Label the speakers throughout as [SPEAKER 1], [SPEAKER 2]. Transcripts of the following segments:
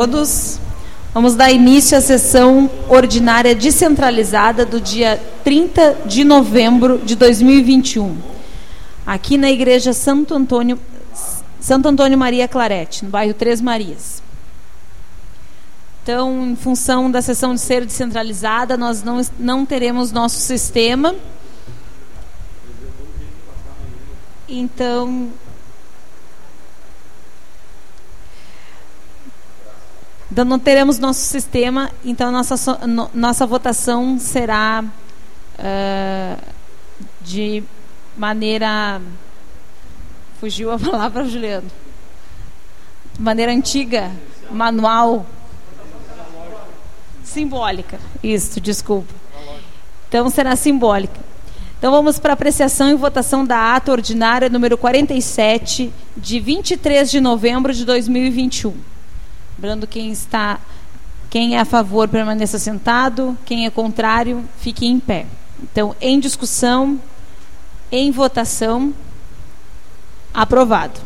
[SPEAKER 1] todos. Vamos dar início à sessão ordinária descentralizada do dia 30 de novembro de 2021, aqui na Igreja Santo Antônio, Santo Antônio Maria Clarete, no bairro Três Marias. Então, em função da sessão de ser descentralizada, nós não, não teremos nosso sistema. Então, Então, não teremos nosso sistema, então nossa, nossa votação será uh, de maneira. Fugiu a palavra, Juliano. Maneira antiga, manual. Simbólica. Isso, desculpa. Então será simbólica. Então vamos para apreciação e votação da ata ordinária número 47, de 23 de novembro de 2021. Lembrando quem está, quem é a favor permaneça sentado, quem é contrário fique em pé. Então, em discussão, em votação, aprovado.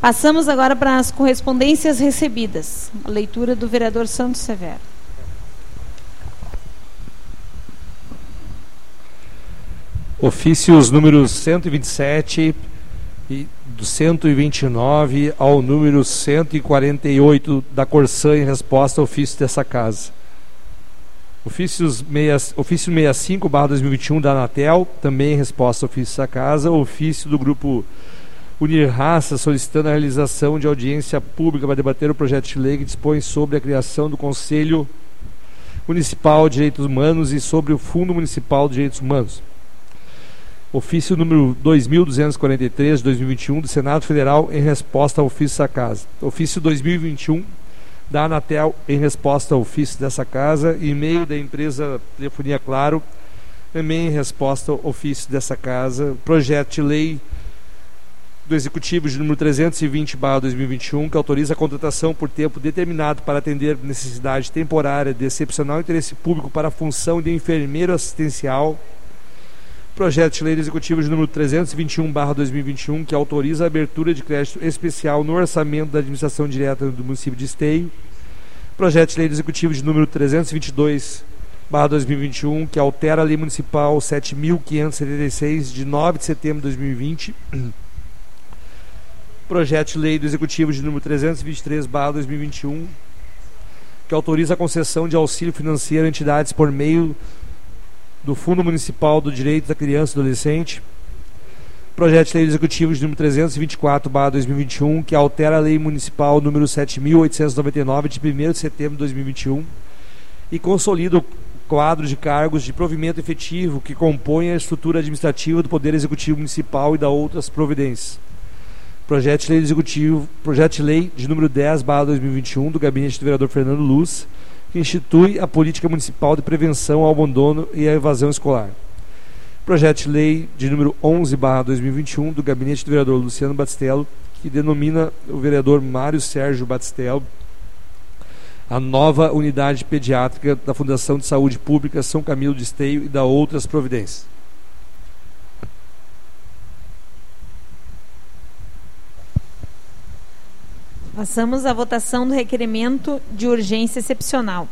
[SPEAKER 1] Passamos agora para as correspondências recebidas. A leitura do vereador Santos Severo.
[SPEAKER 2] Ofícios números 127 e do 129 ao número 148 da Corsã em resposta ao ofício dessa casa. Ofícios meia, ofício 65 2021 da Anatel, também em resposta ao ofício dessa casa. Ofício do grupo Unir Raça solicitando a realização de audiência pública para debater o projeto de lei que dispõe sobre a criação do Conselho Municipal de Direitos Humanos e sobre o Fundo Municipal de Direitos Humanos ofício número 2243 de 2021 do Senado Federal em resposta ao ofício dessa casa. Ofício 2021 da Anatel em resposta ao ofício dessa casa e-mail da empresa Telefonia Claro também em resposta ao ofício dessa casa. Projeto de lei do Executivo de número 320/2021 que autoriza a contratação por tempo determinado para atender necessidade temporária de excepcional interesse público para a função de enfermeiro assistencial Projeto de Lei Executivo de número 321/2021, que autoriza a abertura de crédito especial no orçamento da administração direta do município de Esteio. Projeto de Lei Executivo de número 322/2021, que altera a Lei Municipal 7576 de 9 de setembro de 2020. Projeto de Lei do Executivo de número 323/2021, que autoriza a concessão de auxílio financeiro a entidades por meio do Fundo Municipal do Direito da Criança e Adolescente, projeto de lei executivo de número 324/2021, que altera a lei municipal número 7899 de 1 de setembro de 2021 e consolida o quadro de cargos de provimento efetivo que compõe a estrutura administrativa do Poder Executivo Municipal e da outras providências. Projeto de lei executivo, projeto de lei de número 10/2021 do gabinete do vereador Fernando Luz que institui a política municipal de prevenção ao abandono e à evasão escolar. Projeto de lei de número 11/2021 do gabinete do vereador Luciano Batistello, que denomina o vereador Mário Sérgio Batistello a nova unidade pediátrica da Fundação de Saúde Pública São Camilo de Esteio e da outras providências.
[SPEAKER 1] Passamos à votação do requerimento de urgência excepcional.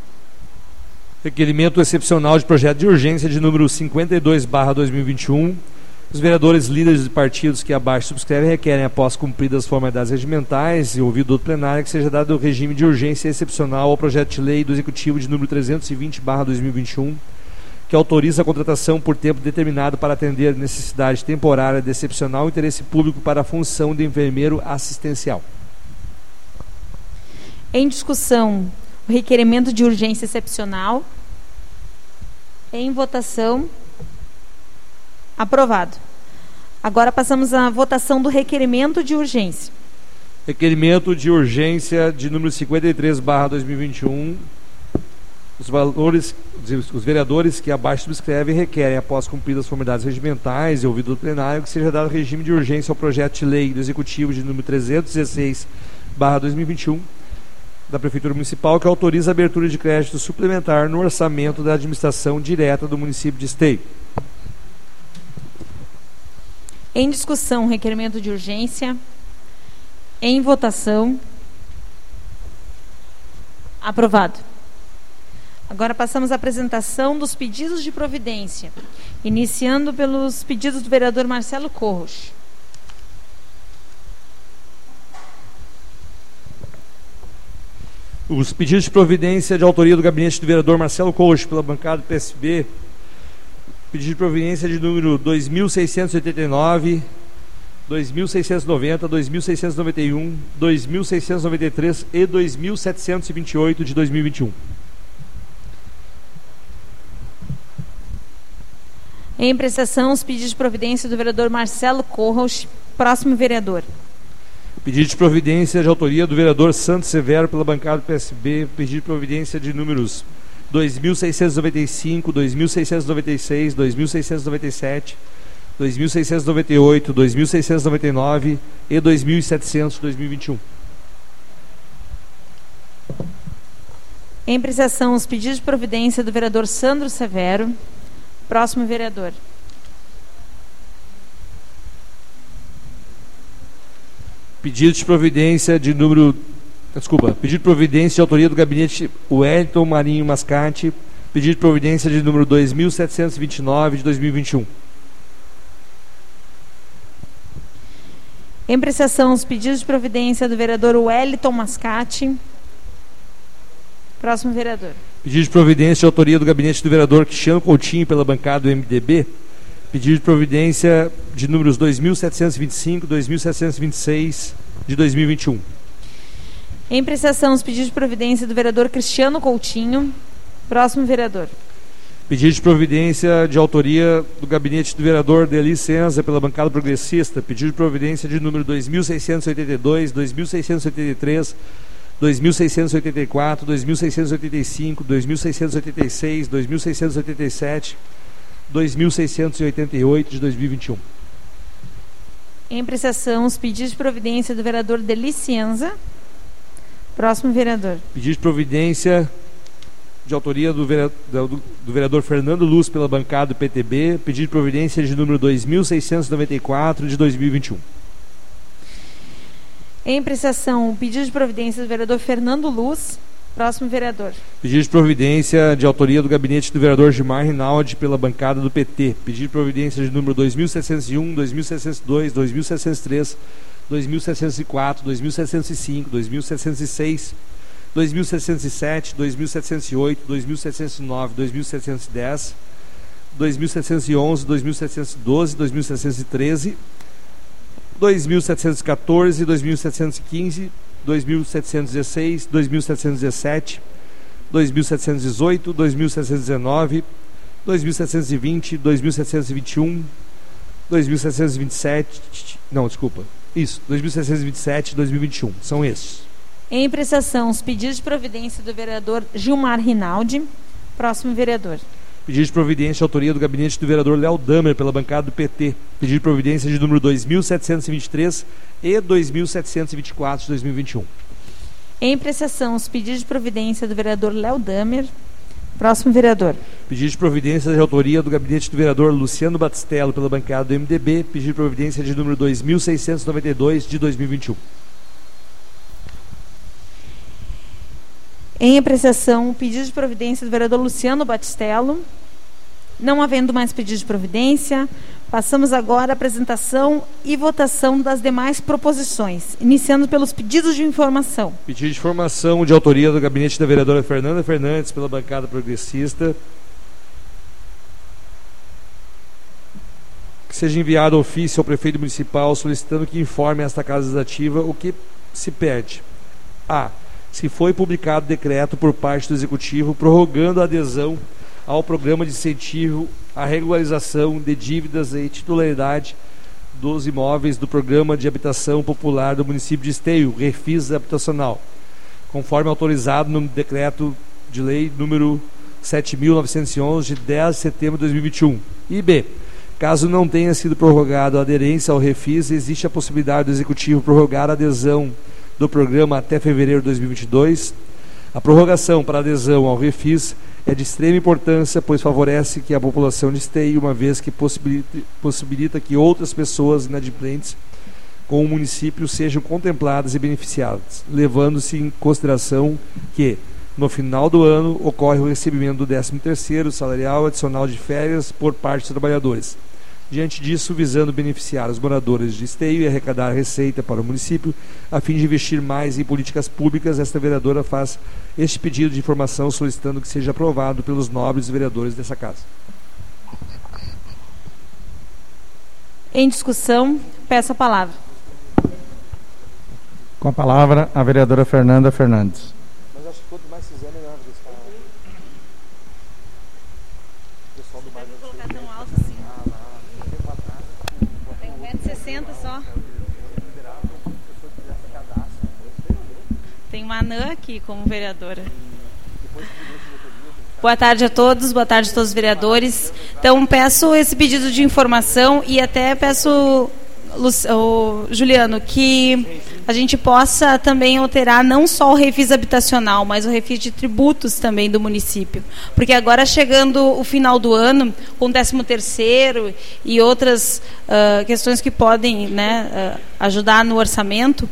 [SPEAKER 2] Requerimento excepcional de projeto de urgência de número 52/2021. Os vereadores líderes de partidos que abaixo subscrevem requerem, após cumpridas as formalidades regimentais e ouvido do plenário, que seja dado o regime de urgência excepcional ao projeto de lei do Executivo de número 320/2021, que autoriza a contratação por tempo determinado para atender necessidade temporária de excepcional interesse público para a função de enfermeiro assistencial.
[SPEAKER 1] Em discussão, o requerimento de urgência excepcional. Em votação. Aprovado. Agora passamos à votação do requerimento de urgência.
[SPEAKER 2] Requerimento de urgência de número 53, barra 2021. Os valores, os vereadores que abaixo subscrevem requerem, após cumpridas as formalidades regimentais e ouvido do plenário, que seja dado regime de urgência ao projeto de lei do Executivo de número 316, barra 2021, da Prefeitura Municipal que autoriza a abertura de crédito suplementar no orçamento da administração direta do município de Esteio.
[SPEAKER 1] Em discussão, requerimento de urgência. Em votação. Aprovado. Agora passamos à apresentação dos pedidos de providência, iniciando pelos pedidos do vereador Marcelo Corros.
[SPEAKER 2] Os pedidos de providência de autoria do gabinete do vereador Marcelo Coach pela bancada do PSB. Pedido de providência de número 2689, 2690, 2691, 2693 e 2728 de 2021.
[SPEAKER 1] Em prestação, os pedidos de providência do vereador Marcelo Corros. Próximo vereador.
[SPEAKER 2] Pedido de providência de autoria do vereador Santos Severo pela bancada do PSB. Pedido de providência de números 2695, 2696, 2697, 2698, 2699 e 2700 de 2021.
[SPEAKER 1] Em apreciação, os pedidos de providência do vereador Sandro Severo. Próximo vereador.
[SPEAKER 2] Pedido de providência de número. Desculpa, pedido de providência de autoria do gabinete Wellington Marinho Mascate. Pedido de providência de número 2729 de 2021.
[SPEAKER 1] Em apreciação, os pedidos de providência do vereador Wellington Mascate. Próximo vereador.
[SPEAKER 2] Pedido de providência de autoria do gabinete do vereador Cristiano Coutinho pela bancada do MDB. Pedido de providência de números 2725, 2726 de 2021.
[SPEAKER 1] Em apreciação, os pedidos de providência do vereador Cristiano Coutinho. Próximo vereador.
[SPEAKER 2] Pedido de providência de autoria do gabinete do vereador Deli Senza pela bancada progressista. Pedido de providência de número 2682, 2683, 2684, 2685, 2686, 2687, 2688 de 2021.
[SPEAKER 1] Em apreciação, os pedidos de providência do vereador Delicienza. Próximo vereador.
[SPEAKER 2] Pedido de providência de autoria do vereador, do vereador, Fernando Luz pela bancada do PTB. Pedido de providência de número 2694 de 2021.
[SPEAKER 1] Em apreciação, o pedido de providência do vereador Fernando Luz. Próximo vereador.
[SPEAKER 2] Pedido de providência de autoria do gabinete do vereador Gilmar Rinaldi pela bancada do PT. Pedido de providência de número 2701, 2702, 2703, 2704, 2705, 2706, 2707, 2708, 2709, 2710, 2711, 2712, 2713, 2714, 2715, 2716, 2717, 2718, 2719, 2720, 2721, 2727, não, desculpa, isso, 2727, 2021, são esses.
[SPEAKER 1] Em prestação, os pedidos de providência do vereador Gilmar Rinaldi. Próximo vereador.
[SPEAKER 2] Pedido de providência de autoria do gabinete do vereador Léo Damer pela bancada do PT. Pedido de providência de número 2723 e 2724 de 2021.
[SPEAKER 1] Em prestação, os pedidos de providência do vereador Léo Damer. Próximo vereador.
[SPEAKER 2] Pedido de providência de autoria do gabinete do vereador Luciano Batistello pela bancada do MDB. Pedido de providência de número 2692 de 2021.
[SPEAKER 1] Em apreciação, o pedido de providência do vereador Luciano Batistello. Não havendo mais pedido de providência, passamos agora à apresentação e votação das demais proposições, iniciando pelos pedidos de informação.
[SPEAKER 2] Pedido de informação de autoria do gabinete da vereadora Fernanda Fernandes pela bancada progressista. Que seja enviado ofício ao prefeito municipal solicitando que informe esta casa legislativa o que se pede. A se foi publicado decreto por parte do Executivo prorrogando a adesão ao programa de incentivo à regularização de dívidas e titularidade dos imóveis do Programa de Habitação Popular do município de Esteio, Refis Habitacional, conforme autorizado no decreto de lei número 7.911 de 10 de setembro de 2021. E B. Caso não tenha sido prorrogado a aderência ao Refis, existe a possibilidade do Executivo prorrogar a adesão do programa até fevereiro de 2022. A prorrogação para adesão ao Refis é de extrema importância, pois favorece que a população esteie, uma vez que possibilita, possibilita que outras pessoas inadimplentes com o município sejam contempladas e beneficiadas, levando-se em consideração que, No final do ano, ocorre o recebimento do 13º salarial adicional de férias por parte dos trabalhadores. Diante disso, visando beneficiar os moradores de Esteio e arrecadar receita para o município, a fim de investir mais em políticas públicas, esta vereadora faz este pedido de informação solicitando que seja aprovado pelos nobres vereadores dessa casa.
[SPEAKER 1] Em discussão, peço a palavra.
[SPEAKER 3] Com a palavra, a vereadora Fernanda Fernandes.
[SPEAKER 2] Mas acho que quanto mais fizer, melhor. O pessoal do bairro
[SPEAKER 1] colocar tão alto assim. Tem 1,60m só. Tem uma anã aqui como vereadora. Boa tarde a todos, boa tarde a todos os vereadores. Então, peço esse pedido de informação e até peço, Juliano, que a gente possa também alterar não só o refis habitacional, mas o refis de tributos também do município. Porque agora, chegando o final do ano, com o 13 terceiro e outras uh, questões que podem né, uh, ajudar no orçamento,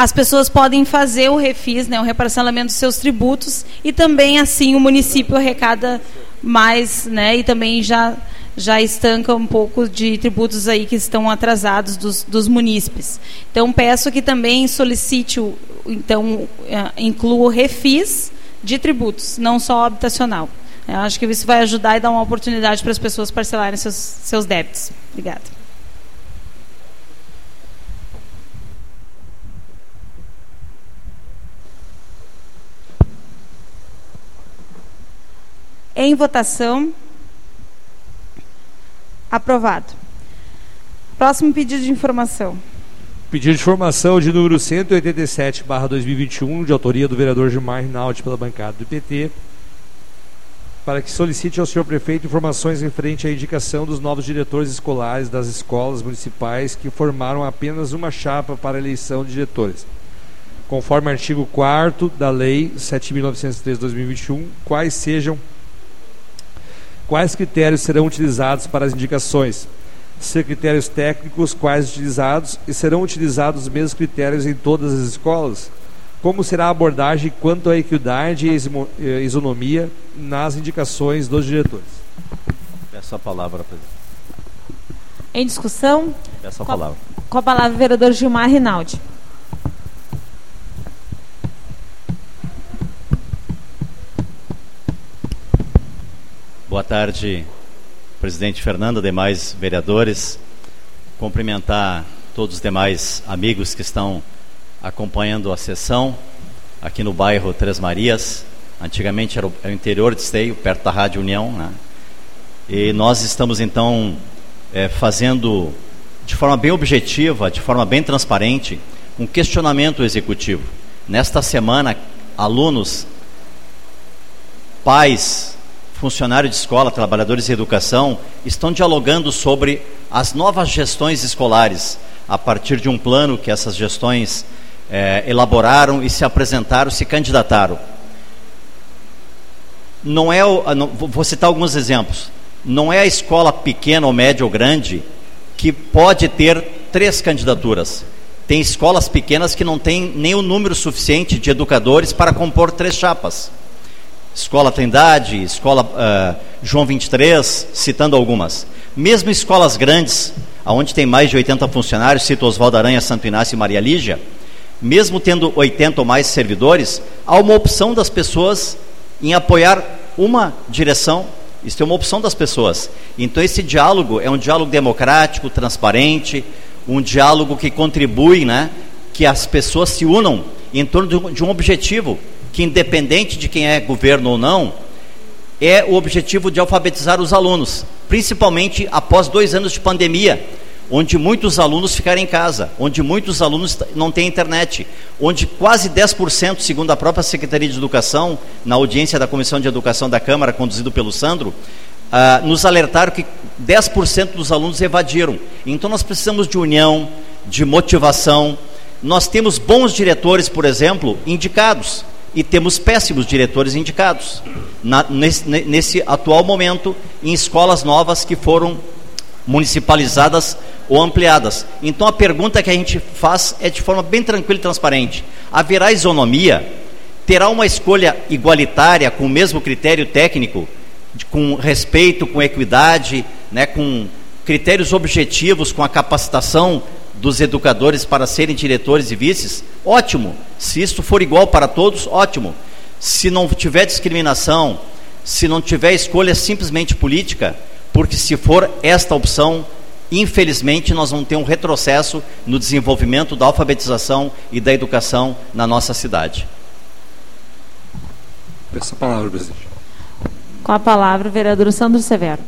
[SPEAKER 1] as pessoas podem fazer o refis, né, o reparcelamento dos seus tributos e também assim o município arrecada mais, né, e também já já estanca um pouco de tributos aí que estão atrasados dos, dos munícipes. Então peço que também solicite o, então é, inclua o refis de tributos, não só habitacional. Eu acho que isso vai ajudar e dar uma oportunidade para as pessoas parcelarem seus, seus débitos. Obrigada. Em votação. Aprovado. Próximo pedido de informação.
[SPEAKER 2] Pedido de informação de número 187, barra 2021, de autoria do vereador Gilmar Rinaldi pela bancada do PT, para que solicite ao senhor prefeito informações referente à indicação dos novos diretores escolares das escolas municipais que formaram apenas uma chapa para a eleição de diretores. Conforme artigo 4 da Lei 7.903-2021, quais sejam Quais critérios serão utilizados para as indicações? Ser critérios técnicos, quais utilizados e serão utilizados os mesmos critérios em todas as escolas? Como será a abordagem quanto à equidade e eh, isonomia nas indicações dos diretores?
[SPEAKER 4] Peço a palavra, presidente.
[SPEAKER 1] Em discussão?
[SPEAKER 4] Peço a palavra.
[SPEAKER 1] Com a palavra, o vereador Gilmar Rinaldi.
[SPEAKER 4] Boa tarde, presidente Fernando, demais vereadores. Cumprimentar todos os demais amigos que estão acompanhando a sessão aqui no bairro Três Marias. Antigamente era o interior de Esteio, perto da Rádio União. Né? E nós estamos então é, fazendo de forma bem objetiva, de forma bem transparente, um questionamento executivo. Nesta semana, alunos, pais, funcionários de escola, trabalhadores de educação, estão dialogando sobre as novas gestões escolares, a partir de um plano que essas gestões é, elaboraram e se apresentaram, se candidataram. Não é, o, não, vou citar alguns exemplos. Não é a escola pequena ou média ou grande que pode ter três candidaturas. Tem escolas pequenas que não têm nem o número suficiente de educadores para compor três chapas. Escola Trindade, Escola uh, João 23, citando algumas. Mesmo escolas grandes, onde tem mais de 80 funcionários, cito Oswaldo Aranha, Santo Inácio e Maria Lígia, mesmo tendo 80 ou mais servidores, há uma opção das pessoas em apoiar uma direção. Isso é uma opção das pessoas. Então, esse diálogo é um diálogo democrático, transparente, um diálogo que contribui, né, que as pessoas se unam em torno de um objetivo, que, independente de quem é governo ou não, é o objetivo de alfabetizar os alunos, principalmente após dois anos de pandemia, onde muitos alunos ficaram em casa, onde muitos alunos não têm internet, onde quase 10%, segundo a própria Secretaria de Educação, na audiência da Comissão de Educação da Câmara, conduzido pelo Sandro, uh, nos alertaram que 10% dos alunos evadiram. Então nós precisamos de união, de motivação. Nós temos bons diretores, por exemplo, indicados e temos péssimos diretores indicados na, nesse, nesse, atual momento em escolas novas que foram municipalizadas ou ampliadas. Então a pergunta que a gente faz é de forma bem tranquila e transparente: haverá isonomia? terá uma escolha igualitária, com o mesmo critério técnico, com respeito, com equidade, né, com critérios objetivos, com a capacitação dos educadores para serem diretores e vices? Ótimo. Se isso for igual para todos, ótimo. Se não tiver discriminação, se não tiver escolha simplesmente política, porque se for esta opção, infelizmente nós vamos ter um retrocesso no desenvolvimento da alfabetização e da educação na nossa cidade.
[SPEAKER 2] Peço a palavra, presidente.
[SPEAKER 1] Com a palavra, o vereador Sandro Severo.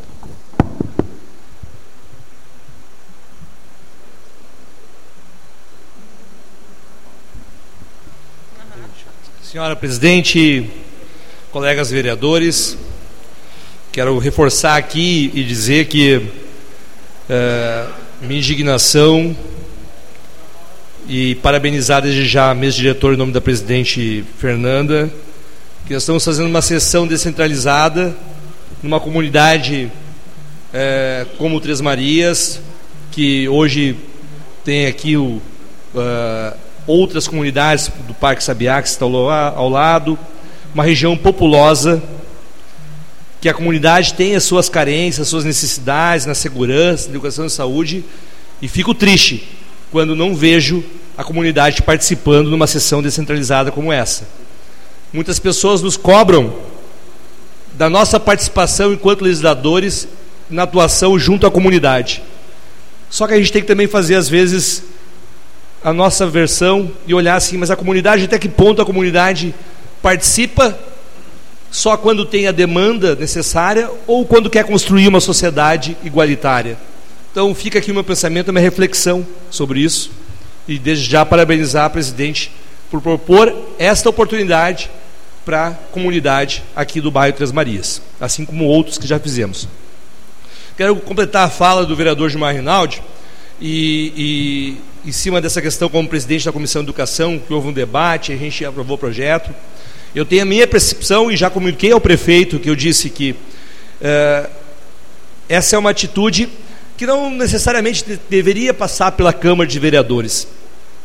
[SPEAKER 2] Senhora presidente, colegas vereadores, quero reforçar aqui e dizer que é, minha indignação e parabenizar desde já a mesa diretora em nome da presidente Fernanda, que nós estamos fazendo uma sessão descentralizada numa comunidade é, como Três Marias, que hoje tem aqui o, uh, outras comunidades do Parque Sabiá que estão ao lado, uma região populosa, que a comunidade tem as suas carências, as suas necessidades na segurança, na educação e saúde, e fico triste quando não vejo a comunidade participando numa sessão descentralizada como essa. Muitas pessoas nos cobram da nossa participação enquanto legisladores na atuação junto à comunidade. Só que a gente tem que também fazer, às vezes, a nossa versão e olhar assim, mas a comunidade, até que ponto a comunidade participa só quando tem a demanda necessária ou quando quer construir uma sociedade igualitária. Então fica aqui o meu pensamento, a minha reflexão sobre isso e desde já parabenizar a presidente por propor esta oportunidade para a comunidade aqui do bairro Três Marias, assim como outros que já fizemos. Quero completar a fala do vereador Gilmar Rinaldi e, e, em cima dessa questão, como presidente da Comissão de Educação, que houve um debate, a gente aprovou o projeto. Eu tenho a minha percepção e já comuniquei ao prefeito que eu disse que é, essa é uma atitude que não necessariamente deveria passar pela Câmara de Vereadores.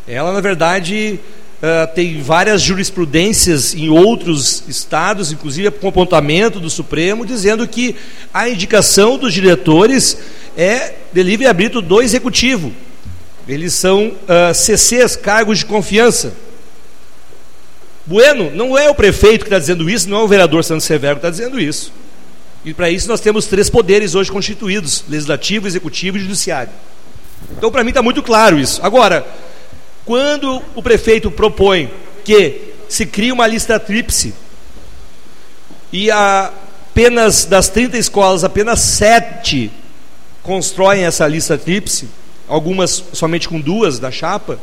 [SPEAKER 2] Ela, na verdade, Uh, tem várias jurisprudências em outros estados, inclusive com apontamento do Supremo, dizendo que a indicação dos diretores é de livre arbítrio do executivo. Eles são uh, ah, CCs, cargos de confiança. Bueno, não é o prefeito que está dizendo isso, não é o vereador Santos Severo que está dizendo isso. E para isso nós temos três poderes hoje constituídos: legislativo, executivo e judiciário. Então, para mim está muito claro isso. Agora, quando o prefeito propõe que se crie uma lista tríplice e apenas das 30 escolas, apenas sete constroem essa lista tríplice, algumas somente com duas da chapa,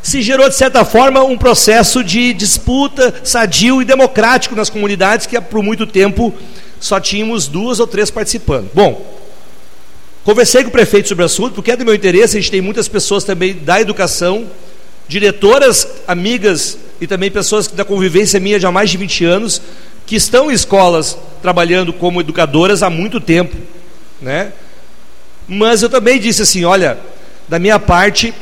[SPEAKER 2] se gerou de certa forma um processo de disputa sadio e democrático nas comunidades que por muito tempo só tínhamos duas ou três participando. Bom, Conversei com o prefeito sobre o assunto, porque é do meu interesse, a gente tem muitas pessoas também da educação, diretoras, amigas e também pessoas da convivência minha de há mais de 20 anos, que estão em escolas trabalhando como educadoras há muito tempo, né? Mas eu também disse assim, olha, da minha parte,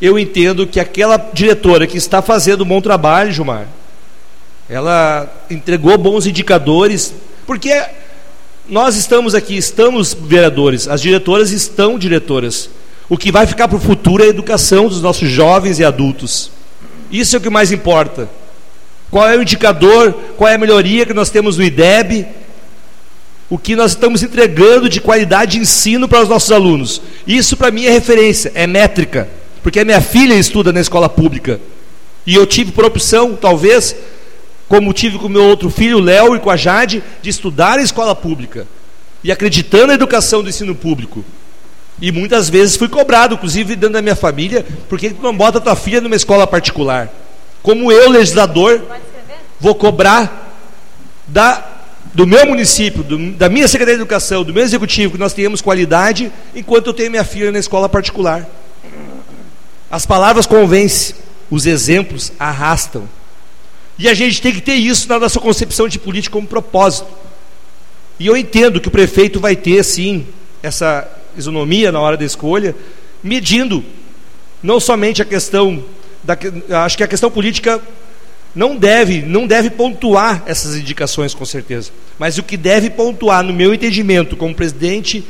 [SPEAKER 2] eu entendo que aquela diretora que está fazendo um bom trabalho, Gilmar, ela entregou bons indicadores, porque nós estamos aqui, estamos vereadores, as diretoras estão diretoras. O que vai ficar para o futuro é a educação dos nossos jovens e adultos. Isso é o que mais importa. Qual é o indicador, qual é a melhoria que nós temos no IDEB, o que nós estamos entregando de qualidade de ensino para os nossos alunos. Isso para mim é referência, é métrica, porque a minha filha estuda na escola pública. E eu tive por opção, talvez, como tive com meu outro filho, Léo, e com a Jade, de estudar em escola pública e acreditando na educação do ensino público. E muitas vezes fui cobrado, inclusive dentro da minha família, por que não bota tua filha numa escola particular? Como eu, legislador, vou cobrar da, do meu município, do, da minha Secretaria de Educação, do meu executivo, que nós tenhamos qualidade, enquanto eu tenho minha filha na escola particular. As palavras convencem, os exemplos arrastam. E a gente tem que ter isso na nossa concepção de política como propósito. E eu entendo que o prefeito vai ter, sim, essa isonomia na hora da escolha, medindo não somente a questão da, acho que a questão política não deve, não deve pontuar essas indicações com certeza. Mas o que deve pontuar, no meu entendimento, como presidente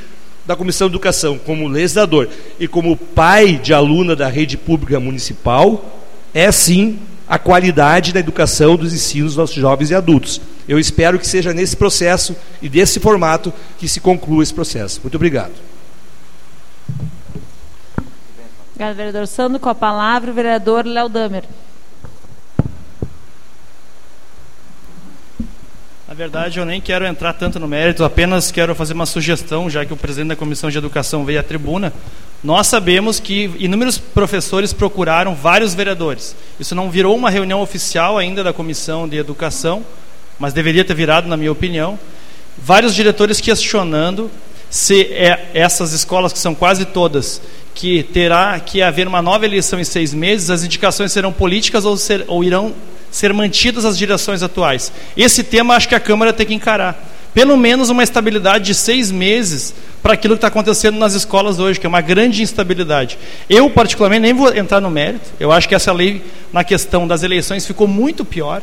[SPEAKER 2] da Comissão de Educação, como legislador e como pai de aluna da rede pública municipal, é sim a qualidade da educação dos ensinos dos nossos jovens e adultos. Eu espero que seja nesse processo e desse formato que se conclua esse processo. Muito obrigado.
[SPEAKER 1] Obrigado, vereador Sandro. Com a palavra, o vereador Léo Damer.
[SPEAKER 5] Na verdade, eu nem quero entrar tanto no mérito, apenas quero fazer uma sugestão, já que o presidente da Comissão de Educação veio à tribuna. Nós sabemos que inúmeros professores procuraram vários vereadores. Isso não virou uma reunião oficial ainda da Comissão de Educação, mas deveria ter virado, na minha opinião. Vários diretores questionando se é essas escolas, que são quase todas, que terá que haver uma nova eleição em seis meses, as indicações serão políticas ou, ser, ou irão ser mantidas as direções atuais. Esse tema acho que a Câmara tem que encarar. Pelo menos uma estabilidade de seis meses para aquilo que está acontecendo nas escolas hoje, que é uma grande instabilidade. Eu, particularmente, nem vou entrar no mérito. Eu acho que essa lei, na questão das eleições, ficou muito pior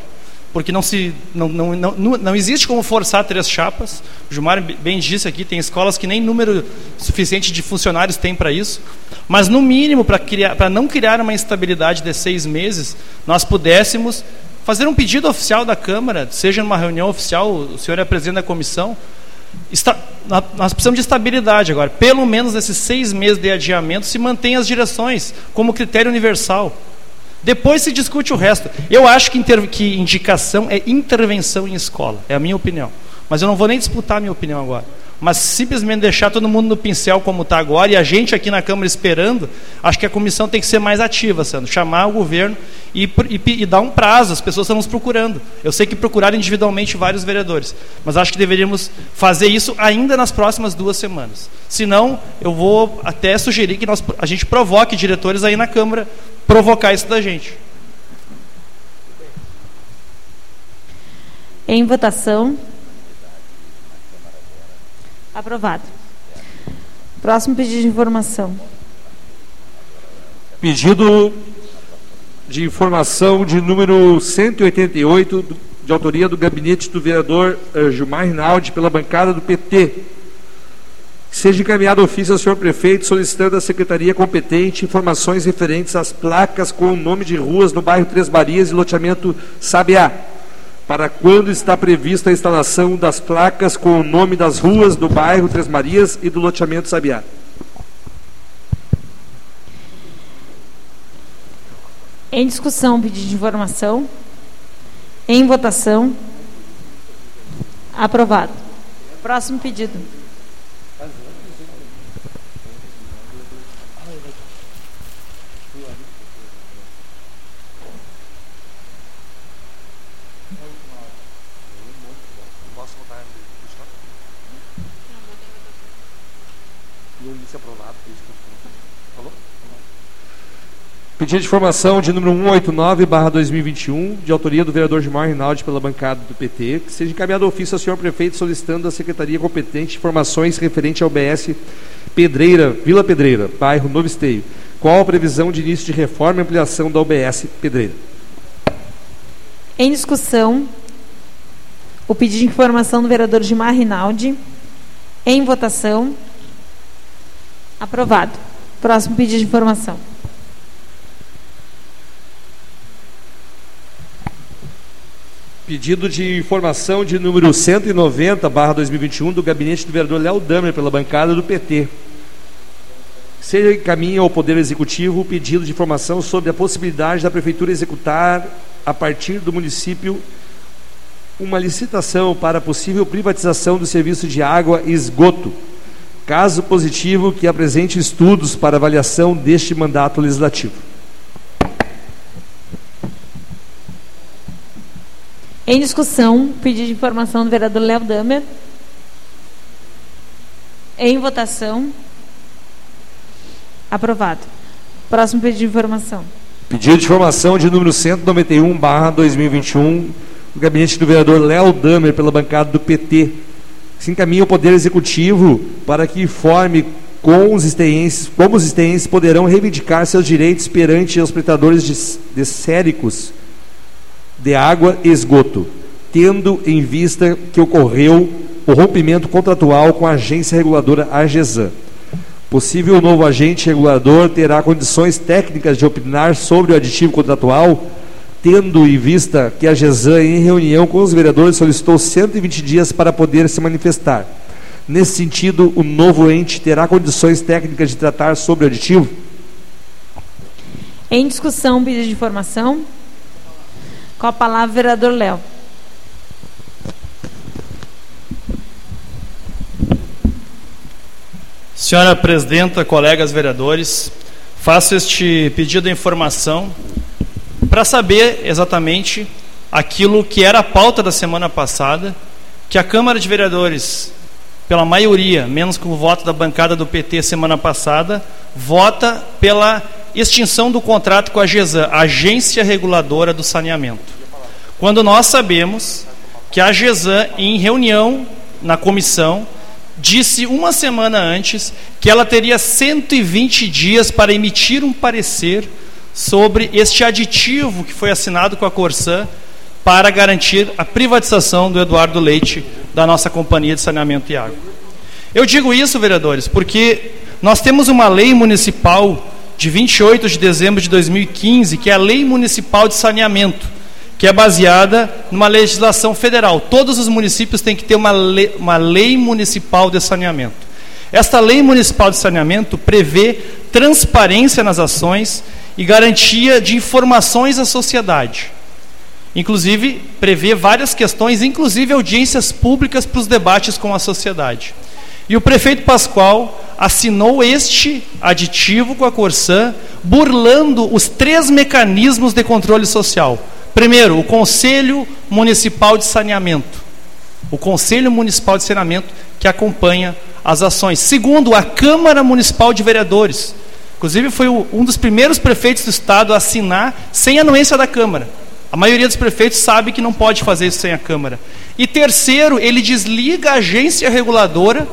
[SPEAKER 5] porque não, se, não, não, não, não existe como forçar três chapas. O Gilmar bem disse aqui, tem escolas que nem número suficiente de funcionários tem para isso. Mas, no mínimo, para não criar uma instabilidade de seis meses, nós pudéssemos fazer um pedido oficial da Câmara, seja numa reunião oficial, o senhor é presidente da comissão, Está, nós precisamos de estabilidade agora. Pelo menos nesses seis meses de adiamento, se mantém as direções como critério universal. Depois se discute o resto. Eu acho que, que indicação é intervenção em escola, é a minha opinião. Mas eu não vou nem disputar a minha opinião agora. Mas simplesmente deixar todo mundo no pincel como está agora e a gente aqui na Câmara esperando, acho que a comissão tem que ser mais ativa, Sandro. Chamar o governo e, e, e dar um prazo, as pessoas estão nos procurando. Eu sei que procuraram individualmente vários vereadores, mas acho que deveríamos fazer isso ainda nas próximas duas semanas. Senão, eu vou até sugerir que nós, a gente provoque diretores aí na Câmara provocar isso da gente.
[SPEAKER 1] Em votação. Aprovado. Próximo pedido de informação.
[SPEAKER 2] Pedido de informação de número 188, de autoria do gabinete do vereador uh, Gilmar Rinaldi, pela bancada do PT Seja encaminhado ofício ao senhor prefeito solicitando à secretaria competente informações referentes às placas com o nome de ruas no bairro Três Marias e loteamento Sabiá. Para quando está prevista a instalação das placas com o nome das ruas do bairro Três Marias e do loteamento Sabiá?
[SPEAKER 1] Em discussão, pedido de informação. Em votação. Aprovado. Próximo pedido.
[SPEAKER 2] Pedido de informação de número 189-2021, de autoria do vereador Gilmar Rinaldi pela bancada do PT, que seja encaminhado ofício ao senhor prefeito solicitando da secretaria competente informações referente ao BS Pedreira, Vila Pedreira, bairro Novo Esteio. Qual a previsão de início de reforma e ampliação da UBS Pedreira?
[SPEAKER 1] Em discussão, o pedido de informação do vereador Gilmar Rinaldi. Em votação. Aprovado. Próximo pedido de informação.
[SPEAKER 2] Pedido de informação de número 190, barra 2021, do gabinete do vereador Léo Damer, pela bancada do PT. Seja encaminha ao Poder Executivo o pedido de informação sobre a possibilidade da Prefeitura executar, a partir do município, uma licitação para possível privatização do serviço de água e esgoto. Caso positivo, que apresente estudos para avaliação deste mandato legislativo.
[SPEAKER 1] Em discussão, pedido de informação do vereador Léo Damer. Em votação. Aprovado. Próximo pedido de informação.
[SPEAKER 2] Pedido de informação de número 191, barra 2021, do gabinete do vereador Léo Damer, pela bancada do PT. Se encaminha ao Poder Executivo para que informe com os esteenses, como os esteenses poderão reivindicar seus direitos perante os prestadores de, de séricos de água e esgoto, tendo em vista que ocorreu o rompimento contratual com a agência reguladora AGESAN. Possível novo agente regulador terá condições técnicas de opinar sobre o aditivo contratual, tendo em vista que a GESAN, em reunião com os vereadores, solicitou 120 dias para poder se manifestar. Nesse sentido, o novo ente terá condições técnicas de tratar sobre o aditivo?
[SPEAKER 1] Em discussão, pedido de informação. Com a palavra, vereador Léo.
[SPEAKER 5] Senhora Presidenta, colegas vereadores, faço este pedido de informação para saber exatamente aquilo que era a pauta da semana passada, que a Câmara de Vereadores, pela maioria, menos com o voto da bancada do PT semana passada, vota pela extinção do contrato com a GESAN, Agência Reguladora do Saneamento. Quando nós sabemos que a GESAN, em reunião na comissão, disse uma semana antes que ela teria 120 dias para emitir um parecer sobre este aditivo que foi assinado com a Corsan para garantir a privatização do Eduardo Leite da nossa companhia de saneamento e água. Eu digo isso, vereadores, porque nós temos uma lei municipal de 28 de dezembro de 2015, que é a Lei Municipal de Saneamento, que é baseada numa legislação federal. Todos os municípios têm que ter uma lei, uma lei municipal de saneamento. Esta lei municipal de saneamento prevê transparência nas ações e garantia de informações à sociedade. Inclusive, prevê várias questões, inclusive audiências públicas para os debates com a sociedade. E o prefeito Pascoal assinou este aditivo com a Corsan, burlando os três mecanismos de controle social. Primeiro, o Conselho Municipal de Saneamento. O Conselho Municipal de Saneamento que acompanha as ações. Segundo, a Câmara Municipal de Vereadores Inclusive, foi um dos primeiros prefeitos do estado a assinar sem anuência da Câmara. A maioria dos prefeitos sabe que não pode fazer isso sem a Câmara. E terceiro, ele desliga a agência reguladora,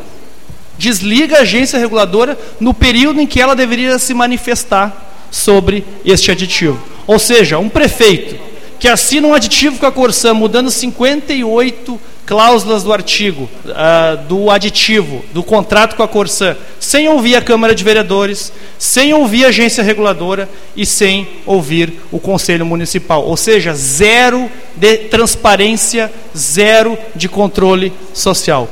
[SPEAKER 5] desliga a agência reguladora no período em que ela deveria se manifestar sobre este aditivo. Ou seja, um prefeito que assina um aditivo com a Corsã, mudando 58 cláusulas do artigo, uh, do aditivo, do contrato com a Corsã, sem ouvir a Câmara de Vereadores, sem ouvir a agência reguladora e sem ouvir o Conselho Municipal. Ou seja, zero de transparência, zero de controle social.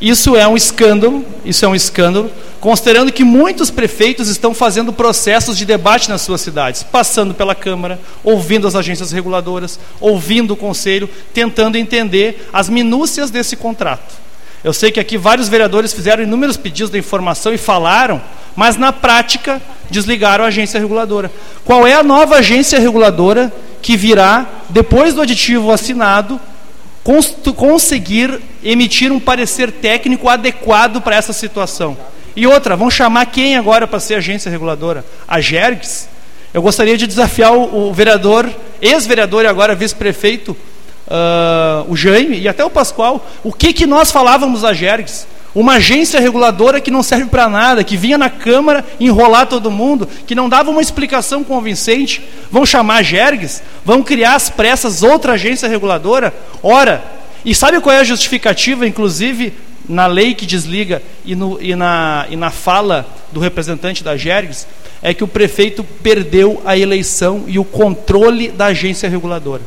[SPEAKER 5] Isso é um escândalo, isso é um escândalo, considerando que muitos prefeitos estão fazendo processos de debate nas suas cidades, passando pela Câmara, ouvindo as agências reguladoras, ouvindo o Conselho, tentando entender as minúcias desse contrato. Eu sei que aqui vários vereadores fizeram inúmeros pedidos de informação e falaram, mas na prática desligaram a agência reguladora. Qual é a nova agência reguladora que virá depois do aditivo assinado conseguir emitir um parecer técnico adequado para essa situação. E outra, vão chamar quem agora para ser agência reguladora? A Jergs? Eu gostaria de desafiar o, o vereador, ex-vereador e agora vice-prefeito, uh, o Jaime e até o Pascoal, o que, que nós falávamos a Jergs? Uma agência reguladora que não serve para nada, que vinha na Câmara enrolar todo mundo, que não dava uma explicação convincente. Vão chamar a Jergs? Vão criar às pressas outra agência reguladora? Ora, e sabe qual é a justificativa, inclusive, na lei que desliga e, no, e, na, e na fala do representante da Jergs? É que o prefeito perdeu a eleição e o controle da agência reguladora.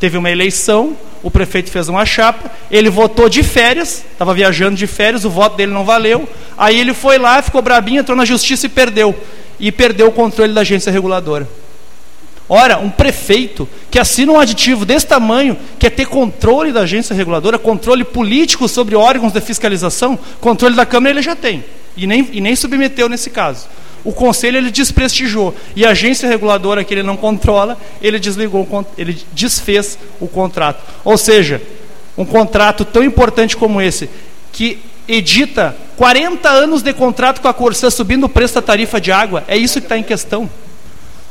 [SPEAKER 5] Teve uma eleição, o prefeito fez uma chapa, ele votou de férias, estava viajando de férias, o voto dele não valeu. Aí ele foi lá, ficou brabinho, entrou na justiça e perdeu. E perdeu o controle da agência reguladora. Ora, um prefeito que assina um aditivo desse tamanho, quer ter controle da agência reguladora, controle político sobre órgãos de fiscalização, controle da Câmara ele já tem. E nem, e nem submeteu nesse caso. O conselho ele desprestigiou e a agência reguladora que ele não controla, ele desligou, ele desfez o contrato. Ou seja, um contrato tão importante como esse, que edita 40 anos de contrato com a Corsã subindo o preço da tarifa de água, é isso que está em questão.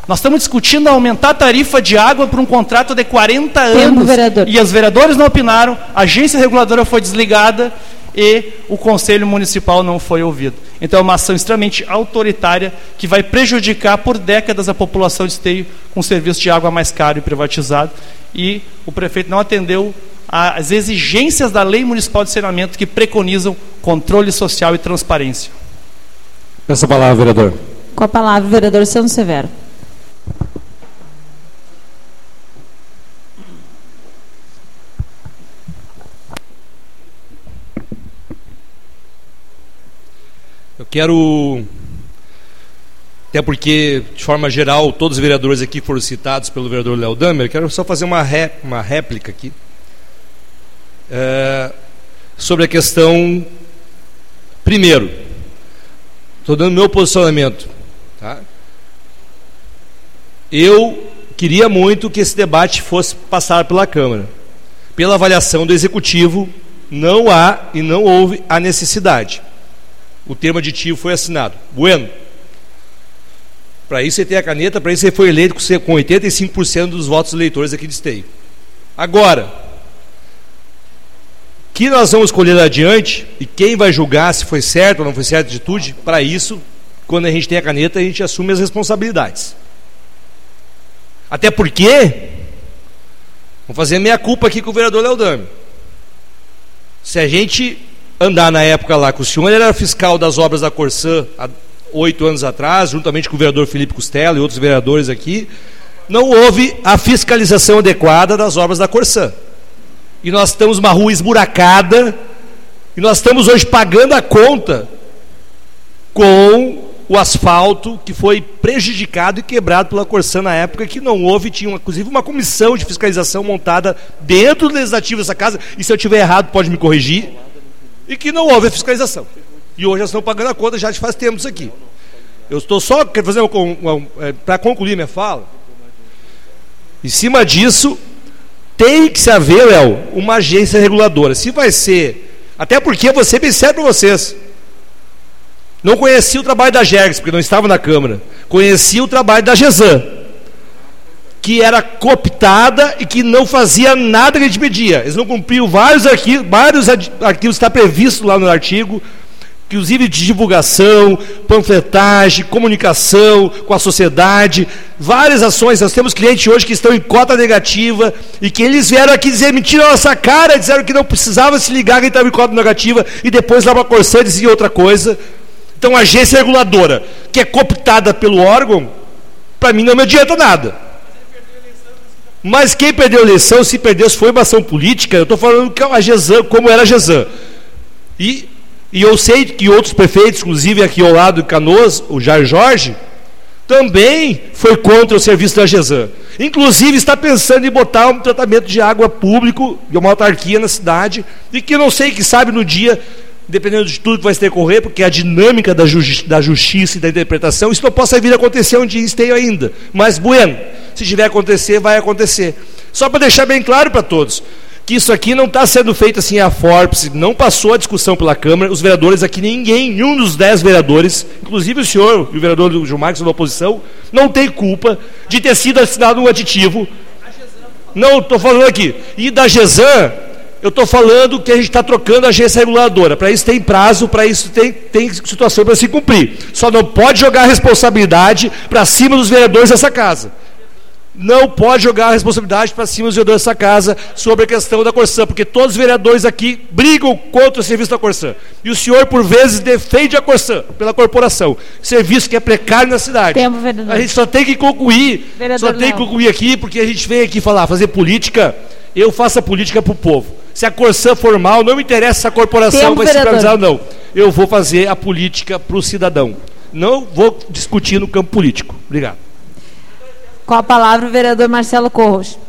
[SPEAKER 5] Nós estamos discutindo aumentar a tarifa de água por um contrato de 40
[SPEAKER 1] Tempo,
[SPEAKER 5] anos.
[SPEAKER 1] vereador.
[SPEAKER 5] E os vereadores não opinaram, a agência reguladora foi desligada e o Conselho Municipal não foi ouvido. Então é uma ação extremamente autoritária que vai prejudicar por décadas a população de Esteio com serviço de água mais caro e privatizado. E o prefeito não atendeu às exigências da Lei Municipal de Saneamento que preconizam controle social e transparência.
[SPEAKER 2] Essa palavra, vereador.
[SPEAKER 1] Com a palavra, o vereador Santos Severo.
[SPEAKER 2] Eu quero, até porque, de forma geral, todos os vereadores aqui foram citados pelo vereador Léo Damer, quero só fazer uma, ré, uma réplica aqui é, sobre a questão, primeiro, estou dando meu posicionamento, tá? Eu queria muito que esse debate fosse passar pela Câmara. Pela avaliação do Executivo, não há e não houve a necessidade o termo aditivo foi assinado. Bueno. Para isso você tem a caneta, para isso você foi eleito com 85% dos votos eleitores aqui de Esteio. Agora, que nós vamos escolher adiante e quem vai julgar se foi certo ou não foi certa a atitude, para isso, quando a gente tem a caneta, a gente assume as responsabilidades. Até porque, vou fazer a minha culpa aqui com o vereador Leodame. Se a gente andar na época lá com o senhor, ele era fiscal das obras da Corsã há oito anos atrás, juntamente com o vereador Felipe Costela e outros vereadores aqui, não houve a fiscalização adequada das obras da Corsã. E nós estamos uma rua esburacada, e nós estamos hoje pagando a conta com o asfalto que foi prejudicado e quebrado pela Corsã na época que não houve, tinha inclusive uma comissão de fiscalização montada dentro do legislativo dessa casa, e se eu estiver errado pode me corrigir e que não houve fiscalização. E hoje elas estão pagando a conta já faz tempo isso aqui. Eu estou só quero fazer uma é, para concluir minha fala. Em cima disso, tem que se haver, Léo, uma agência reguladora. Se vai ser, até porque você bem sério para vocês. Não conhecia o trabalho da Jergs, porque não estava na Câmara. Conhecia o trabalho da GESAN que era cooptada e que não fazia nada que a gente pedia. Eles não cumpriam vários arquivos, vários arquivos está previsto lá no artigo, inclusive de divulgação, panfletagem, comunicação com a sociedade, várias ações. Nós temos clientes hoje que estão em cota negativa e que eles vieram aqui dizer mentira na nossa cara, disseram que não precisava se ligar que estava em cota negativa e depois lá para a Corsã dizia outra coisa. Então, a agência reguladora, que é cooptada pelo órgão, para mim não me adianta nada. Mas quem perdeu a eleição, se perdeu, se foi uma ação política, eu estou falando que a Gesan, como era a Gesan. E, e eu sei que outros prefeitos, inclusive aqui ao lado de Canoas, o Jair Jorge, também foi contra o serviço da Gesan. Inclusive está pensando em botar um tratamento de água público, de uma autarquia na cidade, e que não sei, que sabe no dia dependendo de tudo que vai se decorrer, porque a dinâmica da, justi da justiça e da interpretação, isso não possa vir a acontecer um dia esteio ainda. Mas, bueno, se tiver acontecer, vai acontecer. Só para deixar bem claro para todos, que isso aqui não está sendo feito assim a forceps, não passou a discussão pela Câmara, os vereadores aqui, ninguém, nenhum dos dez vereadores, inclusive o senhor, o vereador Gilmar, que da oposição, não tem culpa de ter sido assinado um aditivo. Não, estou falando aqui. E da GESAN, eu estou falando que a gente está trocando a agência reguladora. Para isso tem prazo, para isso tem, tem situação para se cumprir. Só não pode jogar a responsabilidade para cima dos vereadores dessa casa. Não pode jogar a responsabilidade para cima dos vereadores dessa casa sobre a questão da Corsã, porque todos os vereadores aqui brigam contra o serviço da Corsã. E o senhor, por vezes, defende a Corsã pela corporação. Serviço que é precário na cidade.
[SPEAKER 1] Tempo, vereador.
[SPEAKER 2] A gente só tem que concluir. Vereador só tem que concluir aqui, porque a gente vem aqui falar, fazer política. Eu faço a política para o povo se a Corsã for mal, não me interessa se a corporação Tempo, vai se privatizar ou não. Eu vou fazer a política para o cidadão. Não vou discutir no campo político. Obrigado.
[SPEAKER 1] Com a palavra o vereador Marcelo Corros.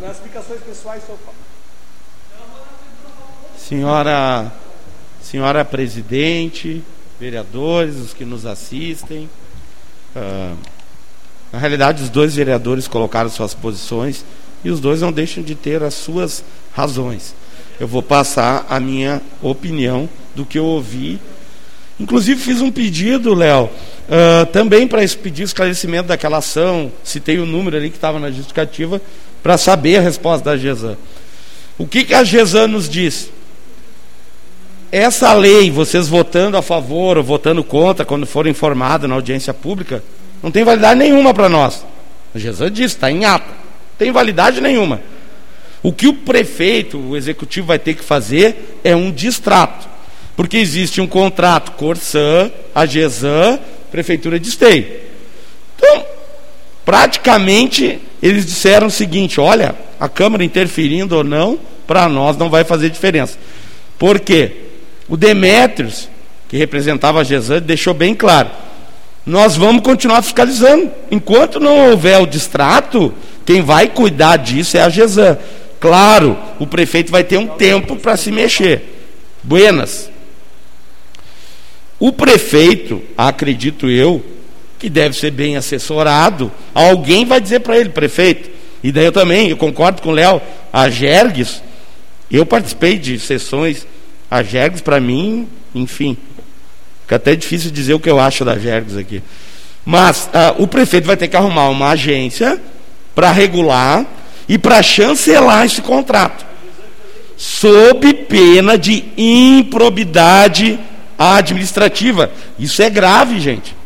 [SPEAKER 5] Nas explicações pessoais, Senhora, senhora presidente, vereadores, os que nos assistem, uh, na realidade, os dois vereadores colocaram suas posições e os dois não deixam de ter as suas razões. Eu vou passar a minha opinião do que eu ouvi. Inclusive, fiz um pedido, Léo, uh, também para pedir esclarecimento daquela ação. Citei o número ali que estava na justificativa,
[SPEAKER 6] para saber a resposta da GESAN. O que, que a GESAN nos diz? Essa lei, vocês votando a favor ou votando contra, quando for informado na audiência pública, não tem validade nenhuma para nós. A GESAN diz, está em ata. Não tem validade nenhuma. O que o prefeito, o executivo vai ter que fazer é um distrato. Porque existe um contrato Corsã, a GESAN, Prefeitura de Esteio. Então, praticamente, eles disseram o seguinte: olha, a Câmara interferindo ou não, para nós não vai fazer diferença. Por quê? O Demétrios, que representava a GESAN, deixou bem claro: nós vamos continuar fiscalizando. Enquanto não houver o distrato, quem vai cuidar disso é a GESAN. Claro, o prefeito vai ter um tempo para se mexer. Buenas. O prefeito, acredito eu, que deve ser bem assessorado, alguém vai dizer para ele, prefeito, e daí eu também, eu concordo com o Léo, a Gergues, eu participei de sessões, a Gergues para mim, enfim, fica até difícil dizer o que eu acho da Gergues aqui. Mas ah, o prefeito vai ter que arrumar uma agência para regular e para chancelar esse contrato, sob pena de improbidade administrativa. Isso é grave, gente.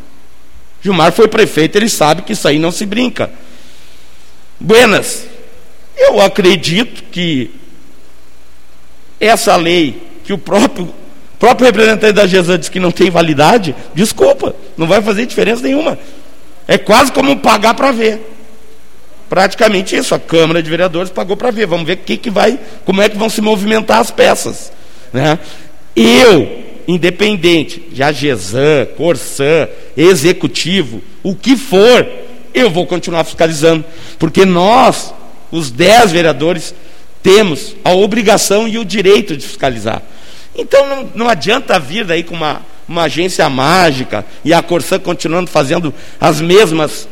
[SPEAKER 6] Gilmar foi prefeito, ele sabe que isso aí não se brinca. Buenas, eu acredito que essa lei, que o próprio, próprio representante da GESA diz que não tem validade, desculpa, não vai fazer diferença nenhuma. É quase como pagar para ver. Praticamente isso, a Câmara de Vereadores pagou para ver. Vamos ver que que vai, como é que vão se movimentar as peças. Né? Eu, independente de AGESAN, Corsã, Executivo, o que for, eu vou continuar fiscalizando. Porque nós, os dez vereadores, temos a obrigação e o direito de fiscalizar. Então não, não adianta vir daí com uma, uma agência mágica e a Corsã continuando fazendo as mesmas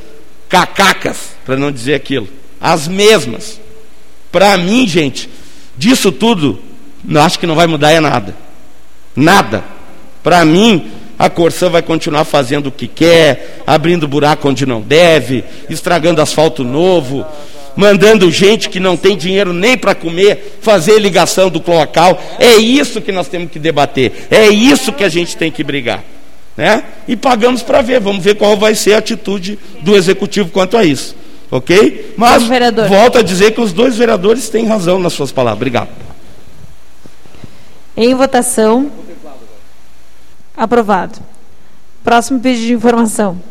[SPEAKER 6] cacacas, para não dizer aquilo. As mesmas. Para mim, gente, disso tudo, acho que não vai mudar é nada. Nada. Para mim, a Corsã vai continuar fazendo o que quer, abrindo buraco onde não deve, estragando asfalto novo, mandando gente que não tem dinheiro nem para comer fazer ligação do cloacal. É isso que nós temos que debater. É isso que a gente tem que brigar. Né? E pagamos para ver, vamos ver qual vai ser a atitude do executivo quanto a isso. Ok? Mas volto a dizer que os dois vereadores têm razão nas suas palavras. Obrigado.
[SPEAKER 1] Em votação. Aprovado. Próximo pedido de informação.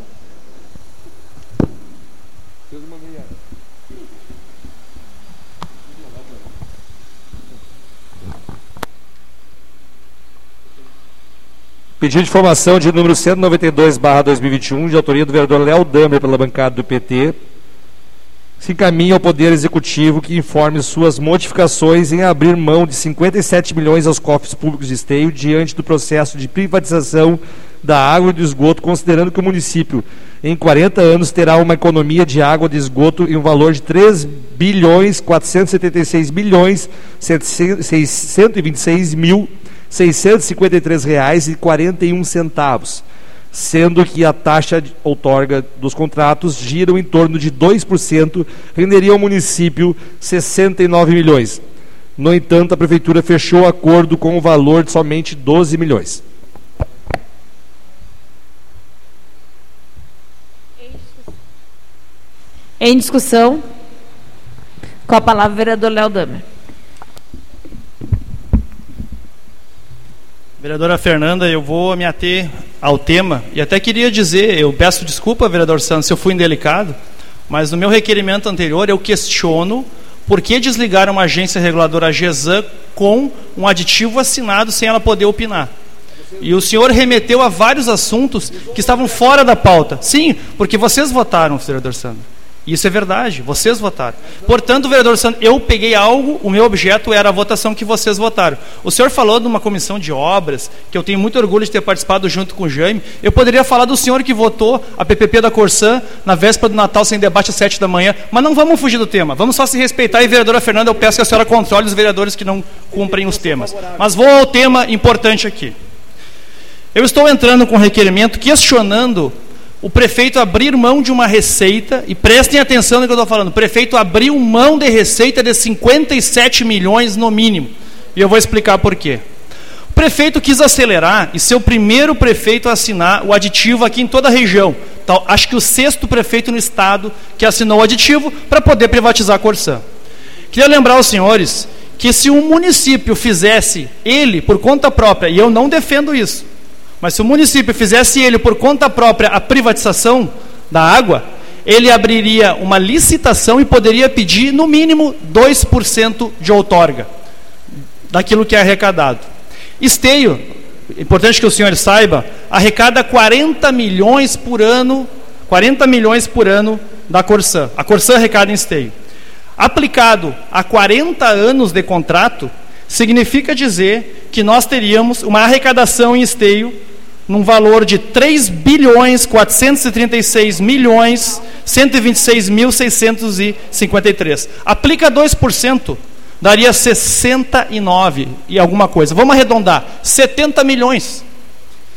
[SPEAKER 2] Pedido de informação de número 192, barra 2021, de autoria do vereador Léo Damer, pela bancada do PT, se encaminha ao Poder Executivo que informe suas modificações em abrir mão de 57 milhões aos cofres públicos de esteio diante do processo de privatização da água e do esgoto, considerando que o município, em 40 anos, terá uma economia de água de esgoto em um valor de 3 bilhões 476 milhões 626 mil 653 reais e 41 centavos sendo que a taxa outorga dos contratos gira em torno de 2%, renderia ao município 69 milhões. No entanto, a prefeitura fechou o acordo com o valor de somente 12 milhões.
[SPEAKER 1] Em discussão, com a palavra o vereador Léo Damer.
[SPEAKER 5] Vereadora Fernanda, eu vou me ater ao tema e até queria dizer, eu peço desculpa, vereador Santos, se eu fui indelicado, mas no meu requerimento anterior eu questiono por que desligaram uma agência reguladora GESAN com um aditivo assinado sem ela poder opinar. E o senhor remeteu a vários assuntos que estavam fora da pauta. Sim, porque vocês votaram, vereador Sandro. Isso é verdade, vocês votaram. Portanto, vereador Santos, eu peguei algo, o meu objeto era a votação que vocês votaram. O senhor falou de uma comissão de obras, que eu tenho muito orgulho de ter participado junto com o Jaime. Eu poderia falar do senhor que votou a PPP da Corsã na véspera do Natal sem debate às sete da manhã, mas não vamos fugir do tema, vamos só se respeitar. E, vereadora Fernanda, eu peço que a senhora controle os vereadores que não cumprem os temas. Mas vou ao tema importante aqui. Eu estou entrando com um requerimento questionando o prefeito abrir mão de uma receita, e prestem atenção no que eu estou falando, o prefeito abriu mão de receita de 57 milhões no mínimo. E eu vou explicar por quê. O prefeito quis acelerar e ser o primeiro prefeito a assinar o aditivo aqui em toda a região. Então, acho que o sexto prefeito no estado que assinou o aditivo para poder privatizar a Corsã. Queria lembrar aos senhores que se um município fizesse ele por conta própria, e eu não defendo isso, mas se o município fizesse ele por conta própria a privatização da água, ele abriria uma licitação e poderia pedir no mínimo 2% de outorga daquilo que é arrecadado. Esteio, importante que o senhor saiba, arrecada 40 milhões por ano, 40 milhões por ano da Corsã. A Corsã arrecada em esteio. Aplicado a 40 anos de contrato, significa dizer que nós teríamos uma arrecadação em esteio num valor de 3 bilhões 436 milhões 126 mil 653. Aplica 2%, daria 69 e alguma coisa. Vamos arredondar, 70 milhões.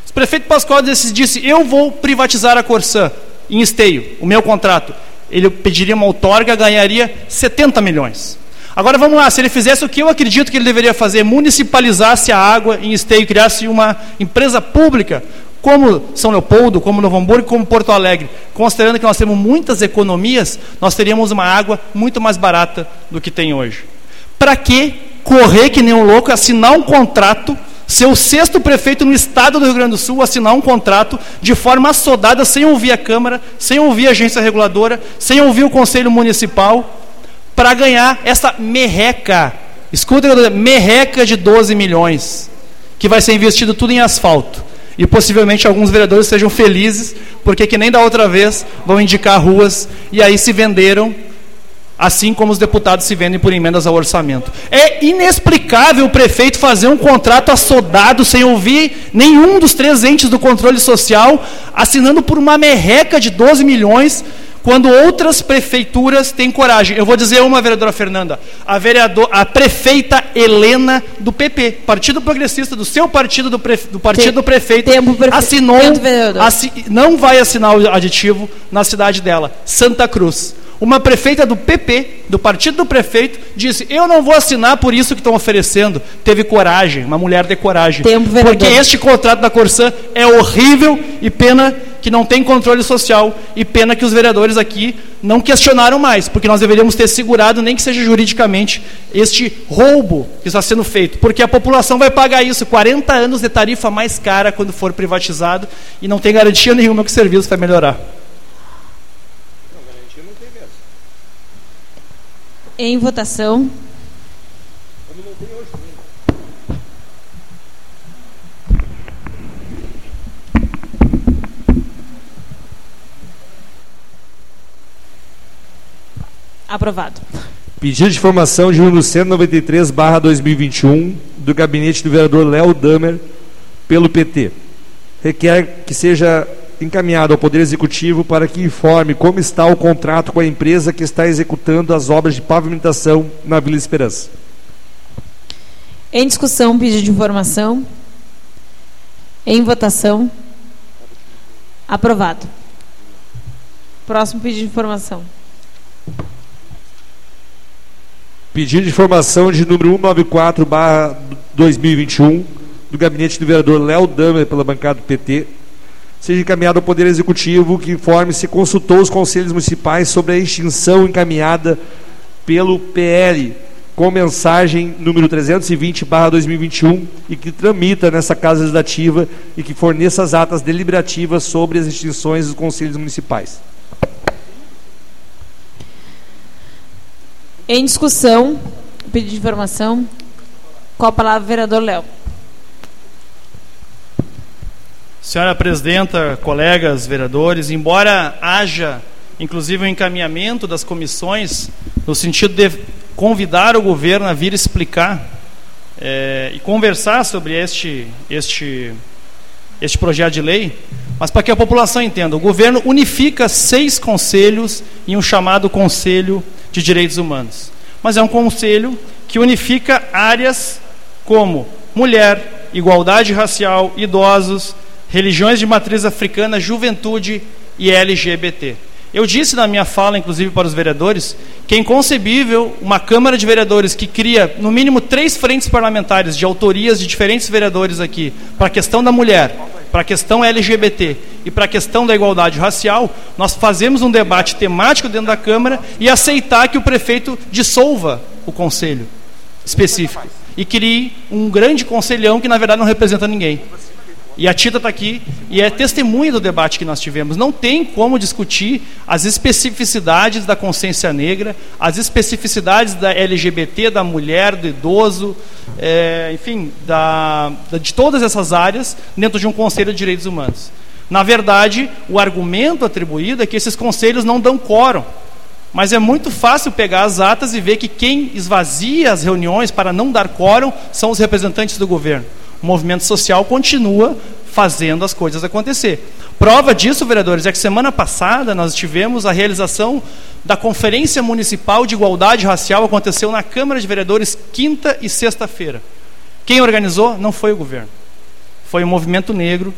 [SPEAKER 5] O prefeito Pascoal disse, disse eu vou privatizar a Corsã em esteio, o meu contrato. Ele pediria uma outorga, ganharia 70 milhões. Agora vamos lá, se ele fizesse o que eu acredito que ele deveria fazer, municipalizasse a água em esteio, criasse uma empresa pública, como São Leopoldo, como Novo Hamburgo, como Porto Alegre, considerando que nós temos muitas economias, nós teríamos uma água muito mais barata do que tem hoje. Para que correr que nem um louco, assinar um contrato, ser o sexto prefeito no estado do Rio Grande do Sul, assinar um contrato de forma assodada, sem ouvir a Câmara, sem ouvir a agência reguladora, sem ouvir o Conselho Municipal, para ganhar essa merreca, escuta, merreca de 12 milhões, que vai ser investido tudo em asfalto. E possivelmente alguns vereadores sejam felizes, porque que nem da outra vez vão indicar ruas e aí se venderam, assim como os deputados se vendem por emendas ao orçamento. É inexplicável o prefeito fazer um contrato assodado sem ouvir nenhum dos três entes do controle social, assinando por uma merreca de 12 milhões quando outras prefeituras têm coragem. Eu vou dizer uma, vereadora Fernanda, a, vereador, a prefeita Helena do PP, Partido Progressista, do seu partido, do, prefe, do partido do prefeito, prefe... assinou, assi, não vai assinar o aditivo na cidade dela, Santa Cruz. Uma prefeita do PP, do partido do prefeito, disse: Eu não vou assinar por isso que estão oferecendo. Teve coragem, uma mulher de coragem. Tempo, porque este contrato da Corsã é horrível e pena que não tem controle social e pena que os vereadores aqui não questionaram mais, porque nós deveríamos ter segurado, nem que seja juridicamente, este roubo que está sendo feito, porque a população vai pagar isso, 40 anos de tarifa mais cara quando for privatizado e não tem garantia nenhuma que o serviço vai melhorar.
[SPEAKER 1] Em votação. Aprovado.
[SPEAKER 2] Pedido de informação de número 193, barra 2021, do gabinete do vereador Léo Damer, pelo PT. Requer que seja encaminhado ao Poder Executivo para que informe como está o contrato com a empresa que está executando as obras de pavimentação na Vila Esperança.
[SPEAKER 1] Em discussão, pedido de informação. Em votação. Aprovado. Próximo pedido de informação.
[SPEAKER 2] Pedido de informação de número 194/2021 do gabinete do vereador Léo Damer pela bancada do PT, seja encaminhado ao Poder Executivo que informe se consultou os conselhos municipais sobre a extinção encaminhada pelo PL com mensagem número 320/2021 e que tramita nessa Casa Legislativa e que forneça as atas deliberativas sobre as extinções dos conselhos municipais.
[SPEAKER 1] Em discussão, pedido de informação. Com a palavra, vereador Léo.
[SPEAKER 5] Senhora presidenta, colegas vereadores, embora haja inclusive um encaminhamento das comissões no sentido de convidar o governo a vir explicar é, e conversar sobre este, este, este projeto de lei, mas para que a população entenda, o governo unifica seis conselhos em um chamado Conselho de Direitos Humanos. Mas é um conselho que unifica áreas como mulher, igualdade racial, idosos, religiões de matriz africana, juventude e LGBT. Eu disse na minha fala, inclusive para os vereadores, que é inconcebível uma Câmara de Vereadores que cria, no mínimo, três frentes parlamentares de autorias de diferentes vereadores aqui, para a questão da mulher, para a questão LGBT e para a questão da igualdade racial, nós fazemos um debate temático dentro da Câmara e aceitar que o prefeito dissolva o conselho específico e crie um grande conselhão que, na verdade, não representa ninguém. E a Tita está aqui e é testemunha do debate que nós tivemos. Não tem como discutir as especificidades da consciência negra, as especificidades da LGBT, da mulher, do idoso, é, enfim, da, de todas essas áreas dentro de um Conselho de Direitos Humanos. Na verdade, o argumento atribuído é que esses conselhos não dão quórum. Mas é muito fácil pegar as atas e ver que quem esvazia as reuniões para não dar quórum são os representantes do governo. O movimento social continua fazendo as coisas acontecer. Prova disso, vereadores, é que semana passada nós tivemos a realização da Conferência Municipal de Igualdade Racial, aconteceu na Câmara de Vereadores quinta e sexta-feira. Quem organizou? Não foi o governo. Foi o movimento negro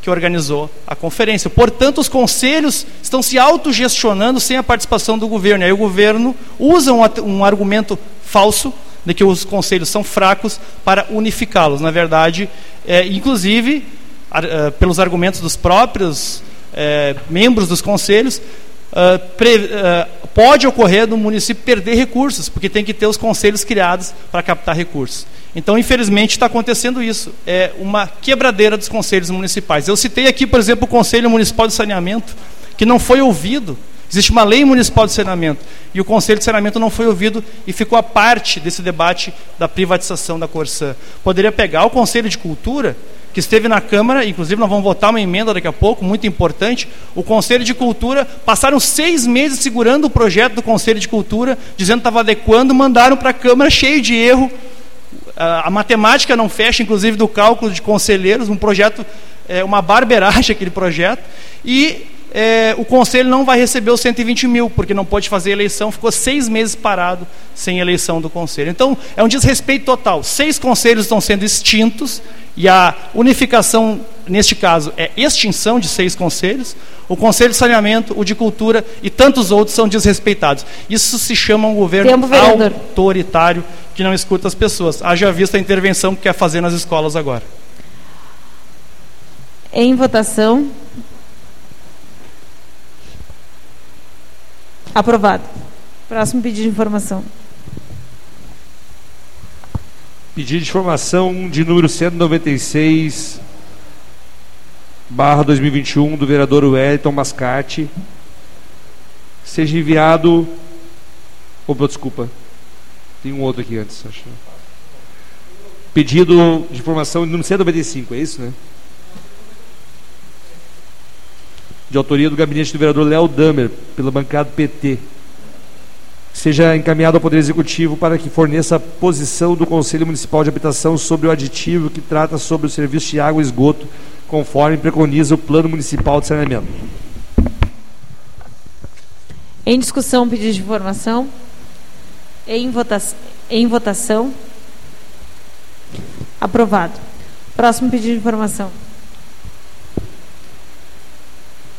[SPEAKER 5] que organizou a conferência. Portanto, os conselhos estão se autogestionando sem a participação do governo. E aí o governo usa um, um argumento falso de que os conselhos são fracos para unificá-los. Na verdade, é, inclusive, ar, é, pelos argumentos dos próprios é, membros dos conselhos, é, pre, é, pode ocorrer no município perder recursos, porque tem que ter os conselhos criados para captar recursos. Então, infelizmente, está acontecendo isso. É uma quebradeira dos conselhos municipais. Eu citei aqui, por exemplo, o Conselho Municipal de Saneamento, que não foi ouvido Existe uma lei municipal de saneamento e o Conselho de Saneamento não foi ouvido e ficou a parte desse debate da privatização da Corsã. Poderia pegar o Conselho de Cultura, que esteve na Câmara, inclusive nós vamos votar uma emenda daqui a pouco, muito importante. O Conselho de Cultura passaram seis meses segurando o projeto do Conselho de Cultura, dizendo que estava adequando, mandaram para a Câmara cheio de erro. A matemática não fecha, inclusive, do cálculo de conselheiros, um projeto, é, uma barberagem aquele projeto. E é, o conselho não vai receber os 120 mil, porque não pode fazer eleição, ficou seis meses parado sem eleição do conselho. Então, é um desrespeito total. Seis conselhos estão sendo extintos, e a unificação, neste caso, é extinção de seis conselhos. O Conselho de Saneamento, o de Cultura e tantos outros são desrespeitados. Isso se chama um governo Tempo, autoritário que não escuta as pessoas. Haja vista a intervenção que quer fazer nas escolas agora.
[SPEAKER 1] Em votação. Aprovado. Próximo pedido de informação.
[SPEAKER 2] Pedido de informação de número 196, barra 2021, do vereador Wellington Mascate. Seja enviado. Opa, desculpa. Tem um outro aqui antes, acho. Pedido de informação de número 195, é isso, né? De autoria do gabinete do vereador Léo Damer, pela bancada PT, seja encaminhado ao Poder Executivo para que forneça a posição do Conselho Municipal de Habitação sobre o aditivo que trata sobre o serviço de água e esgoto, conforme preconiza o Plano Municipal de Saneamento.
[SPEAKER 1] Em discussão, pedido de informação. Em, vota em votação. Aprovado. Próximo pedido de informação.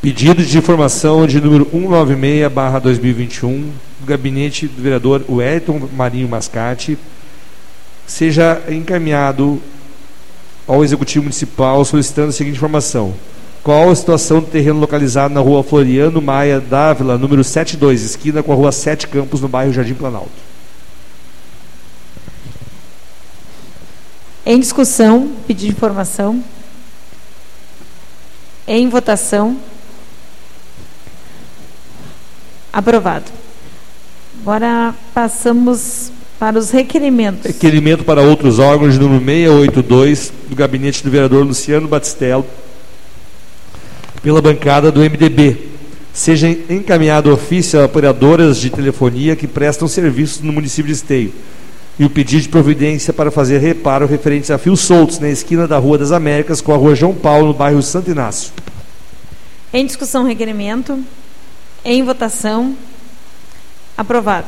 [SPEAKER 2] Pedido de informação de número 196-2021, do gabinete do vereador Wellington Marinho Mascate, seja encaminhado ao Executivo Municipal solicitando a seguinte informação. Qual a situação do terreno localizado na rua Floriano Maia Dávila, número 72, esquina com a rua 7 Campos, no bairro Jardim Planalto?
[SPEAKER 1] Em discussão, pedido de informação. Em votação. Aprovado. Agora passamos para os requerimentos.
[SPEAKER 2] Requerimento para outros órgãos, número 682, do gabinete do vereador Luciano Batistello, pela bancada do MDB. Seja encaminhado ofício a operadoras de telefonia que prestam serviços no município de Esteio. E o pedido de providência para fazer reparo referente a fios soltos na esquina da Rua das Américas com a Rua João Paulo, no bairro Santo Inácio.
[SPEAKER 1] Em discussão, requerimento. Em votação. Aprovado.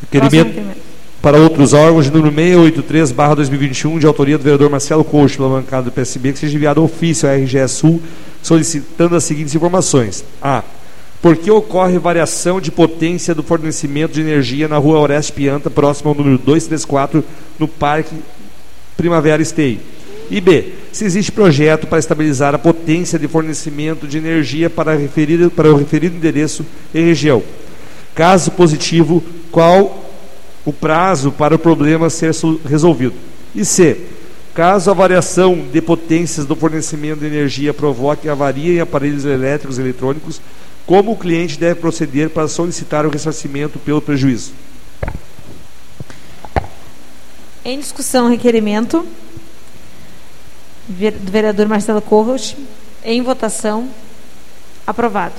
[SPEAKER 2] Requerimento para outros órgãos, número 683, barra 2021, de autoria do vereador Marcelo Coxo, pela bancada do PSB, que seja enviado ofício à RGE Sul, solicitando as seguintes informações: A. Por que ocorre variação de potência do fornecimento de energia na rua Oreste Pianta, próximo ao número 234, no Parque Primavera Stay? E B. Se existe projeto para estabilizar a potência de fornecimento de energia para, referir, para o referido endereço e região. Caso positivo, qual o prazo para o problema ser resolvido? E C. Caso a variação de potências do fornecimento de energia provoque avaria em aparelhos elétricos e eletrônicos, como o cliente deve proceder para solicitar o ressarcimento pelo prejuízo?
[SPEAKER 1] Em discussão, requerimento do vereador Marcelo Corros. Em votação. Aprovado.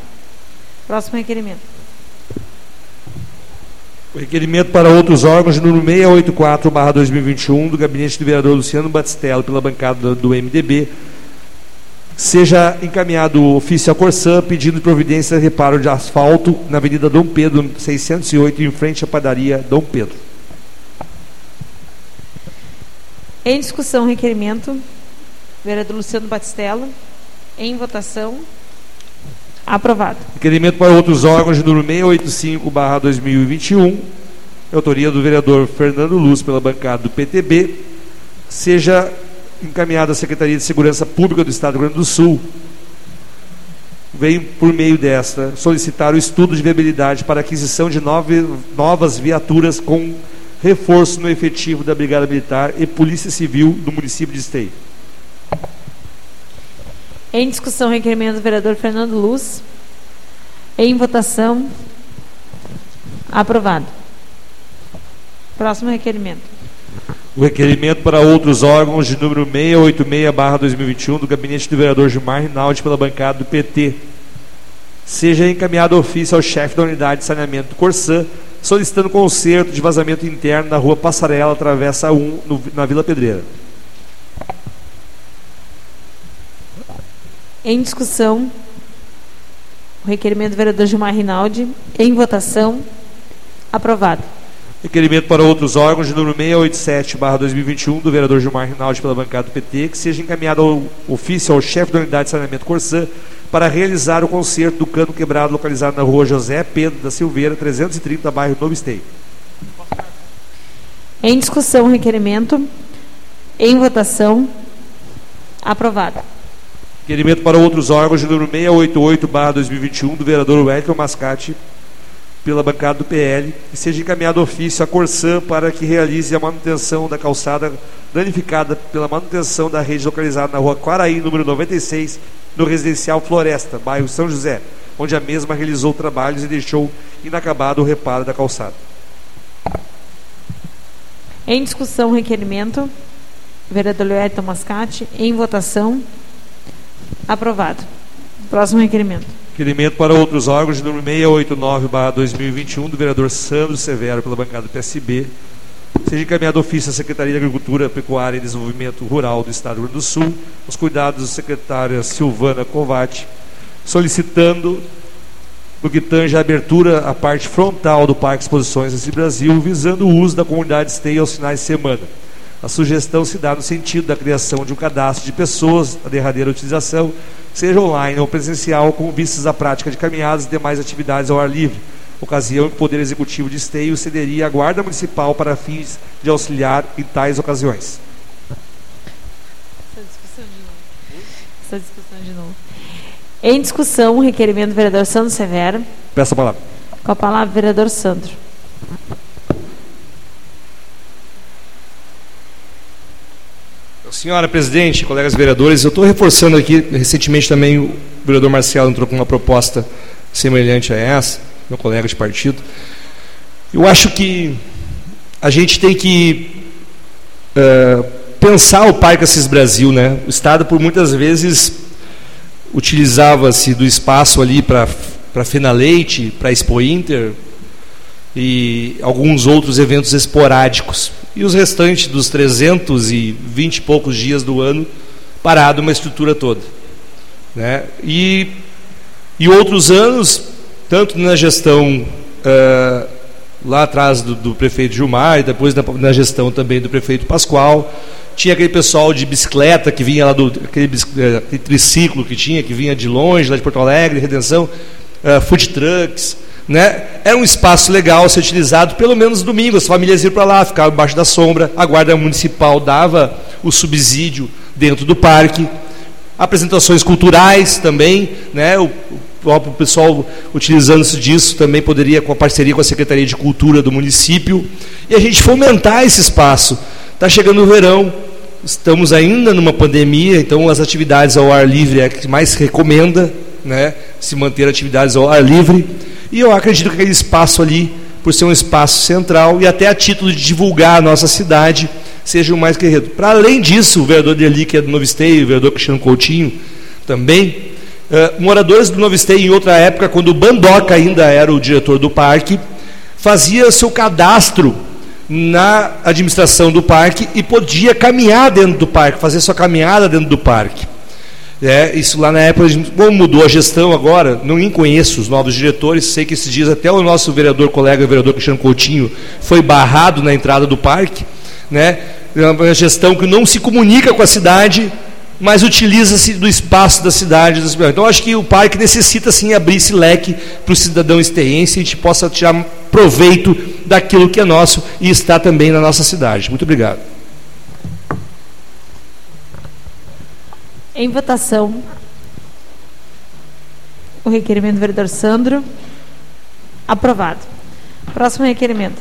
[SPEAKER 1] Próximo requerimento.
[SPEAKER 2] O requerimento para outros órgãos, número 684-2021, do gabinete do vereador Luciano Batistello, pela bancada do MDB, seja encaminhado o ofício à Corsã pedindo providência de reparo de asfalto na Avenida Dom Pedro, 608, em frente à padaria Dom Pedro.
[SPEAKER 1] Em discussão, requerimento. Vereador Luciano Batistello. Em votação. Aprovado.
[SPEAKER 2] Requerimento para outros órgãos, número 685-2021, autoria do vereador Fernando Luz, pela bancada do PTB, seja encaminhado à Secretaria de Segurança Pública do Estado do Rio Grande do Sul. Vem, por meio desta, solicitar o estudo de viabilidade para aquisição de nove, novas viaturas com reforço no efetivo da Brigada Militar e Polícia Civil do município de Esteio.
[SPEAKER 1] Em discussão, requerimento do vereador Fernando Luz. Em votação. Aprovado. Próximo requerimento.
[SPEAKER 2] O requerimento para outros órgãos de número 686-2021 do gabinete do vereador Gilmar Rinaldi pela bancada do PT. Seja encaminhado ofício ao chefe da unidade de saneamento Corsã, solicitando conserto de vazamento interno na rua Passarela, Travessa 1, no, na Vila Pedreira.
[SPEAKER 1] Em discussão, o requerimento do vereador Gilmar Rinaldi. Em votação. Aprovado.
[SPEAKER 2] Requerimento para outros órgãos de número 687-2021 do vereador Gilmar Rinaldi pela bancada do PT, que seja encaminhado ao ofício ao chefe da unidade de saneamento Corsã para realizar o conserto do cano quebrado localizado na rua José Pedro da Silveira, 330, bairro Novo Esteio.
[SPEAKER 1] Em discussão, requerimento. Em votação. Aprovado.
[SPEAKER 2] Requerimento para outros órgãos de número 688-2021 do vereador Wellington Mascate, pela bancada do PL, que seja encaminhado ofício à Corsã para que realize a manutenção da calçada danificada pela manutenção da rede localizada na rua Quaraí, número 96, no residencial Floresta, bairro São José, onde a mesma realizou trabalhos e deixou inacabado o reparo da calçada.
[SPEAKER 1] Em discussão, requerimento. Vereador Wellington Mascate. Em votação. Aprovado. Próximo requerimento.
[SPEAKER 2] Requerimento para outros órgãos de número 689-2021 do vereador Sandro Severo pela bancada do PSB. Seja encaminhado ofício à Secretaria de Agricultura, Pecuária e Desenvolvimento Rural do Estado do Rio Grande do Sul, os cuidados da secretária Silvana Covati, solicitando no que tange a abertura à parte frontal do Parque Exposições desse Brasil, visando o uso da comunidade esteia aos finais de semana. A sugestão se dá no sentido da criação de um cadastro de pessoas, a derradeira utilização, seja online ou presencial, com vistas à prática de caminhadas e demais atividades ao ar livre, ocasião em que o Poder Executivo de Esteio cederia à Guarda Municipal para fins de auxiliar em tais ocasiões.
[SPEAKER 1] Essa discussão de novo. Em discussão, o requerimento do vereador Sandro Severo.
[SPEAKER 2] Peço a palavra.
[SPEAKER 1] Com a palavra, vereador Sandro.
[SPEAKER 2] Senhora presidente, colegas vereadores, eu estou reforçando aqui, recentemente também o vereador Marcelo entrou com uma proposta semelhante a essa, meu colega de partido. Eu acho que a gente tem que uh, pensar o Parque Assis Brasil, né? O Estado, por muitas vezes, utilizava-se do espaço ali para Fena Leite, para Expo Inter e alguns outros eventos esporádicos e os restantes dos 320 e poucos dias do ano parado uma estrutura toda. Né? E, e outros anos, tanto na gestão uh, lá atrás do, do, prefeito Gilmar, e depois na, na, gestão também do prefeito Pascoal, tinha aquele pessoal de bicicleta que vinha lá do aquele, eh, aquele triciclo que tinha, que vinha de longe, lá de Porto Alegre, Redenção, uh, food trucks, né? Era um espaço legal ser utilizado, pelo menos domingo, as famílias iam para lá, ficavam embaixo da sombra, a guarda municipal dava o subsídio dentro do parque, apresentações culturais também, né? O, próprio pessoal utilizando-se disso também poderia, com a parceria com a Secretaria de Cultura do município, e a gente fomentar esse espaço. Está chegando o verão, estamos ainda numa pandemia, então as atividades ao ar livre é a que mais recomenda, né, se manter atividades ao ar livre. E eu acredito que aquele espaço ali, por ser um espaço central e até a título de divulgar a nossa cidade, seja o mais querido. Para além disso, o vereador Deli, que é do Novo Esteio, o vereador Cristiano Coutinho, também, uh, moradores do Novo Esteio, em outra época, quando o Bandoca ainda era o diretor do parque, fazia seu cadastro na administração do parque e podia caminhar dentro do parque, fazer sua caminhada dentro do parque. É, isso lá na época, como mudou a gestão agora, não conheço os novos diretores, sei que esses dias até o nosso vereador, colega, o vereador Cristiano Coutinho, foi barrado na entrada do parque, né? É uma gestão que não se comunica com a cidade, mas utiliza-se do espaço da cidade. Então, acho que o parque necessita sim abrir esse leque para o cidadão esteense e a gente possa tirar proveito daquilo que é nosso e está também na nossa cidade. Muito obrigado.
[SPEAKER 1] Em votação, o requerimento do vereador Sandro. Aprovado. Próximo requerimento.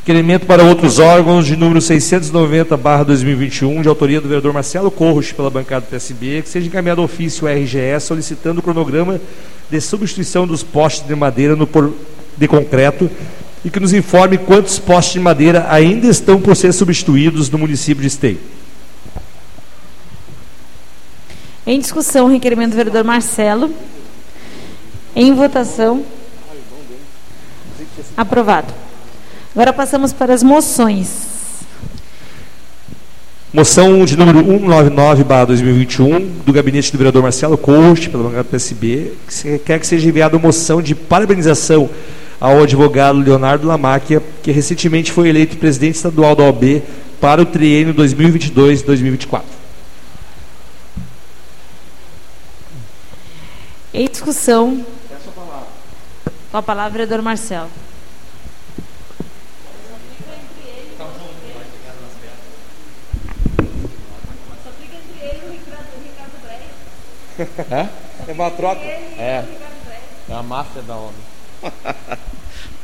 [SPEAKER 2] Requerimento para outros órgãos de número 690-2021, de autoria do vereador Marcelo Corros, pela bancada do PSB, que seja encaminhado ofício RGE solicitando o cronograma de substituição dos postes de madeira no por, de concreto e que nos informe quantos postes de madeira ainda estão por ser substituídos no município de Esteio.
[SPEAKER 1] Em discussão, o requerimento do vereador Marcelo. Em votação. Aprovado. Agora passamos para as moções.
[SPEAKER 2] Moção de número 199-2021, do gabinete do vereador Marcelo Coast, pela bancada do PSB, que quer que seja enviada moção de parabenização ao advogado Leonardo Lamáquia, que recentemente foi eleito presidente estadual da OAB para o triênio 2022-2024.
[SPEAKER 1] Em discussão. Com a palavra, vereador Marcelo.
[SPEAKER 6] É? É uma troca. É. É a máfia da obra.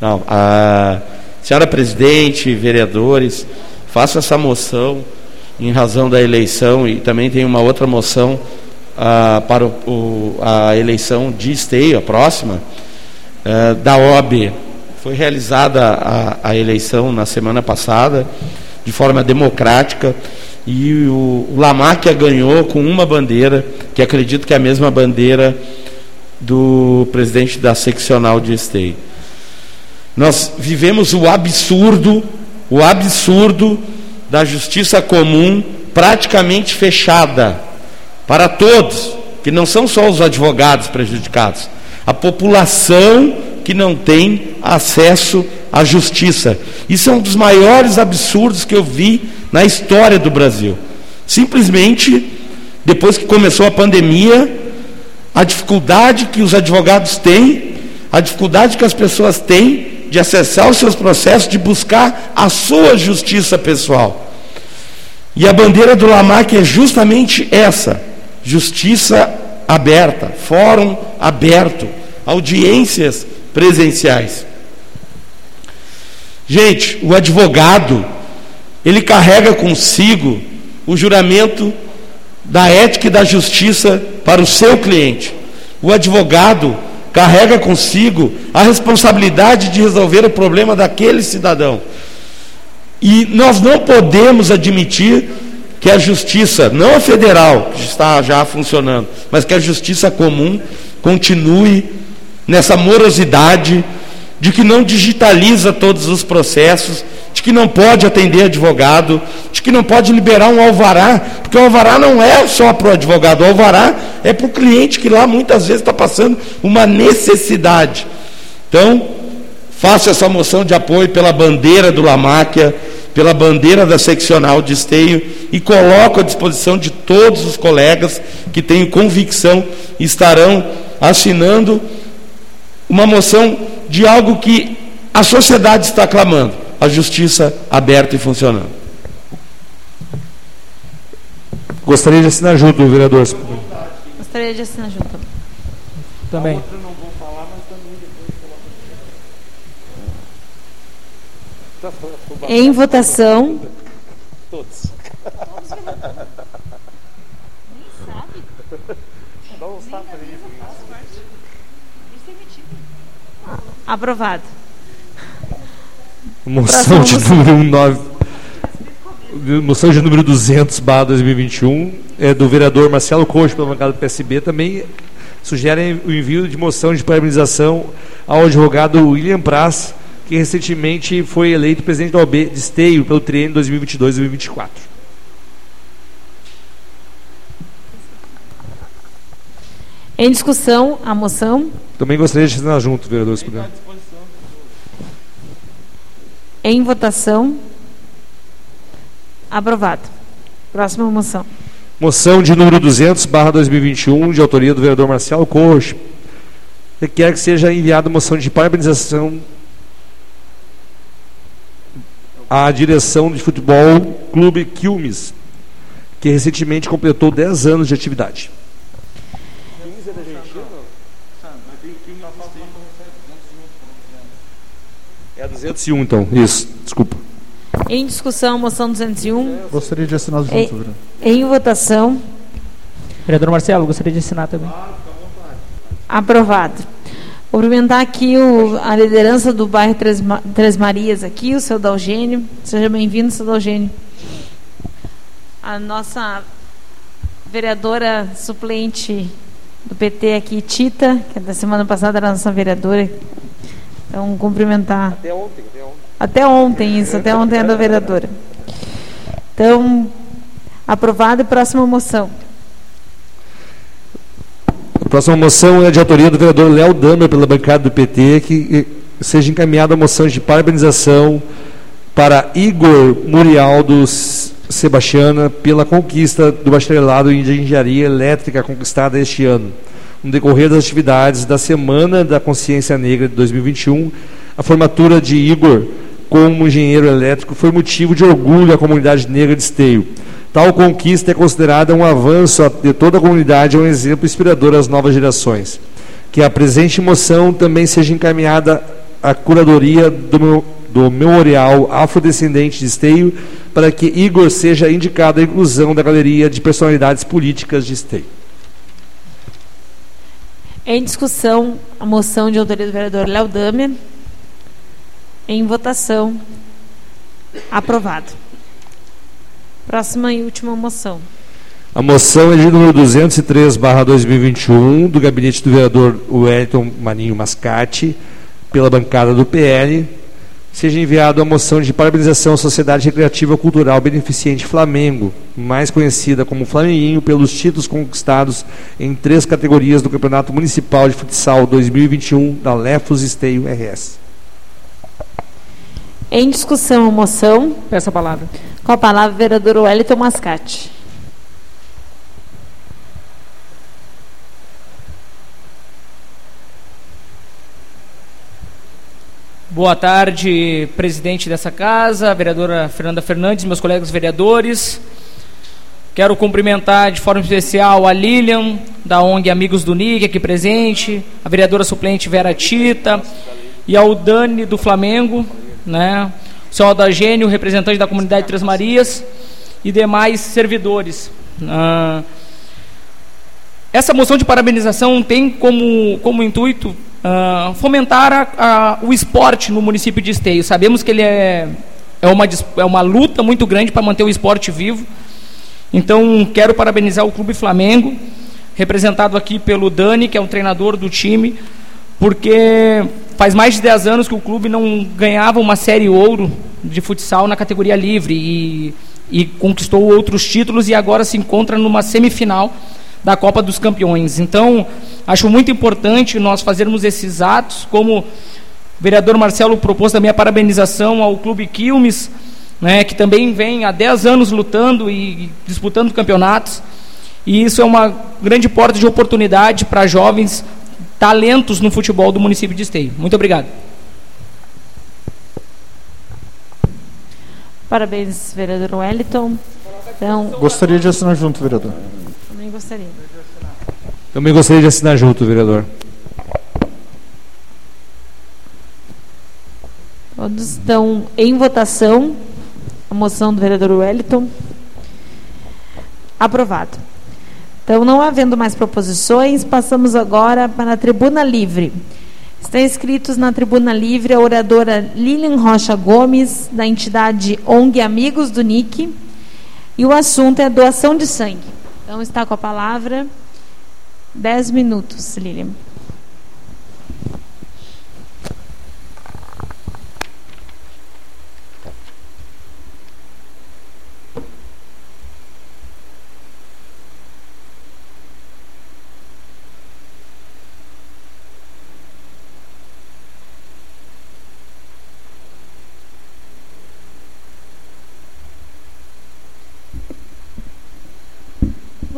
[SPEAKER 6] Não, a senhora presidente, vereadores, faço essa moção em razão da eleição e também tem uma outra moção para o, a eleição de esteio, a próxima, ah, da OB. Foi realizada a, a eleição na semana passada, de forma democrática, e o, o Lamáquia ganhou com uma bandeira, que acredito que é a mesma bandeira do presidente da seccional de Esteio. Nós vivemos o absurdo, o absurdo da justiça comum praticamente fechada para todos, que não são só os advogados prejudicados, a população que não tem acesso à justiça. Isso é um dos maiores absurdos que eu vi na história do Brasil. Simplesmente, depois que começou a pandemia, a dificuldade que os advogados têm, a dificuldade que as pessoas têm de acessar os seus processos, de buscar a sua justiça pessoal. E a bandeira do Lamac é justamente essa: justiça aberta, fórum aberto, audiências presenciais. Gente, o advogado ele carrega consigo o juramento da ética e da justiça para o seu cliente. O advogado carrega consigo a responsabilidade de resolver o problema daquele cidadão. E nós não podemos admitir que a justiça, não a federal, que está já funcionando, mas que a justiça comum continue nessa morosidade de que não digitaliza todos os processos, de que não pode atender advogado, de que não pode liberar um alvará, porque o alvará não é só para o advogado, o alvará é para o cliente que lá muitas vezes está passando uma necessidade. Então, faço essa moção de apoio pela bandeira do Lamáquia, pela bandeira da seccional de esteio e coloco à disposição de todos os colegas que tenho convicção estarão assinando uma moção de algo que a sociedade está clamando: a justiça aberta e funcionando.
[SPEAKER 2] Gostaria de assinar junto, vereador.
[SPEAKER 1] Gostaria de assinar junto.
[SPEAKER 7] Também.
[SPEAKER 1] Em votação. Aprovado.
[SPEAKER 2] Moção de número 9. Moção de número 200, barra 2021, é do vereador Marcelo Coxo, pela bancada do PSB, também sugerem o envio de moção de parabenização ao advogado William Praz, que recentemente foi eleito presidente da OB de Esteio pelo triênio 2022-2024.
[SPEAKER 1] Em discussão, a moção.
[SPEAKER 2] Também gostaria de assinar junto, vereador, se puder.
[SPEAKER 1] Em votação. Aprovado. Próxima moção.
[SPEAKER 2] Moção de número 200, barra 2021, de autoria do vereador Marcelo Coxo, requer que seja enviada moção de parabenização à direção de futebol Clube Quilmes, que recentemente completou 10 anos de atividade. É a 201, então. Isso, desculpa.
[SPEAKER 1] Em discussão, moção 201.
[SPEAKER 3] Gostaria de assinar junto,
[SPEAKER 1] Ei.
[SPEAKER 3] vereador.
[SPEAKER 1] Em votação.
[SPEAKER 7] Vereador Marcelo, gostaria de assinar também.
[SPEAKER 1] Aprovado. Cumprimentar aqui o- a liderança do bairro Três, Três Marias aqui, o seu Dalgênio. Seja bem-vindo, seu Dalgênio. A nossa vereadora suplente do PT aqui, Tita, que da semana passada era a nossa vereadora. Então, cumprimentar.
[SPEAKER 2] Até ontem, até ontem.
[SPEAKER 1] Até ontem, isso, até ontem era a vereadora. Então, aprovado e próxima moção.
[SPEAKER 2] A próxima moção é de autoria do vereador Léo Damer, pela bancada do PT, que seja encaminhada a moção de parabenização para Igor Murialdo Sebastiana pela conquista do bacharelado em engenharia elétrica conquistada este ano. No decorrer das atividades da Semana da Consciência Negra de 2021, a formatura de Igor como engenheiro elétrico foi motivo de orgulho à comunidade negra de Esteio. Tal conquista é considerada um avanço de toda a comunidade e um exemplo inspirador às novas gerações. Que a presente moção também seja encaminhada à curadoria do, do Memorial Afrodescendente de Esteio, para que Igor seja indicado à inclusão da galeria de personalidades políticas de Esteio.
[SPEAKER 1] Em discussão, a moção de autoria do vereador Léo Damer. Em votação. Aprovado. Próxima e última moção.
[SPEAKER 2] A moção é de número 203, barra 2021, do gabinete do vereador Wellington Maninho Mascate, pela bancada do PL. Seja enviada a moção de parabenização à Sociedade Recreativa Cultural Beneficente Flamengo, mais conhecida como Flamenguinho, pelos títulos conquistados em três categorias do Campeonato Municipal de Futsal 2021 da Lefos Esteio RS.
[SPEAKER 1] Em discussão, a moção.
[SPEAKER 7] Peço a palavra.
[SPEAKER 1] Com a palavra, o vereador Wellington Mascate.
[SPEAKER 7] Boa tarde, presidente dessa casa, vereadora Fernanda Fernandes, meus colegas vereadores. Quero cumprimentar de forma especial a Lilian, da ONG Amigos do NIC, aqui presente, a vereadora suplente Vera Tita e ao Dani do Flamengo, né? O senhor Adagênio, representante da comunidade Três Marias e demais servidores. Ah, essa moção de parabenização tem como, como intuito ah, fomentar a- a- o esporte no município de Esteio. Sabemos que ele é, é, uma, é uma luta muito grande para manter o esporte vivo. Então, quero parabenizar o Clube Flamengo, representado aqui pelo Dani, que é o treinador do time, porque faz mais de 10 anos que o clube não ganhava uma série ouro de futsal na categoria livre e, e conquistou outros títulos e agora se encontra numa semifinal da Copa dos Campeões. Então, acho muito importante nós fazermos esses atos, como o vereador Marcelo propôs também a parabenização ao Clube Quilmes, né, que também vem há 10 anos lutando e disputando campeonatos. E isso é uma grande porta de oportunidade para jovens talentos no futebol do município de Esteio. Muito obrigado.
[SPEAKER 1] Parabéns, vereador Wellington. Então,
[SPEAKER 3] Gostaria de assinar junto, vereador.
[SPEAKER 1] também gostaria.
[SPEAKER 2] Também gostaria de assinar junto, vereador.
[SPEAKER 1] Todos estão em votação a moção do vereador Wellington. Aprovado. Então, não havendo mais proposições, passamos agora para a tribuna livre. Estão inscritos na tribuna livre a oradora Lilian Rocha Gomes, da entidade ONG Amigos do NIC, e o assunto é doação de sangue. Então, está com a palavra. Dez minutos, Lilian.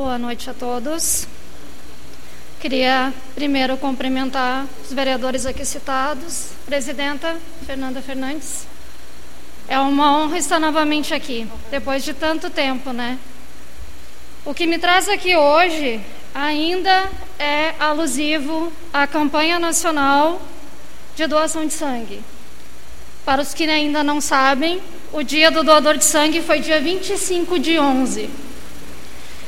[SPEAKER 8] Boa noite a todos. Queria primeiro cumprimentar os vereadores aqui citados, presidenta Fernanda Fernandes. É uma honra estar novamente aqui, depois de tanto tempo, né? O que me traz aqui hoje ainda é alusivo à campanha nacional de doação de sangue. Para os que ainda não sabem, o dia do doador de sangue foi dia 25 de 11.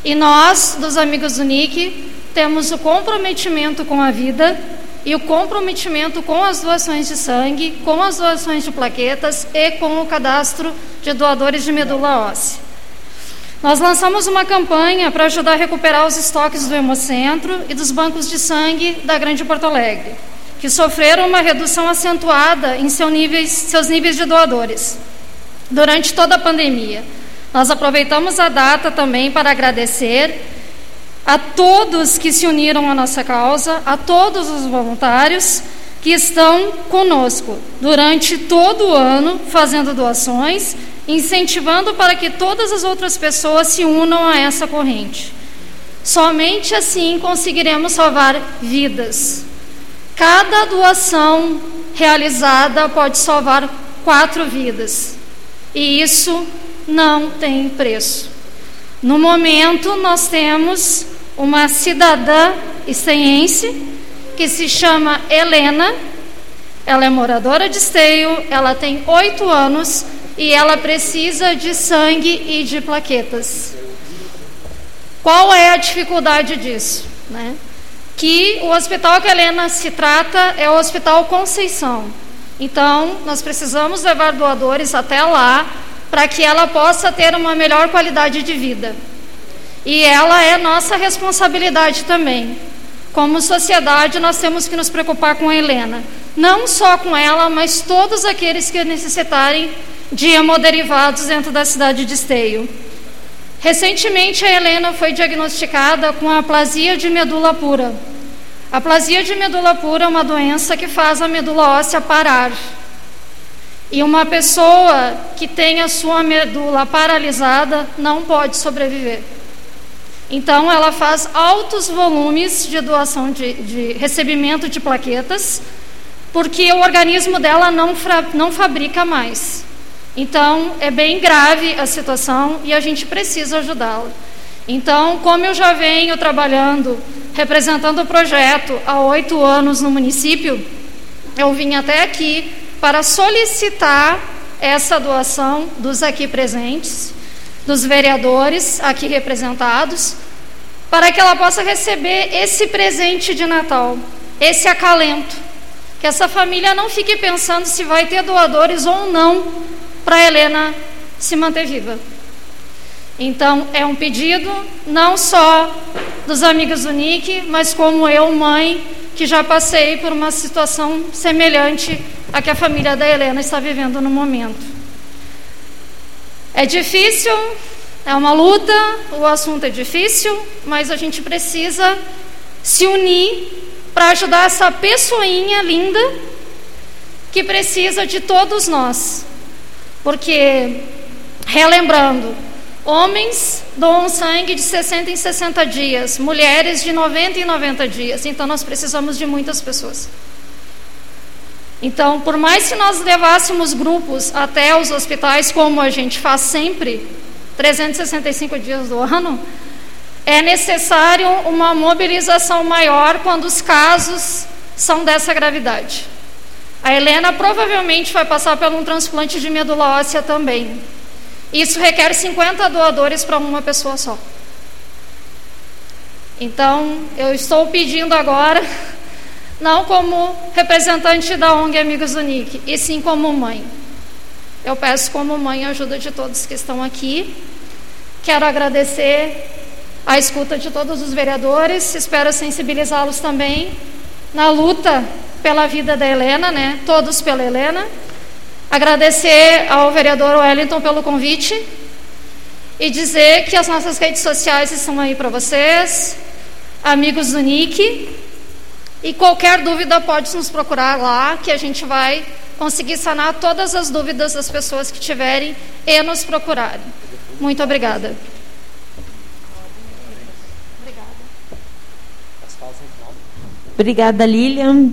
[SPEAKER 8] E nós, dos amigos do NIC, temos o comprometimento com a vida e o comprometimento com as doações de sangue, com as doações de plaquetas e com o cadastro de doadores de medula óssea. Nós lançamos uma campanha para ajudar a recuperar os estoques do Hemocentro e dos bancos de sangue da Grande Porto Alegre, que sofreram uma redução acentuada em seu níveis, seus níveis de doadores durante toda a pandemia. Nós aproveitamos a data também para agradecer a todos que se uniram à nossa causa, a todos os voluntários que estão conosco durante todo o ano fazendo doações, incentivando para que todas as outras pessoas se unam a essa corrente. Somente assim conseguiremos salvar vidas. Cada doação realizada pode salvar quatro vidas. E isso não tem preço. No momento, nós temos uma cidadã esteense que se chama Helena. Ela é moradora de Esteio, ela tem oito anos e ela precisa de sangue e de plaquetas. Qual é a dificuldade disso? Né? Que o hospital que a Helena se trata é o Hospital Conceição. Então, nós precisamos levar doadores até lá para que ela possa ter uma melhor qualidade de vida. E ela é nossa responsabilidade também. Como sociedade, nós temos que nos preocupar com a Helena. Não só com ela, mas todos aqueles que necessitarem de hemoderivados dentro da cidade de Esteio. Recentemente, a Helena foi diagnosticada com aplasia de medula pura. A aplasia de medula pura é uma doença que faz a medula óssea parar. E uma pessoa que tem a sua medula paralisada não pode sobreviver. Então, ela faz altos volumes de doação de, de recebimento de plaquetas, porque o organismo dela não, fra, não fabrica mais. Então, é bem grave a situação e a gente precisa ajudá-la. Então, como eu já venho trabalhando, representando o projeto há oito anos no município, eu vim até aqui para solicitar essa doação dos aqui presentes, dos vereadores aqui representados, para que ela possa receber esse presente de Natal, esse acalento. Que essa família não fique pensando se vai ter doadores ou não para Helena se manter viva. Então, é um pedido não só dos amigos do Nick, mas como eu, mãe, que já passei por uma situação semelhante à que a família da Helena está vivendo no momento. É difícil, é uma luta, o assunto é difícil, mas a gente precisa se unir para ajudar essa pessoinha linda que precisa de todos nós. Porque Relembrando, homens doam sangue de 60 em 60 dias, mulheres de 90 em 90 dias. Então nós precisamos de muitas pessoas. Então, por mais que nós levássemos grupos até os hospitais, como a gente faz sempre, 365 dias do ano, é necessário uma mobilização maior quando os casos são dessa gravidade. A Helena provavelmente vai passar por um transplante de medula óssea também. Isso requer 50 doadores para uma pessoa só. Então, eu estou pedindo agora não como representante da ONG Amigos do NIC, e sim como mãe. Eu peço como mãe a ajuda de todos que estão aqui. Quero agradecer a escuta de todos os vereadores, espero sensibilizá-los também na luta pela vida da Helena, né? Todos pela Helena. Agradecer ao vereador Wellington pelo convite e dizer que as nossas redes sociais estão aí para vocês, amigos do NIC, e qualquer dúvida pode nos procurar lá, que a gente vai conseguir sanar todas as dúvidas das pessoas que tiverem e nos procurarem. Muito obrigada.
[SPEAKER 1] Obrigada, Lilian.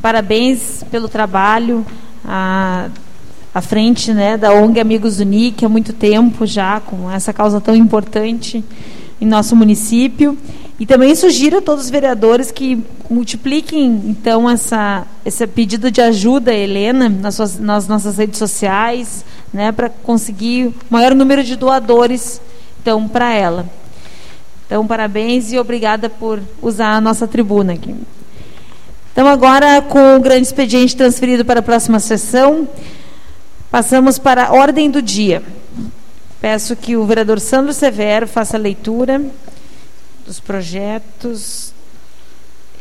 [SPEAKER 1] Parabéns pelo trabalho à, à frente né, da ONG Amigos do NIC há muito tempo já, com essa causa tão importante em nosso município. E também sugiro a todos os vereadores que multipliquem, então, essa, esse pedido de ajuda, Helena, nas, suas, nas nossas redes sociais, né, para conseguir o maior número de doadores, então, para ela. Então, parabéns e obrigada por usar a nossa tribuna aqui. Então, agora, com o grande expediente transferido para a próxima sessão, passamos para a ordem do dia. Peço que o vereador Sandro Severo faça a leitura dos projetos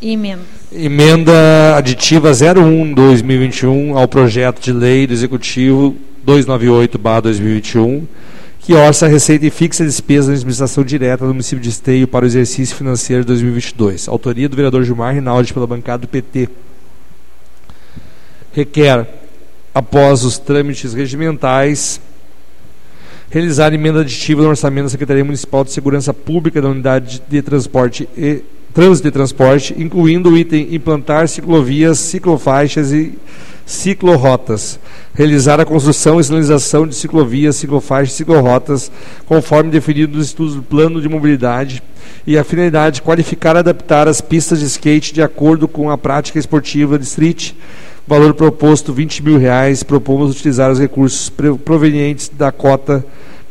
[SPEAKER 1] e emenda.
[SPEAKER 2] Emenda aditiva 01-2021 ao projeto de lei do Executivo 298-2021, que orça a receita e fixa a despesa da administração direta do município de Esteio para o exercício financeiro de 2022. Autoria do vereador Gilmar Rinaldi pela bancada do PT. Requer, após os trâmites regimentais, realizar emenda aditiva no orçamento da Secretaria Municipal de Segurança Pública da Unidade de Transporte e Trânsito e Transporte, incluindo o item implantar ciclovias, ciclofaixas e ciclorotas. Realizar a construção e sinalização de ciclovias, ciclofaixas e ciclorotas, conforme definido nos estudos do plano de mobilidade, e a finalidade de qualificar e adaptar as pistas de skate de acordo com a prática esportiva de street. Valor proposto 20 mil reais. Propomos utilizar os recursos provenientes da cota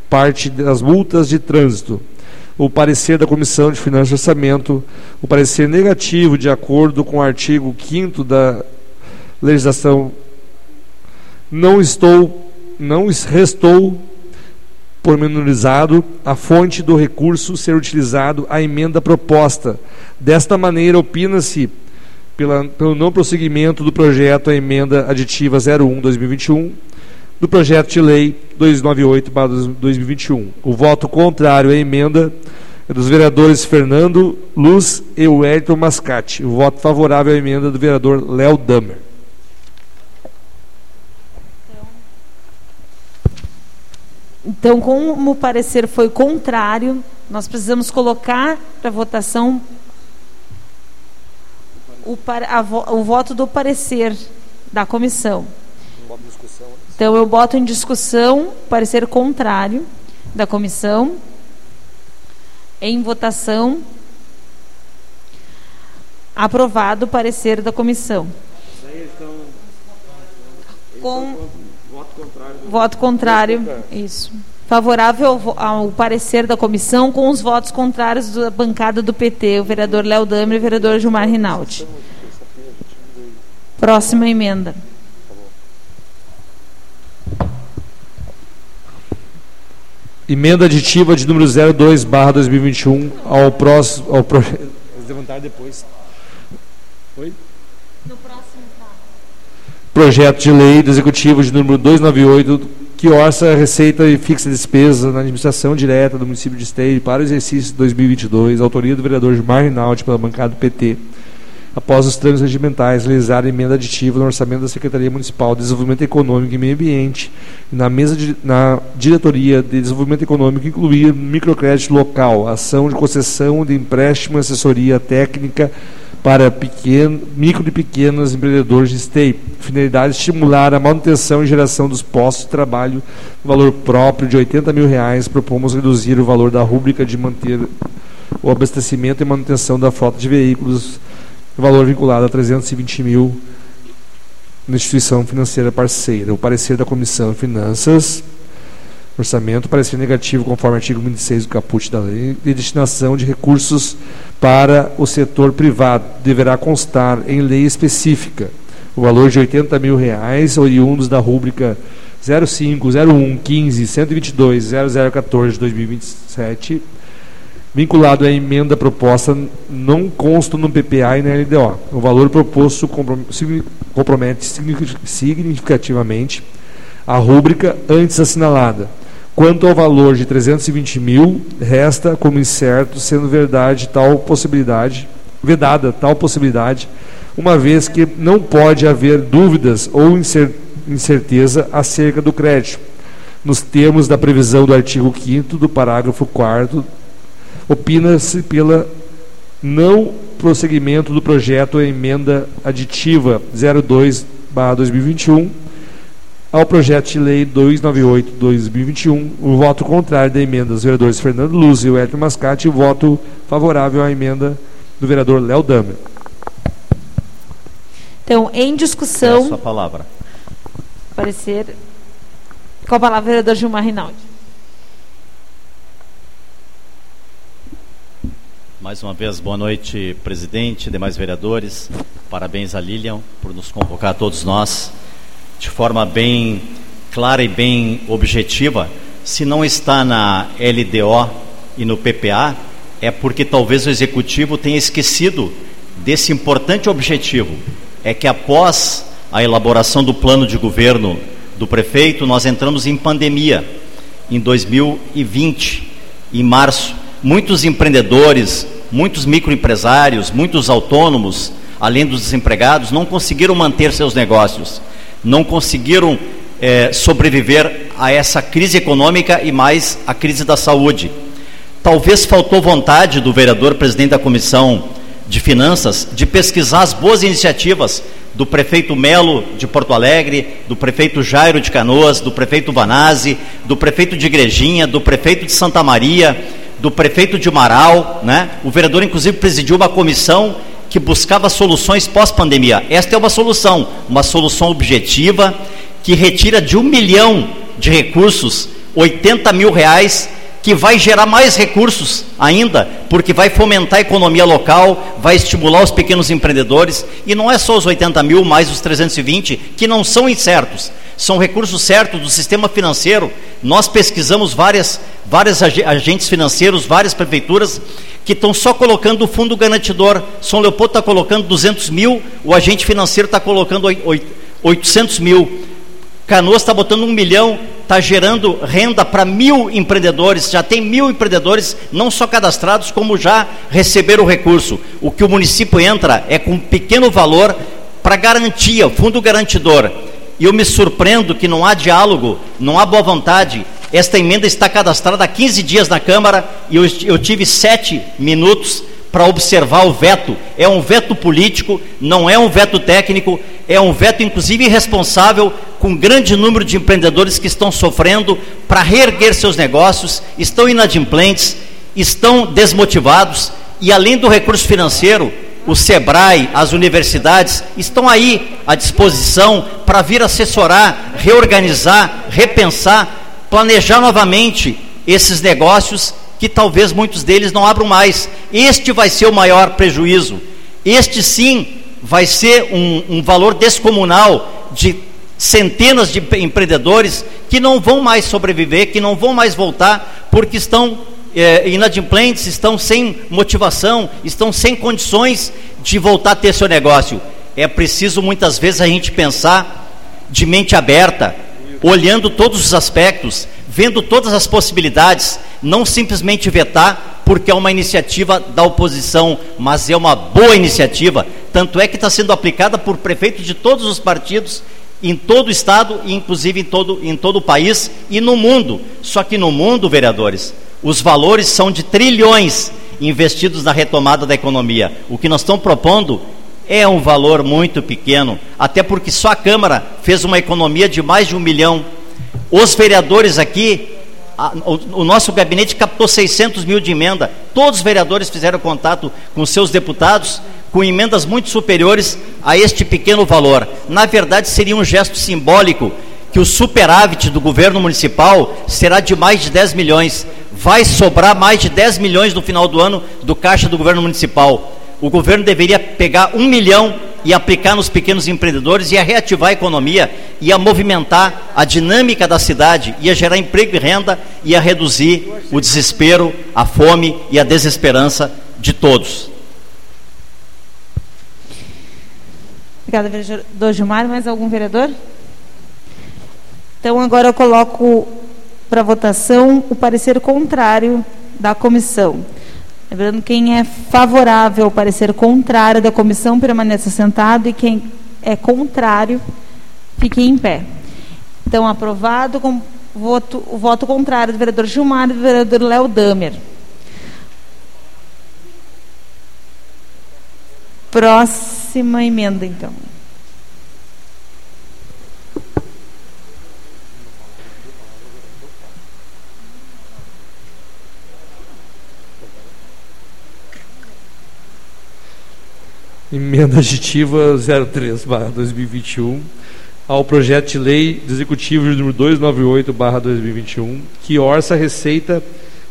[SPEAKER 2] parte das multas de trânsito. O parecer da Comissão de Finanças e Orçamento, o parecer negativo de acordo com o artigo 5 da legislação não estou não restou pormenorizado a fonte do recurso ser utilizado a emenda proposta. Desta maneira, opina-se pelo não prosseguimento do projeto a emenda aditiva 01-2021 do projeto de lei 298-2021. O voto contrário à emenda é dos vereadores Fernando Luz e Wellington Mascate. O voto favorável à emenda do vereador Léo Damer.
[SPEAKER 1] Então, como o parecer foi contrário, nós precisamos colocar para votação o, a, o voto do parecer da comissão. Então, eu boto em discussão parecer contrário da comissão. Em votação. Aprovado o parecer da comissão. Com voto contrário. Voto contrário. Isso. Favorável ao parecer da comissão com os votos contrários da bancada do PT, o vereador Léo Damer e o vereador Gilmar Rinaldi. Próxima emenda.
[SPEAKER 2] Emenda aditiva de número 02 barra 2021 ao próximo. Ao pro... levantar depois. Oi? No próximo tá. Projeto de lei do Executivo de número 298, que orça a receita e fixa despesa na administração direta do município de Esteio para o exercício 2022, autoria do vereador Gilmar Rinaldi pela bancada do PT. Após os trâmites regimentais, realizar emenda aditiva no orçamento da Secretaria Municipal de Desenvolvimento Econômico e Meio Ambiente e na mesa de, na Diretoria de Desenvolvimento Econômico incluir microcrédito local, ação de concessão de empréstimo e assessoria técnica para pequeno, micro e pequenos empreendedores de STEI. Finalidade estimular a manutenção e geração dos postos de trabalho no valor próprio de 80 mil reais. Propomos reduzir o valor da rúbrica de manter o abastecimento e manutenção da frota de veículos, valor vinculado a 320 mil na instituição financeira parceira. O parecer da Comissão de Finanças orçamento parecer negativo conforme artigo 26 do caput da lei de destinação de recursos para o setor privado deverá constar em lei específica o valor de 80 mil reais oriundos da rúbrica 05, 01, 15, 122, 0014 de 2027 vinculado à emenda proposta não consta no PPA e na LDO. O valor proposto compromete significativamente a rúbrica antes assinalada Quanto ao valor de 320 mil, resta como incerto, sendo verdade tal possibilidade, vedada tal possibilidade, uma vez que não pode haver dúvidas ou incerteza acerca do crédito. Nos termos da previsão do artigo 5 do parágrafo 4 opina-se pela não prosseguimento do projeto emenda aditiva 02/2021 ao projeto de lei 298-2021, o voto contrário da emenda dos vereadores Fernando Luz e o Hélio Mascate e o voto favorável à emenda do vereador Léo Damer.
[SPEAKER 1] Então, em discussão.
[SPEAKER 4] Peço a palavra.
[SPEAKER 1] Parecer. Com a palavra, o vereador Gilmar Rinaldi.
[SPEAKER 4] Mais uma vez, boa noite, presidente, demais vereadores. Parabéns a Lilian por nos convocar a todos nós de forma bem clara e bem objetiva, se não está na LDO e no PPA, é porque talvez o executivo tenha esquecido desse importante objetivo. É que após a elaboração do plano de governo do prefeito, nós entramos em pandemia em 2020, em março. Muitos empreendedores, muitos microempresários, muitos autônomos, além dos desempregados, não conseguiram manter seus negócios não conseguiram é, sobreviver a essa crise econômica e mais a crise da saúde. Talvez faltou vontade do vereador presidente da Comissão de Finanças de pesquisar as boas iniciativas do prefeito Melo de Porto Alegre, do prefeito Jairo de Canoas, do prefeito Vanazzi, do prefeito de Igrejinha, do prefeito de Santa Maria, do prefeito de Marau, né? O vereador inclusive presidiu uma comissão que buscava soluções pós-pandemia. Esta é uma solução, uma solução objetiva que retira de um milhão de recursos 80 mil reais, que vai gerar mais recursos ainda, porque vai fomentar a economia local, vai estimular os pequenos empreendedores, e não é só os 80 mil mais os 320, que não são incertos, são recursos certos do sistema financeiro. Nós pesquisamos várias, várias agentes financeiros, várias prefeituras, que estão só colocando o fundo garantidor. São Leopoldo está colocando 200 mil, o agente financeiro está colocando 800 mil. Canoas está botando um milhão, está gerando renda para mil empreendedores, já tem mil empreendedores, não só cadastrados, como já receberam o recurso. O que o município entra é com um pequeno valor para garantia, fundo garantidor. E eu me surpreendo que não há diálogo, não há boa vontade, esta emenda está cadastrada há 15 dias na Câmara e eu, eu tive sete minutos para observar o veto. É um veto político, não é um veto técnico, é um veto inclusive irresponsável com grande número de empreendedores que estão sofrendo para reerguer seus negócios, estão inadimplentes, estão desmotivados e além do recurso financeiro, o SEBRAE, as universidades estão aí à disposição para vir assessorar, reorganizar, repensar planejar novamente esses negócios que talvez muitos deles não abram mais. Este vai ser o maior prejuízo. Este sim vai ser um, um valor descomunal de centenas de empreendedores que não vão mais sobreviver, que não vão mais voltar, porque estão é, inadimplentes, estão sem motivação, estão sem condições de voltar a ter seu negócio. É preciso muitas vezes a gente pensar de mente aberta, olhando todos os aspectos, vendo todas as possibilidades, não simplesmente vetar porque é uma iniciativa da oposição, mas é uma boa iniciativa, Tanto é que está sendo aplicada por prefeitos de todos os partidos em todo o estado e inclusive em todo, em todo o país e no mundo. Só que no mundo, vereadores, os valores são de trilhões investidos na retomada da economia. O que nós estamos propondo é um valor muito pequeno, até porque só a Câmara fez uma economia de mais de um milhão. Os vereadores aqui, a, o, o, nosso gabinete captou 600 mil de emenda. Todos os vereadores fizeram contato com seus deputados com emendas muito superiores a este pequeno valor. Na verdade, seria um gesto simbólico que o superávit do governo municipal será de mais de 10 milhões. Vai sobrar mais de 10 milhões no final do ano do caixa do governo municipal. O governo deveria pegar um milhão e aplicar nos pequenos empreendedores, ia reativar a economia, ia movimentar a dinâmica da cidade, ia gerar emprego e renda, ia reduzir o desespero, a fome e a desesperança de todos.
[SPEAKER 1] Obrigada, vereador Gilmar. Mais algum vereador? Então, agora eu coloco para votação o parecer contrário da comissão. Lembrando, quem é favorável ao parecer contrário da comissão permaneça sentado e quem é contrário fique em pé. Então, aprovado com voto, o voto contrário do vereador Gilmar e do vereador Léo Damer. Próxima emenda, então.
[SPEAKER 2] Emenda aditiva 03 2021 ao projeto de lei do Executivo número 298 2021 que orça a receita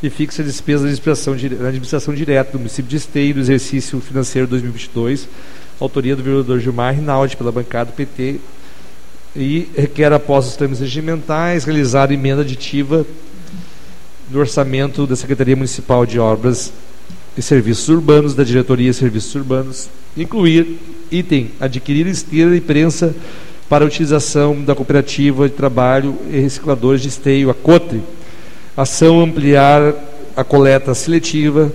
[SPEAKER 2] e fixa a despesa da administração direta do município de Esteio do exercício financeiro 2022, autoria do vereador Gilmar Rinaldi, pela bancada do PT, e requer, após os trâmites regimentais, realizar emenda aditiva do orçamento da Secretaria Municipal de Obras e Serviços Urbanos, da Diretoria de Serviços Urbanos, incluir item adquirir esteira e prensa para utilização da cooperativa de trabalho e recicladores de esteio, a COTRE, Ação ampliar a coleta seletiva.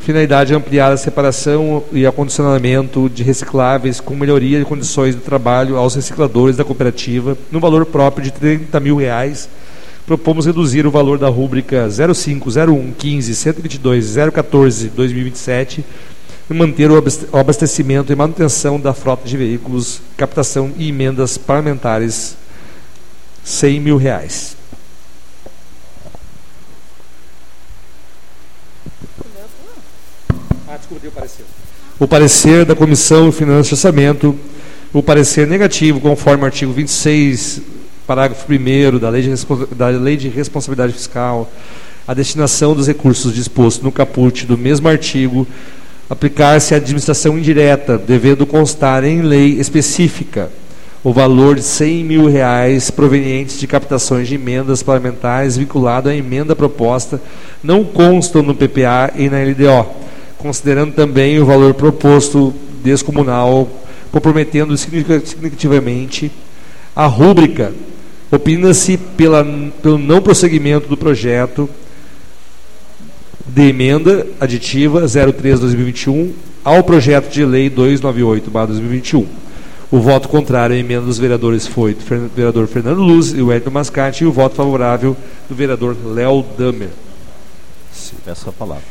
[SPEAKER 2] Finalidade ampliar a separação e acondicionamento de recicláveis com melhoria de condições de trabalho aos recicladores da cooperativa no valor próprio de 30 mil reais. Propomos reduzir o valor da rúbrica 0501 15 122 014 2027 e manter o abastecimento e manutenção da frota de veículos, captação e emendas parlamentares 100 mil reais. o parecer. O parecer da Comissão Finanças e Orçamento, o parecer negativo, conforme o artigo 26, parágrafo 1 da lei, de, da lei de Responsabilidade Fiscal, a destinação dos recursos dispostos no caput do mesmo artigo aplicar-se à administração indireta, devendo constar em lei específica o valor de 100 mil reais provenientes de captações de emendas parlamentares vinculado à emenda proposta não constam no PPA e na LDO considerando também o valor proposto descomunal, comprometendo significativamente a rúbrica. Opina-se pelo não prosseguimento do projeto de emenda aditiva 03-2021 ao projeto de lei 298-2021. O voto contrário à emenda dos vereadores foi do vereador Fernando Luz e o Edson Mascate e o voto favorável do vereador Léo Damer.
[SPEAKER 4] Peço a palavra.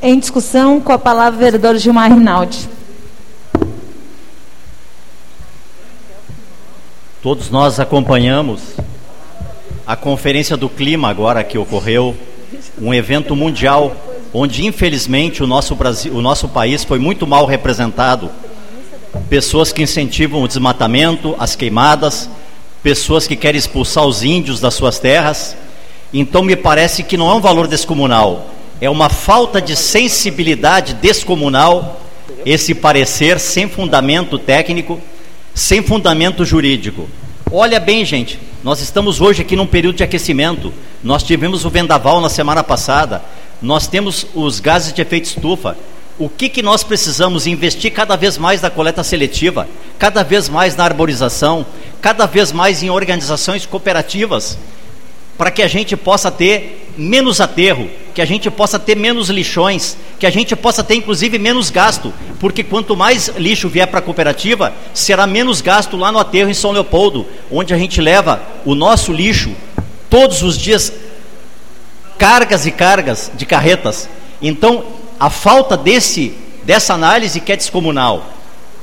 [SPEAKER 1] Em discussão, com a palavra o vereador Gilmar Rinaldi.
[SPEAKER 4] Todos nós acompanhamos a Conferência do Clima agora que ocorreu, um evento mundial onde infelizmente o nosso Brasil, o nosso país foi muito mal representado. Pessoas que incentivam o desmatamento, as queimadas, pessoas que querem expulsar os índios das suas terras. Então me parece que não é um valor descomunal é uma falta de sensibilidade descomunal esse parecer sem fundamento técnico, sem fundamento jurídico. Olha bem, gente, nós estamos hoje aqui num período de aquecimento. Nós tivemos o vendaval na semana passada. Nós temos os gases de efeito estufa. O que, que nós precisamos investir cada vez mais na coleta seletiva, cada vez mais na arborização, cada vez mais em organizações cooperativas, para que a gente possa ter menos aterro, que a gente possa ter menos lixões, que a gente possa ter inclusive menos gasto, porque quanto mais lixo vier para a cooperativa, será menos gasto lá no aterro em São Leopoldo, onde a gente leva o nosso lixo todos os dias, cargas e cargas de carretas. Então, a falta desse, dessa análise que é descomunal,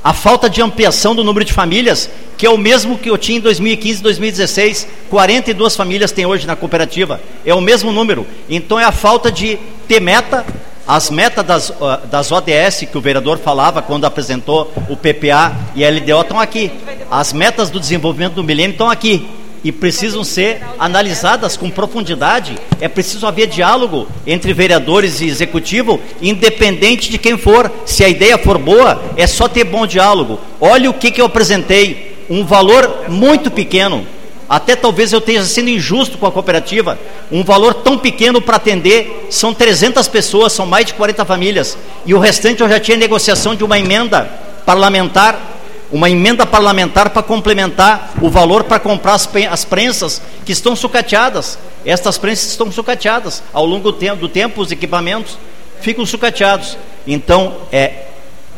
[SPEAKER 4] a falta de ampliação do número de famílias, que é o mesmo que eu tinha em 2015 e 2016, 42 famílias tem hoje na cooperativa, é o mesmo número. Então é a falta de ter meta, as metas das, das ODS que o vereador falava quando apresentou o PPA e a LDO estão aqui. As metas do desenvolvimento do milênio estão aqui e precisam ser analisadas com profundidade. É preciso haver diálogo entre vereadores e executivo, independente de quem for. Se a ideia for boa, é só ter bom diálogo. Olha o que, que eu apresentei: um valor muito pequeno. Até talvez eu esteja sendo injusto com a cooperativa. Um valor tão pequeno para atender, são 300 pessoas, são mais de 40 famílias. E o restante eu já tinha negociação de uma emenda parlamentar uma emenda parlamentar para complementar o valor para comprar as, as prensas que estão sucateadas. Estas prensas estão sucateadas. Ao longo do tempo, do tempo, os equipamentos ficam sucateados. Então, é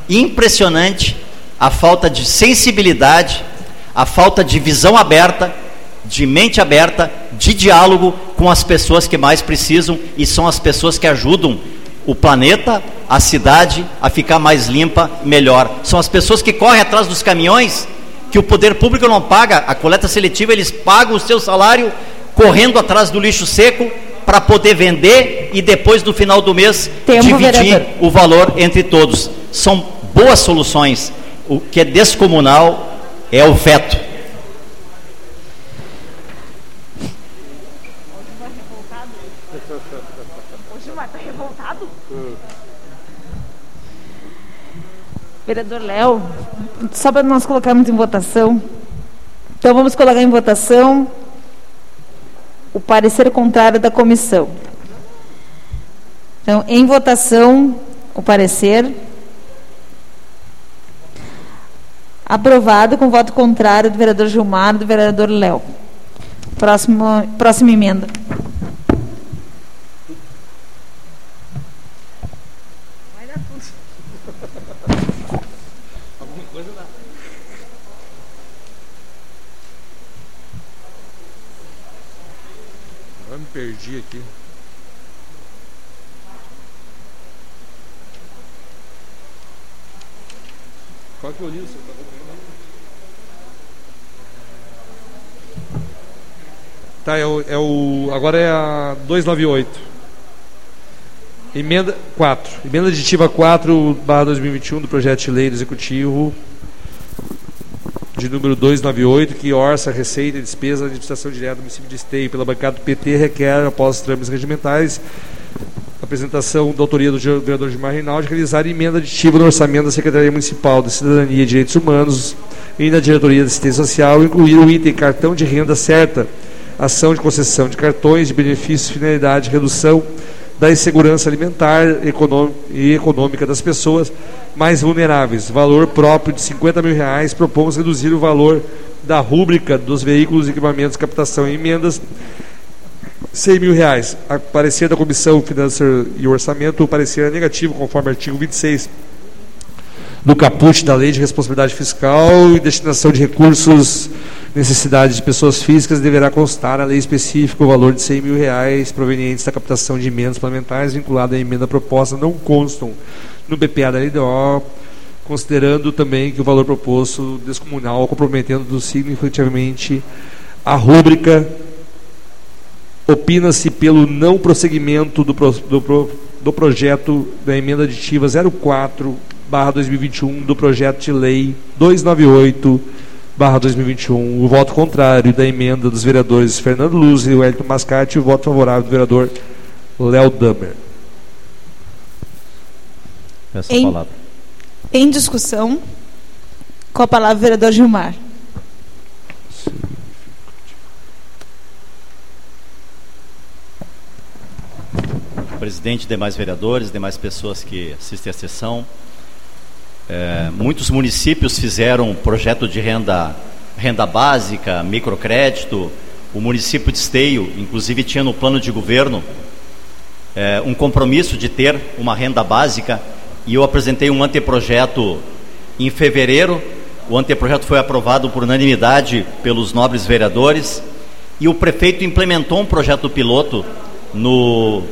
[SPEAKER 4] impressionante a falta de sensibilidade, a falta de visão aberta, de mente aberta, de diálogo com as pessoas que mais precisam e são as pessoas que ajudam o planeta, a cidade a ficar mais limpa, melhor. São as pessoas que correm atrás dos caminhões, que o poder público não paga, a coleta seletiva eles pagam o seu salário correndo atrás do lixo seco para poder vender e depois no final do mês Tempo, dividir vereador. o valor entre todos. São boas soluções. O que é descomunal é o veto.
[SPEAKER 1] Vereador Léo, só para nós colocarmos em votação. Então vamos colocar em votação o parecer contrário da comissão. Então, em votação, o parecer. Aprovado com voto contrário do vereador Gilmar e do vereador Léo. Próxima, próxima emenda.
[SPEAKER 2] Perdi aqui. Qual que eu li? Você tá é o, é o. Agora é a 298. Emenda 4. Emenda aditiva 4 barra 2021 do projeto de lei do Executivo de número 298, que orça receita e despesa da administração direta do município de Esteio. Pela bancada do PT, requer, após os trâmites regimentais, apresentação da autoria do vereador Gilmar Reinaldi, realizar emenda aditiva no orçamento da Secretaria Municipal de Cidadania e Direitos Humanos e na Diretoria de Assistência Social, incluir o item cartão de renda certa, ação de concessão de cartões de benefícios, finalidade, redução da insegurança alimentar e econômica das pessoas mais vulneráveis. Valor próprio de 50 mil reais. Propomos reduzir o valor da rúbrica dos veículos equipamentos captação e emendas 100 mil reais. A parecer da Comissão Financeira e Orçamento, o parecer é negativo, conforme artigo 26 do caput da Lei de Responsabilidade Fiscal e Destinação de Recursos necessidade de pessoas físicas deverá constar na lei específica o valor de 100 mil reais provenientes da captação de emendas parlamentares vinculada à emenda proposta não constam no BPA da LDO, considerando também que o valor proposto descomunal comprometendo significativamente a rúbrica opina-se pelo não prosseguimento do, do, do projeto da emenda aditiva 04 barra 2021 do projeto de lei 298 barra 2021. O voto contrário da emenda dos vereadores Fernando Luz e Wellington Mascate e o voto favorável do vereador Léo Damer.
[SPEAKER 1] Essa em, palavra. Em discussão, com a palavra o vereador Gilmar.
[SPEAKER 4] Presidente, demais vereadores, demais pessoas que assistem à sessão. É, muitos municípios fizeram projeto de renda, renda básica, microcrédito. O município de Esteio, inclusive, tinha no plano de governo é, um compromisso de ter uma renda básica e eu apresentei um anteprojeto em fevereiro. O anteprojeto foi aprovado por unanimidade pelos nobres vereadores e o prefeito implementou um projeto piloto no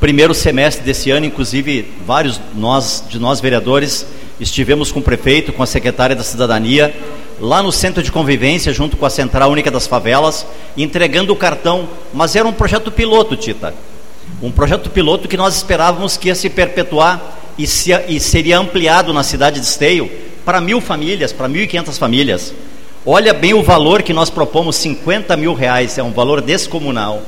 [SPEAKER 4] primeiro semestre desse ano, inclusive vários nós de nós vereadores estivemos com o prefeito, com a secretária da Cidadania, lá no centro de convivência, junto com a Central Única das Favelas, entregando o cartão, mas era um projeto piloto, Tita. Um projeto piloto que nós esperávamos que ia se perpetuar e, se, e seria ampliado na cidade de Esteio para mil famílias, para mil e quinhentas famílias. Olha bem o valor que nós propomos, 50 mil reais, é um valor descomunal.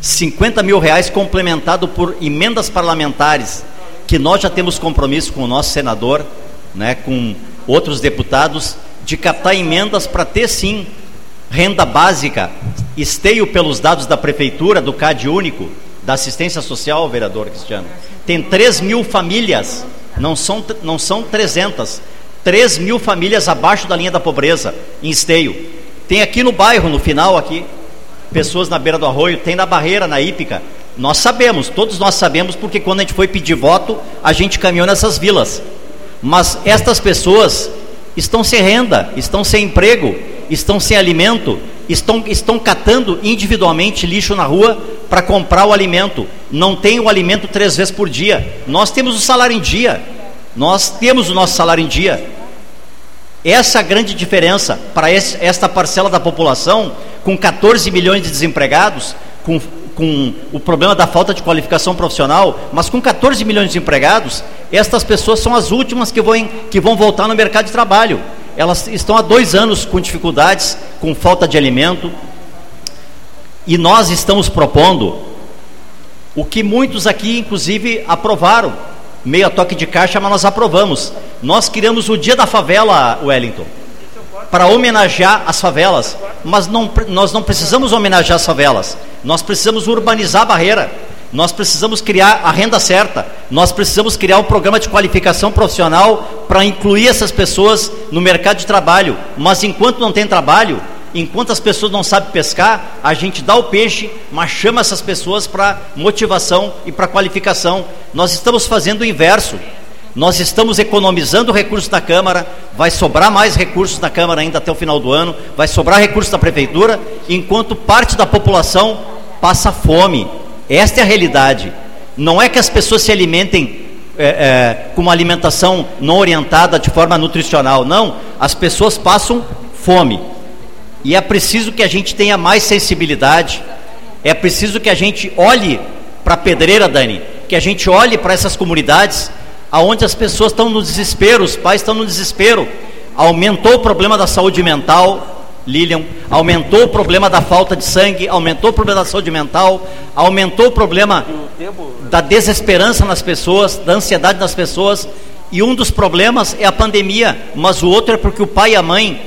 [SPEAKER 4] 50 mil reais complementado por emendas parlamentares, que nós já temos compromisso com o nosso senador, né, com outros deputados, de captar emendas para ter sim renda básica, esteio pelos dados da prefeitura, do CAD único, da assistência social, vereador Cristiano. Tem 3 mil famílias, não são, não são 300, 3 mil famílias abaixo da linha da pobreza, em esteio. Tem aqui no bairro, no final aqui, pessoas na beira do arroio, tem na barreira, na hípica. Nós sabemos, todos nós sabemos, porque quando a gente foi pedir voto, a gente caminhou nessas vilas. Mas estas pessoas estão sem renda, estão sem emprego, estão sem alimento, estão, estão catando individualmente lixo na rua para comprar o alimento. Não tem o alimento três vezes por dia. Nós temos o salário em dia. Nós temos o nosso salário em dia. Essa é a grande diferença para esta parcela da população, com 14 milhões de desempregados, com, com o problema da falta de qualificação profissional, mas com 14 milhões de empregados, estas pessoas são as últimas que vão, que vão voltar no mercado de trabalho. Elas estão há dois anos com dificuldades, com falta de alimento, e nós estamos propondo o que muitos aqui, inclusive, aprovaram, meio a toque de caixa, mas nós aprovamos. Nós criamos o Dia da Favela, Wellington, para homenagear as favelas, mas não, nós não precisamos homenagear as favelas, nós precisamos urbanizar a barreira, nós precisamos criar a renda certa, nós precisamos criar um programa de qualificação profissional para incluir essas pessoas no mercado de trabalho, mas enquanto não tem trabalho, enquanto as pessoas não sabem pescar, a gente dá o peixe, mas chama essas pessoas para motivação e para qualificação. Nós estamos fazendo o inverso. Nós estamos economizando recursos da Câmara, vai sobrar mais recursos da Câmara ainda até o final do ano, vai sobrar recursos da Prefeitura, enquanto parte da população passa fome. Esta é a realidade. Não é que as pessoas se alimentem é, é, com uma alimentação não orientada de forma nutricional, não. As pessoas passam fome. E é preciso que a gente tenha mais sensibilidade, é preciso que a gente olhe para a pedreira, Dani, que a gente olhe para essas comunidades aonde as pessoas estão no desespero, os pais estão no desespero. Aumentou o problema da saúde mental, Lilian, aumentou o problema da falta de sangue, aumentou o problema da saúde mental, aumentou o problema da desesperança nas pessoas, da ansiedade nas pessoas. E um dos problemas é a pandemia, mas o outro é porque o pai e a mãe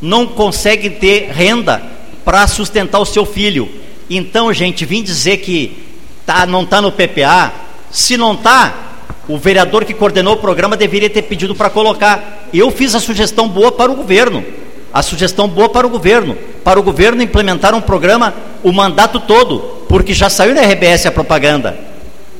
[SPEAKER 4] não consegue ter renda para sustentar o seu filho. Então, gente, vim dizer que tá, não está no PPA. Se não está, o vereador que coordenou o programa deveria ter pedido para colocar. Eu fiz a sugestão boa para o governo. A sugestão boa para o governo. Para o governo implementar um programa o mandato todo, porque já saiu na RBS a propaganda.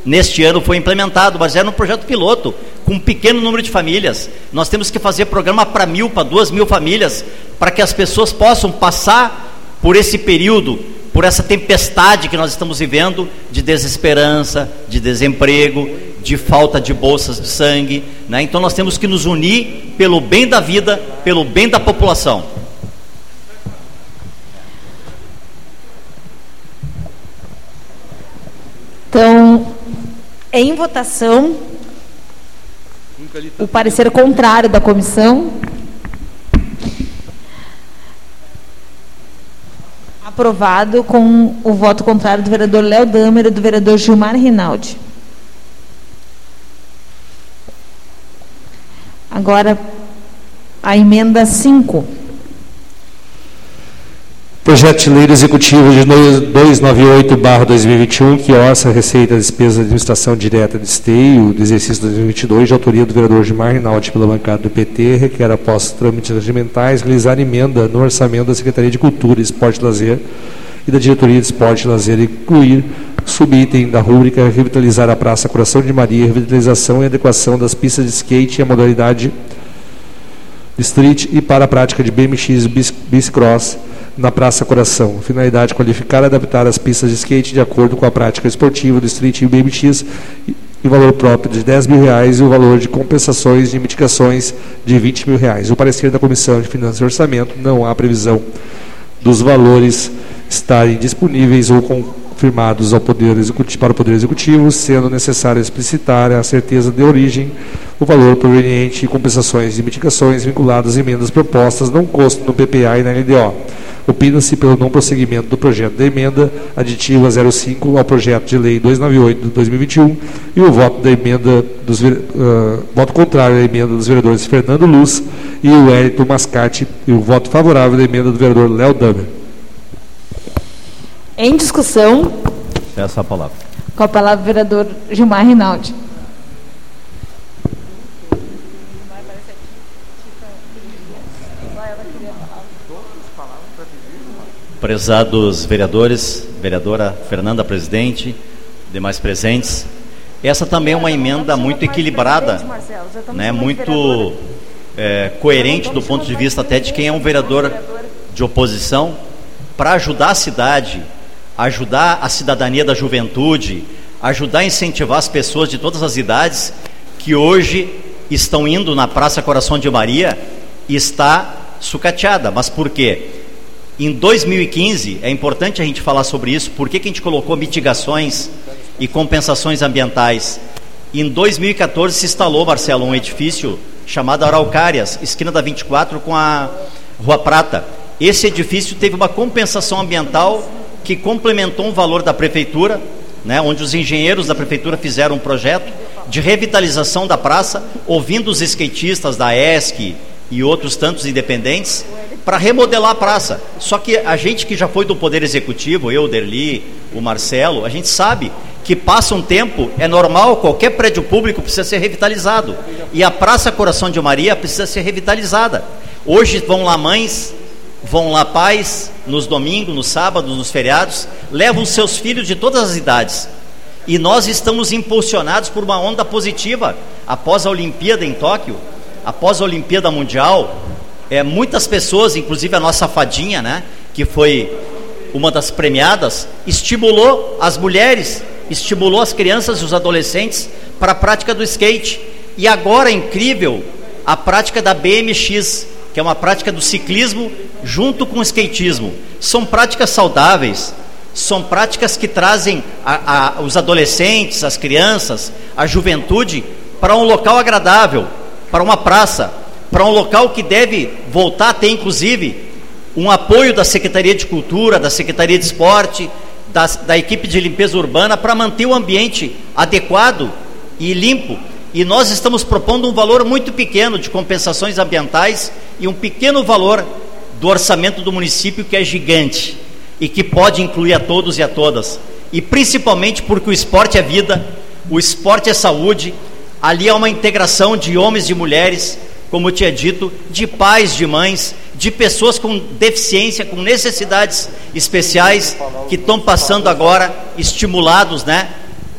[SPEAKER 4] Neste ano foi implementado, mas era um projeto piloto, com um pequeno número de famílias. Nós temos que fazer programa para mil, para duas mil famílias, para que as pessoas possam passar por esse período, por essa tempestade que nós estamos vivendo de desesperança, de desemprego, de falta de bolsas de sangue. Né? Então nós temos que nos unir pelo bem da vida, pelo bem da população.
[SPEAKER 1] Então, em votação, o parecer contrário da comissão. Aprovado com o voto contrário do vereador Léo Damer e do vereador Gilmar Rinaldi. Agora, a emenda 5.
[SPEAKER 2] Projeto de Lei Executivo de 298-2021, que orça a receita e despesa da administração direta de esteio do exercício de 2022, de autoria do vereador Gilmar Rinaldi pela bancada do PT, requer, após trâmites regimentais, realizar emenda no orçamento da Secretaria de Cultura, Esporte e Lazer e da Diretoria de Esporte e Lazer incluir subitem da rúbrica revitalizar a Praça Coração de Maria, revitalização e adequação das pistas de skate e a modalidade street e para a prática de BMX Bicicross na Praça Coração. Finalidade qualificar e adaptar as pistas de skate de acordo com a prática esportiva do street e BMX e valor próprio de 10 mil reais e o valor de compensações de mitigações de 20 mil reais. O parecer da Comissão de Finanças e Orçamento não há previsão dos valores estarem disponíveis ou confirmados ao poder executivo, para o Poder Executivo, sendo necessário explicitar a certeza de origem, o valor proveniente compensações e mitigações vinculadas a emendas propostas não constam no PPA e na LDO Opina-se pelo não prosseguimento do projeto de emenda aditiva 05 ao projeto de lei 298 de 2021 e o voto da emenda dos uh, voto contrário à emenda dos vereadores Fernando Luz e o Wellington Mascate e o voto favorável da emenda do vereador Léo Damer.
[SPEAKER 1] Em discussão.
[SPEAKER 4] Essa é a palavra.
[SPEAKER 1] Com a palavra o vereador Gilmar Rinaldi.
[SPEAKER 4] Prezados vereadores, vereadora Fernanda Presidente, demais presentes, essa também é uma emenda muito equilibrada, né, muito é, coerente do ponto de vista até de quem é um vereador de oposição, para ajudar a cidade, ajudar a cidadania da juventude, ajudar a incentivar as pessoas de todas as idades que hoje estão indo na Praça Coração de Maria está sucateada. Mas por quê? Em 2015, é importante a gente falar sobre isso, por que, que a gente colocou mitigações e compensações ambientais? Em 2014 se instalou, Marcelo, um edifício chamado Araucárias, esquina da 24 com a Rua Prata. Esse edifício teve uma compensação ambiental que complementou um valor da prefeitura, né, onde os engenheiros da prefeitura fizeram um projeto de revitalização da praça, ouvindo os skatistas da ESC e outros tantos independentes, para remodelar a praça. Só que a gente que já foi do Poder Executivo, eu, o Derli, o Marcelo, a gente sabe que passa um tempo, é normal, qualquer prédio público precisa ser revitalizado. E a Praça Coração de Maria precisa ser revitalizada. Hoje vão lá mães, vão lá pais, nos domingos, nos sábados, nos feriados, levam seus filhos de todas as idades. E nós estamos impulsionados por uma onda positiva. Após a Olimpíada em Tóquio, após a Olimpíada Mundial, é, muitas pessoas, inclusive a nossa fadinha, né, que foi uma das premiadas, estimulou as mulheres, estimulou as crianças e os adolescentes para a prática do skate. E agora, incrível, a prática da BMX, que é uma prática do ciclismo junto com o skatismo. São práticas saudáveis, são práticas que trazem a, a, os adolescentes, as crianças, a juventude para um local agradável, para uma praça, para um local que deve voltar a ter, inclusive, um apoio da Secretaria de Cultura, da Secretaria de Esporte, da, da equipe de limpeza urbana, para manter o ambiente adequado e limpo. E nós estamos propondo um valor muito pequeno de compensações ambientais e um pequeno valor do orçamento do município, que é gigante e que pode incluir a todos e a todas. E principalmente porque o esporte é vida, o esporte é saúde, ali é uma integração de homens e mulheres como eu tinha dito, de pais, de mães, de pessoas com deficiência, com necessidades especiais, que estão passando agora, estimulados, né?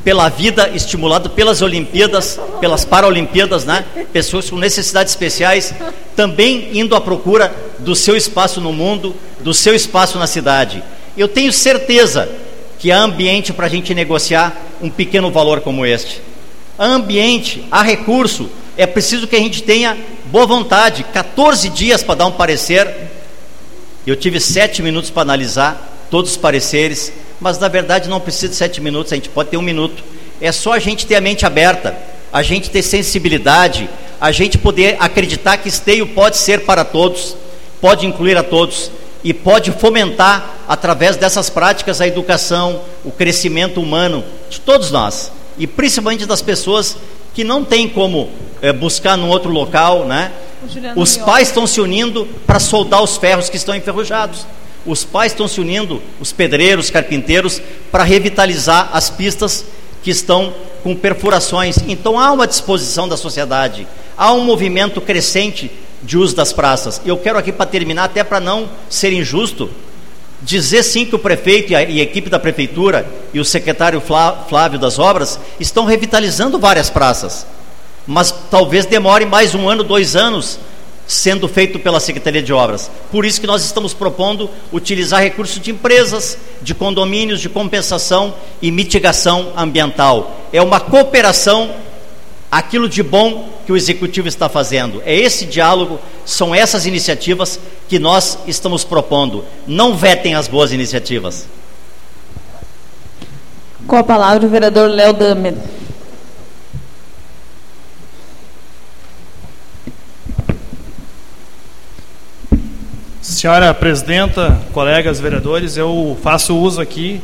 [SPEAKER 4] Pela vida, estimulado pelas Olimpíadas, pelas Paralimpíadas, né? Pessoas com necessidades especiais, também indo à procura do seu espaço no mundo, do seu espaço na cidade. Eu tenho certeza que há ambiente para a gente negociar um pequeno valor como este. Há ambiente, há recurso, é preciso que a gente tenha boa vontade, 14 dias para dar um parecer. Eu tive sete minutos para analisar todos os pareceres, mas na verdade não precisa de sete minutos, a gente pode ter um minuto. É só a gente ter a mente aberta, a gente ter sensibilidade, a gente poder acreditar que esteio pode ser para todos, pode incluir a todos e pode fomentar através dessas práticas a educação, o crescimento humano de todos nós e principalmente das pessoas que não tem como é, buscar num outro local, né? Os pais estão se unindo para soldar os ferros que estão enferrujados. Os pais estão se unindo, os pedreiros, carpinteiros, para revitalizar as pistas que estão com perfurações. Então há uma disposição da sociedade, há um movimento crescente de uso das praças. Eu quero aqui para terminar, até para não ser injusto, dizer sim que o prefeito e a, e a equipe da prefeitura e o secretário Flávio das Obras estão revitalizando várias praças, mas talvez demore mais um ano, dois anos sendo feito pela Secretaria de Obras. Por isso que nós estamos propondo utilizar recursos de empresas, de condomínios, de compensação e mitigação ambiental. É uma cooperação aquilo de bom que o executivo está fazendo. É esse diálogo, são essas iniciativas que nós estamos propondo. Não vetem as boas iniciativas.
[SPEAKER 1] Com a palavra o vereador Léo Damer.
[SPEAKER 5] Senhora presidenta, colegas vereadores, eu faço uso aqui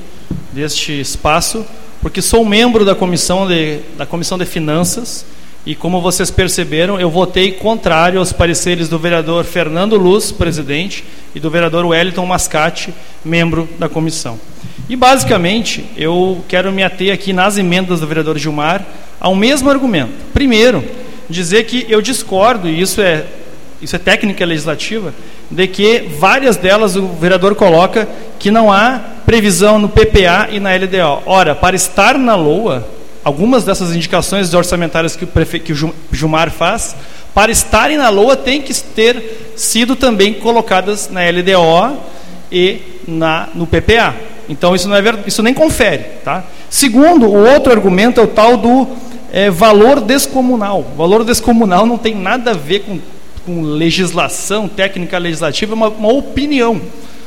[SPEAKER 5] deste espaço porque sou membro da comissão de, da comissão de finanças e como vocês perceberam, eu votei contrário aos pareceres do vereador Fernando Luz, presidente, e do vereador Wellington Mascate, membro da comissão. E basicamente, eu quero me ater aqui nas emendas do vereador Gilmar ao mesmo argumento. Primeiro, dizer que eu discordo, e isso é, isso é técnica legislativa, de que várias delas o vereador coloca que não há previsão no PPA e na LDO. Ora, para estar na LOA, algumas dessas indicações orçamentárias que o, prefe... que o faz, para estarem na LOA tem que ter sido também colocadas na LDO e na, no PPA. Então isso não é verdade, isso nem confere, tá? Segundo, o outro argumento é o tal do é, valor descomunal. O valor descomunal não tem nada a ver com, com legislação, técnica legislativa, é uma, uma opinião.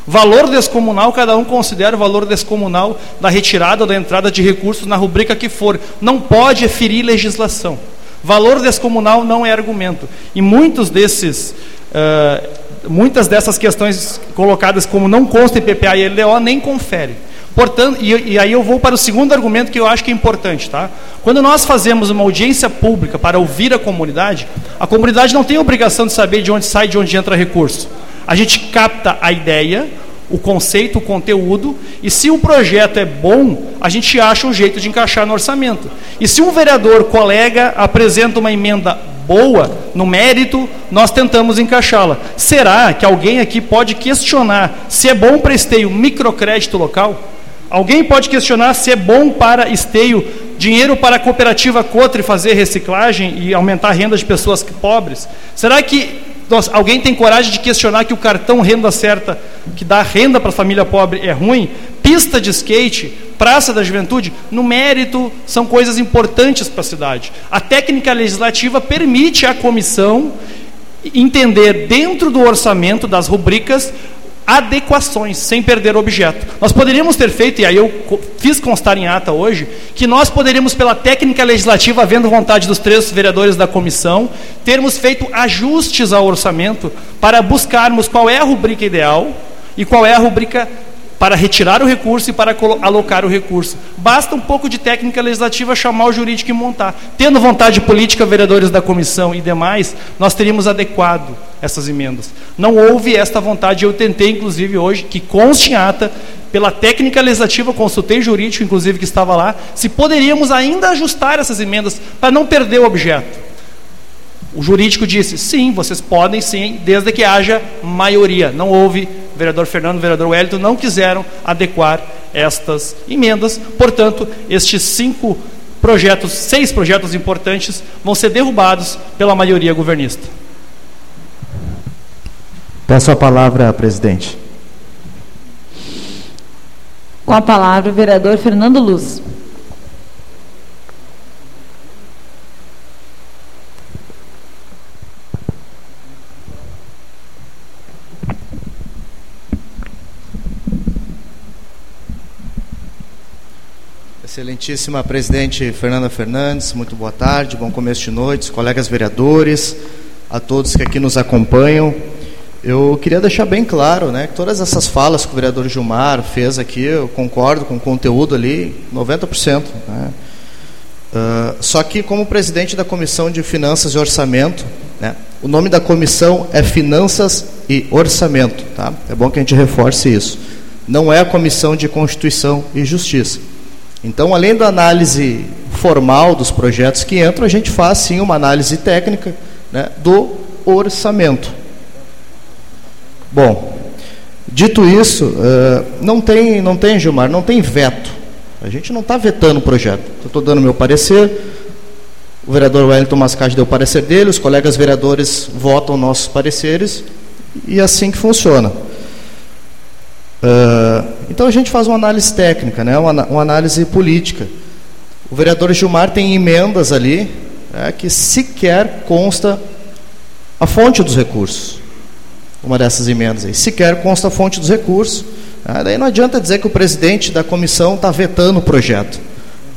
[SPEAKER 5] Valor descomunal, cada um considera o valor descomunal da retirada ou da entrada de recursos na rubrica que for. Não pode ferir legislação. Valor descomunal não é argumento. E muitos desses, uh, muitas dessas questões colocadas como não consta em PPA e LDO nem confere. Portanto, e, e, aí eu vou para o segundo argumento que eu acho que é importante, tá? Quando nós fazemos uma audiência pública para ouvir a comunidade, a comunidade não tem obrigação de saber de onde sai, de onde entra recurso. A gente capta a ideia, o conceito, o conteúdo, e se o projeto é bom, a gente acha um jeito de encaixar no orçamento. E se um vereador, colega, apresenta uma emenda boa, no mérito, nós tentamos encaixá-la. Será que alguém aqui pode questionar se é bom para esteio microcrédito local? Alguém pode questionar se é bom para esteio dinheiro para a cooperativa Cotre fazer reciclagem e aumentar a renda de pessoas pobres? Será que nossa, alguém tem coragem de questionar que o cartão renda certa, que dá renda para a família pobre, é ruim? Pista de skate, praça da juventude, no mérito, são coisas importantes para a cidade. A técnica legislativa permite à comissão entender dentro do orçamento das rubricas adequações, sem perder o objeto. Nós poderíamos ter feito, e aí eu fiz constar em ata hoje, que nós poderíamos, pela técnica legislativa, havendo vontade dos três vereadores da comissão, termos feito ajustes ao orçamento para buscarmos qual é a rubrica ideal e qual é a rubrica para retirar o recurso e para alocar o recurso. Basta um pouco de técnica legislativa chamar o jurídico e montar. Tendo vontade política, vereadores da comissão e demais, nós teríamos adequado essas emendas. Não houve esta vontade, eu tentei, inclusive, hoje, que conste em ata, pela técnica legislativa, consultei jurídico, inclusive, que estava lá, se poderíamos ainda ajustar essas emendas para não perder o objeto. O jurídico disse: sim, vocês podem sim, desde que haja maioria. Não houve, o vereador Fernando, o vereador Wellington não quiseram adequar estas emendas. Portanto, estes cinco projetos, seis projetos importantes, vão ser derrubados pela maioria governista.
[SPEAKER 3] Peço a palavra, presidente.
[SPEAKER 1] Com a palavra, o vereador Fernando Luz.
[SPEAKER 9] Excelentíssima presidente Fernanda Fernandes, muito boa tarde, bom começo de noite, colegas vereadores, a todos que aqui nos acompanham. Eu queria deixar bem claro né, que todas essas falas que o vereador Gilmar fez aqui, eu concordo com o conteúdo ali, 90%. Né? Uh, só que, como presidente da Comissão de Finanças e Orçamento, né, o nome da comissão é Finanças e Orçamento. Tá? É bom que a gente reforce isso. Não é a Comissão de Constituição e Justiça. Então, além da análise formal dos projetos que entram, a gente faz sim uma análise técnica né, do orçamento. Bom, Dito isso, uh, não tem, não tem, Gilmar, não tem veto. A gente não está vetando o projeto. Eu estou dando meu parecer, o vereador Wellington Mascate deu o parecer dele, os colegas vereadores votam nossos pareceres e é assim que funciona. Uh, então a gente faz uma análise técnica, né, uma, uma análise política. O vereador Gilmar tem emendas ali é, que sequer consta a fonte dos recursos. Uma dessas emendas aí. Sequer consta a fonte dos recursos. É, daí não adianta dizer que o presidente da comissão está vetando o projeto.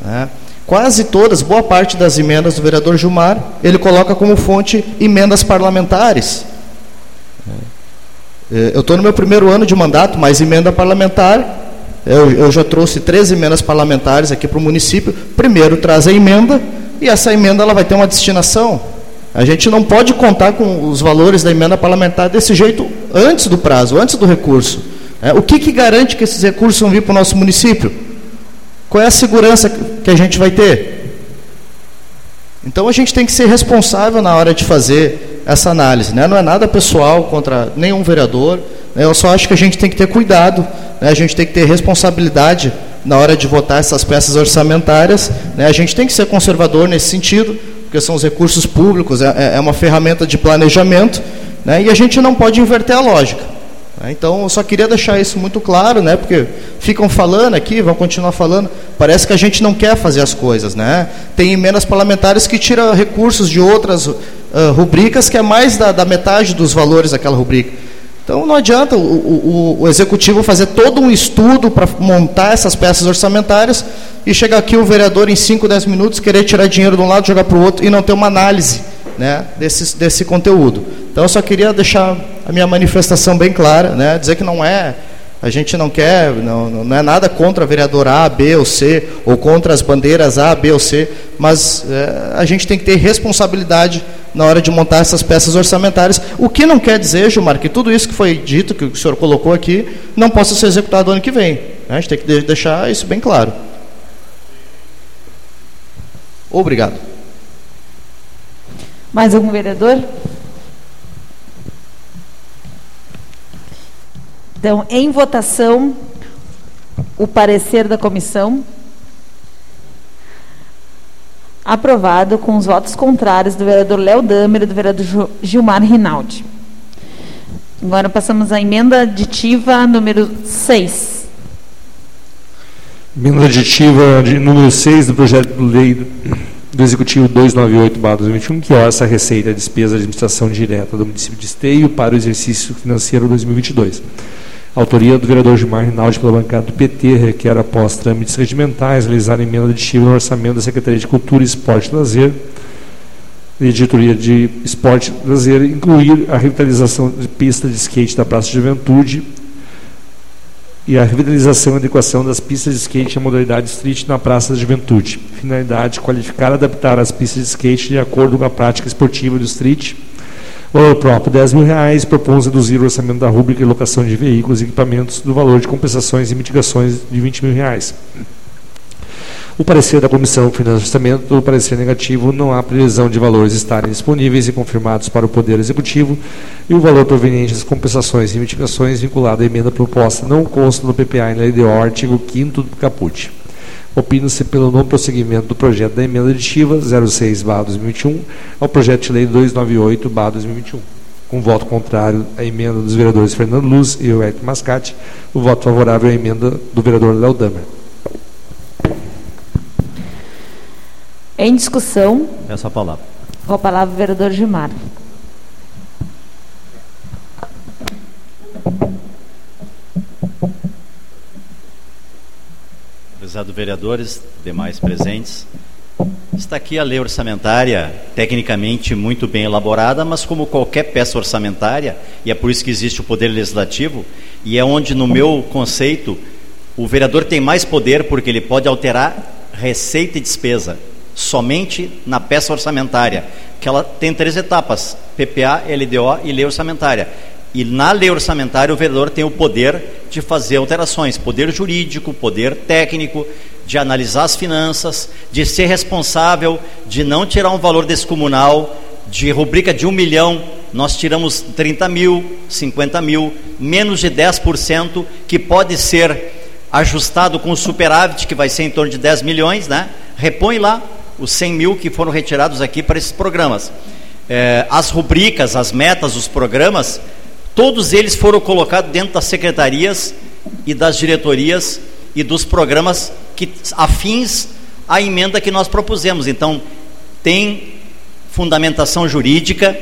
[SPEAKER 9] É. Quase todas, boa parte das emendas do vereador Gilmar, ele coloca como fonte emendas parlamentares. É, eu estou no meu primeiro ano de mandato, mas emenda parlamentar, eu, eu já trouxe três emendas parlamentares aqui para o município. Primeiro traz a emenda, e essa emenda ela vai ter uma destinação. A gente não pode contar com os valores da emenda parlamentar desse jeito antes do prazo, antes do recurso. É, o que, que garante que esses recursos vão vir para o nosso município? Qual é a segurança que a gente vai ter? Então a gente tem que ser responsável na hora de fazer essa análise. Né? Não é nada pessoal contra nenhum vereador. Né? Eu só acho que a gente tem que ter cuidado, né? a gente tem que ter responsabilidade na hora de votar essas peças orçamentárias. Né? A gente tem que ser conservador nesse sentido, porque são os recursos públicos, é, é uma ferramenta de planejamento, né? e a gente não pode inverter a lógica. Né? Então, eu só queria deixar isso muito claro, né? Porque ficam falando aqui, vão continuar falando. Parece que a gente não quer fazer as coisas, né? Tem emendas parlamentares que tiram recursos de outras uh, rubricas, que é mais da, da, metade dos valores daquela rubrica. Então, não adianta o, o, o executivo fazer todo um estudo para montar essas peças orçamentárias e chegar aqui o vereador em 5, 10 minutos querer tirar dinheiro de um lado, jogar para o outro e não ter uma análise né, desse, desse conteúdo. Então eu só queria deixar a minha manifestação bem clara, né, dizer que não é, a gente não quer, não, não é nada contra a vereadora A, B ou C, ou contra as bandeiras A, B ou C, mas é, a gente tem que ter responsabilidade na hora de montar essas peças orçamentárias. O que não quer dizer, Gilmar, que tudo isso que foi dito, que o senhor colocou aqui, não possa ser executado ano que vem. Né? A gente tem que deixar isso bem claro. Obrigado.
[SPEAKER 1] Mais algum vereador? Então, em votação, o parecer da comissão. Aprovado com os votos contrários do vereador Léo Damer e do vereador Gilmar Rinaldi. Agora passamos à emenda aditiva número 6.
[SPEAKER 2] Emenda aditiva de número 6 do projeto de lei do Executivo 298-2021, que orça a receita e despesa de administração direta do município de Esteio para o exercício financeiro 2022. Autoria do vereador Gilmar Rinaldi pela bancada do PT requer, após trâmites regimentais, realizar emenda aditiva no orçamento da Secretaria de Cultura, Esporte e Lazer Editoria de Esporte e Lazer, incluir a revitalização de pista de skate da Praça de Juventude e a revitalização e adequação das pistas de skate à modalidade street na Praça da Juventude. Finalidade: qualificar e adaptar as pistas de skate de acordo com a prática esportiva do street. O próprio 10 mil reais propõe reduzir o orçamento da rubrica de locação de veículos e equipamentos do valor de compensações e mitigações de 20 mil reais. O parecer da Comissão Finanças e Orçamento, o parecer negativo, não há previsão de valores estarem disponíveis e confirmados para o Poder Executivo e o valor proveniente das compensações e mitigações vinculado à emenda proposta não consta no PPA e na LDO, artigo 5 do caput. Opina-se pelo não prosseguimento do projeto da emenda aditiva 06-2021 ao projeto de lei 298-2021. Com voto contrário à emenda dos vereadores Fernando Luz e Hélio Mascate, o voto favorável à emenda do vereador Léo Damer.
[SPEAKER 1] Em discussão.
[SPEAKER 4] Essa palavra.
[SPEAKER 1] Com a palavra o vereador Gilmar.
[SPEAKER 4] Prezado vereadores, demais presentes, está aqui a lei orçamentária, tecnicamente muito bem elaborada, mas como qualquer peça orçamentária, e é por isso que existe o poder legislativo, e é onde, no meu conceito, o vereador tem mais poder porque ele pode alterar receita e despesa somente na peça orçamentária, que ela tem três etapas: PPA, LDO e lei orçamentária. E na lei orçamentária o vereador tem o poder de fazer alterações, poder jurídico, poder técnico, de analisar as finanças, de ser responsável, de não tirar um valor descomunal, de rubrica de um milhão nós tiramos 30 mil, 50 mil, menos de 10%, que pode ser ajustado com o superávit, que vai ser em torno de 10 milhões, né? repõe lá os 100 mil que foram retirados aqui para esses programas. É, as rubricas, as metas, os programas, todos eles foram colocados dentro das secretarias e das diretorias e dos programas que afins à emenda que nós propusemos. Então, tem fundamentação jurídica,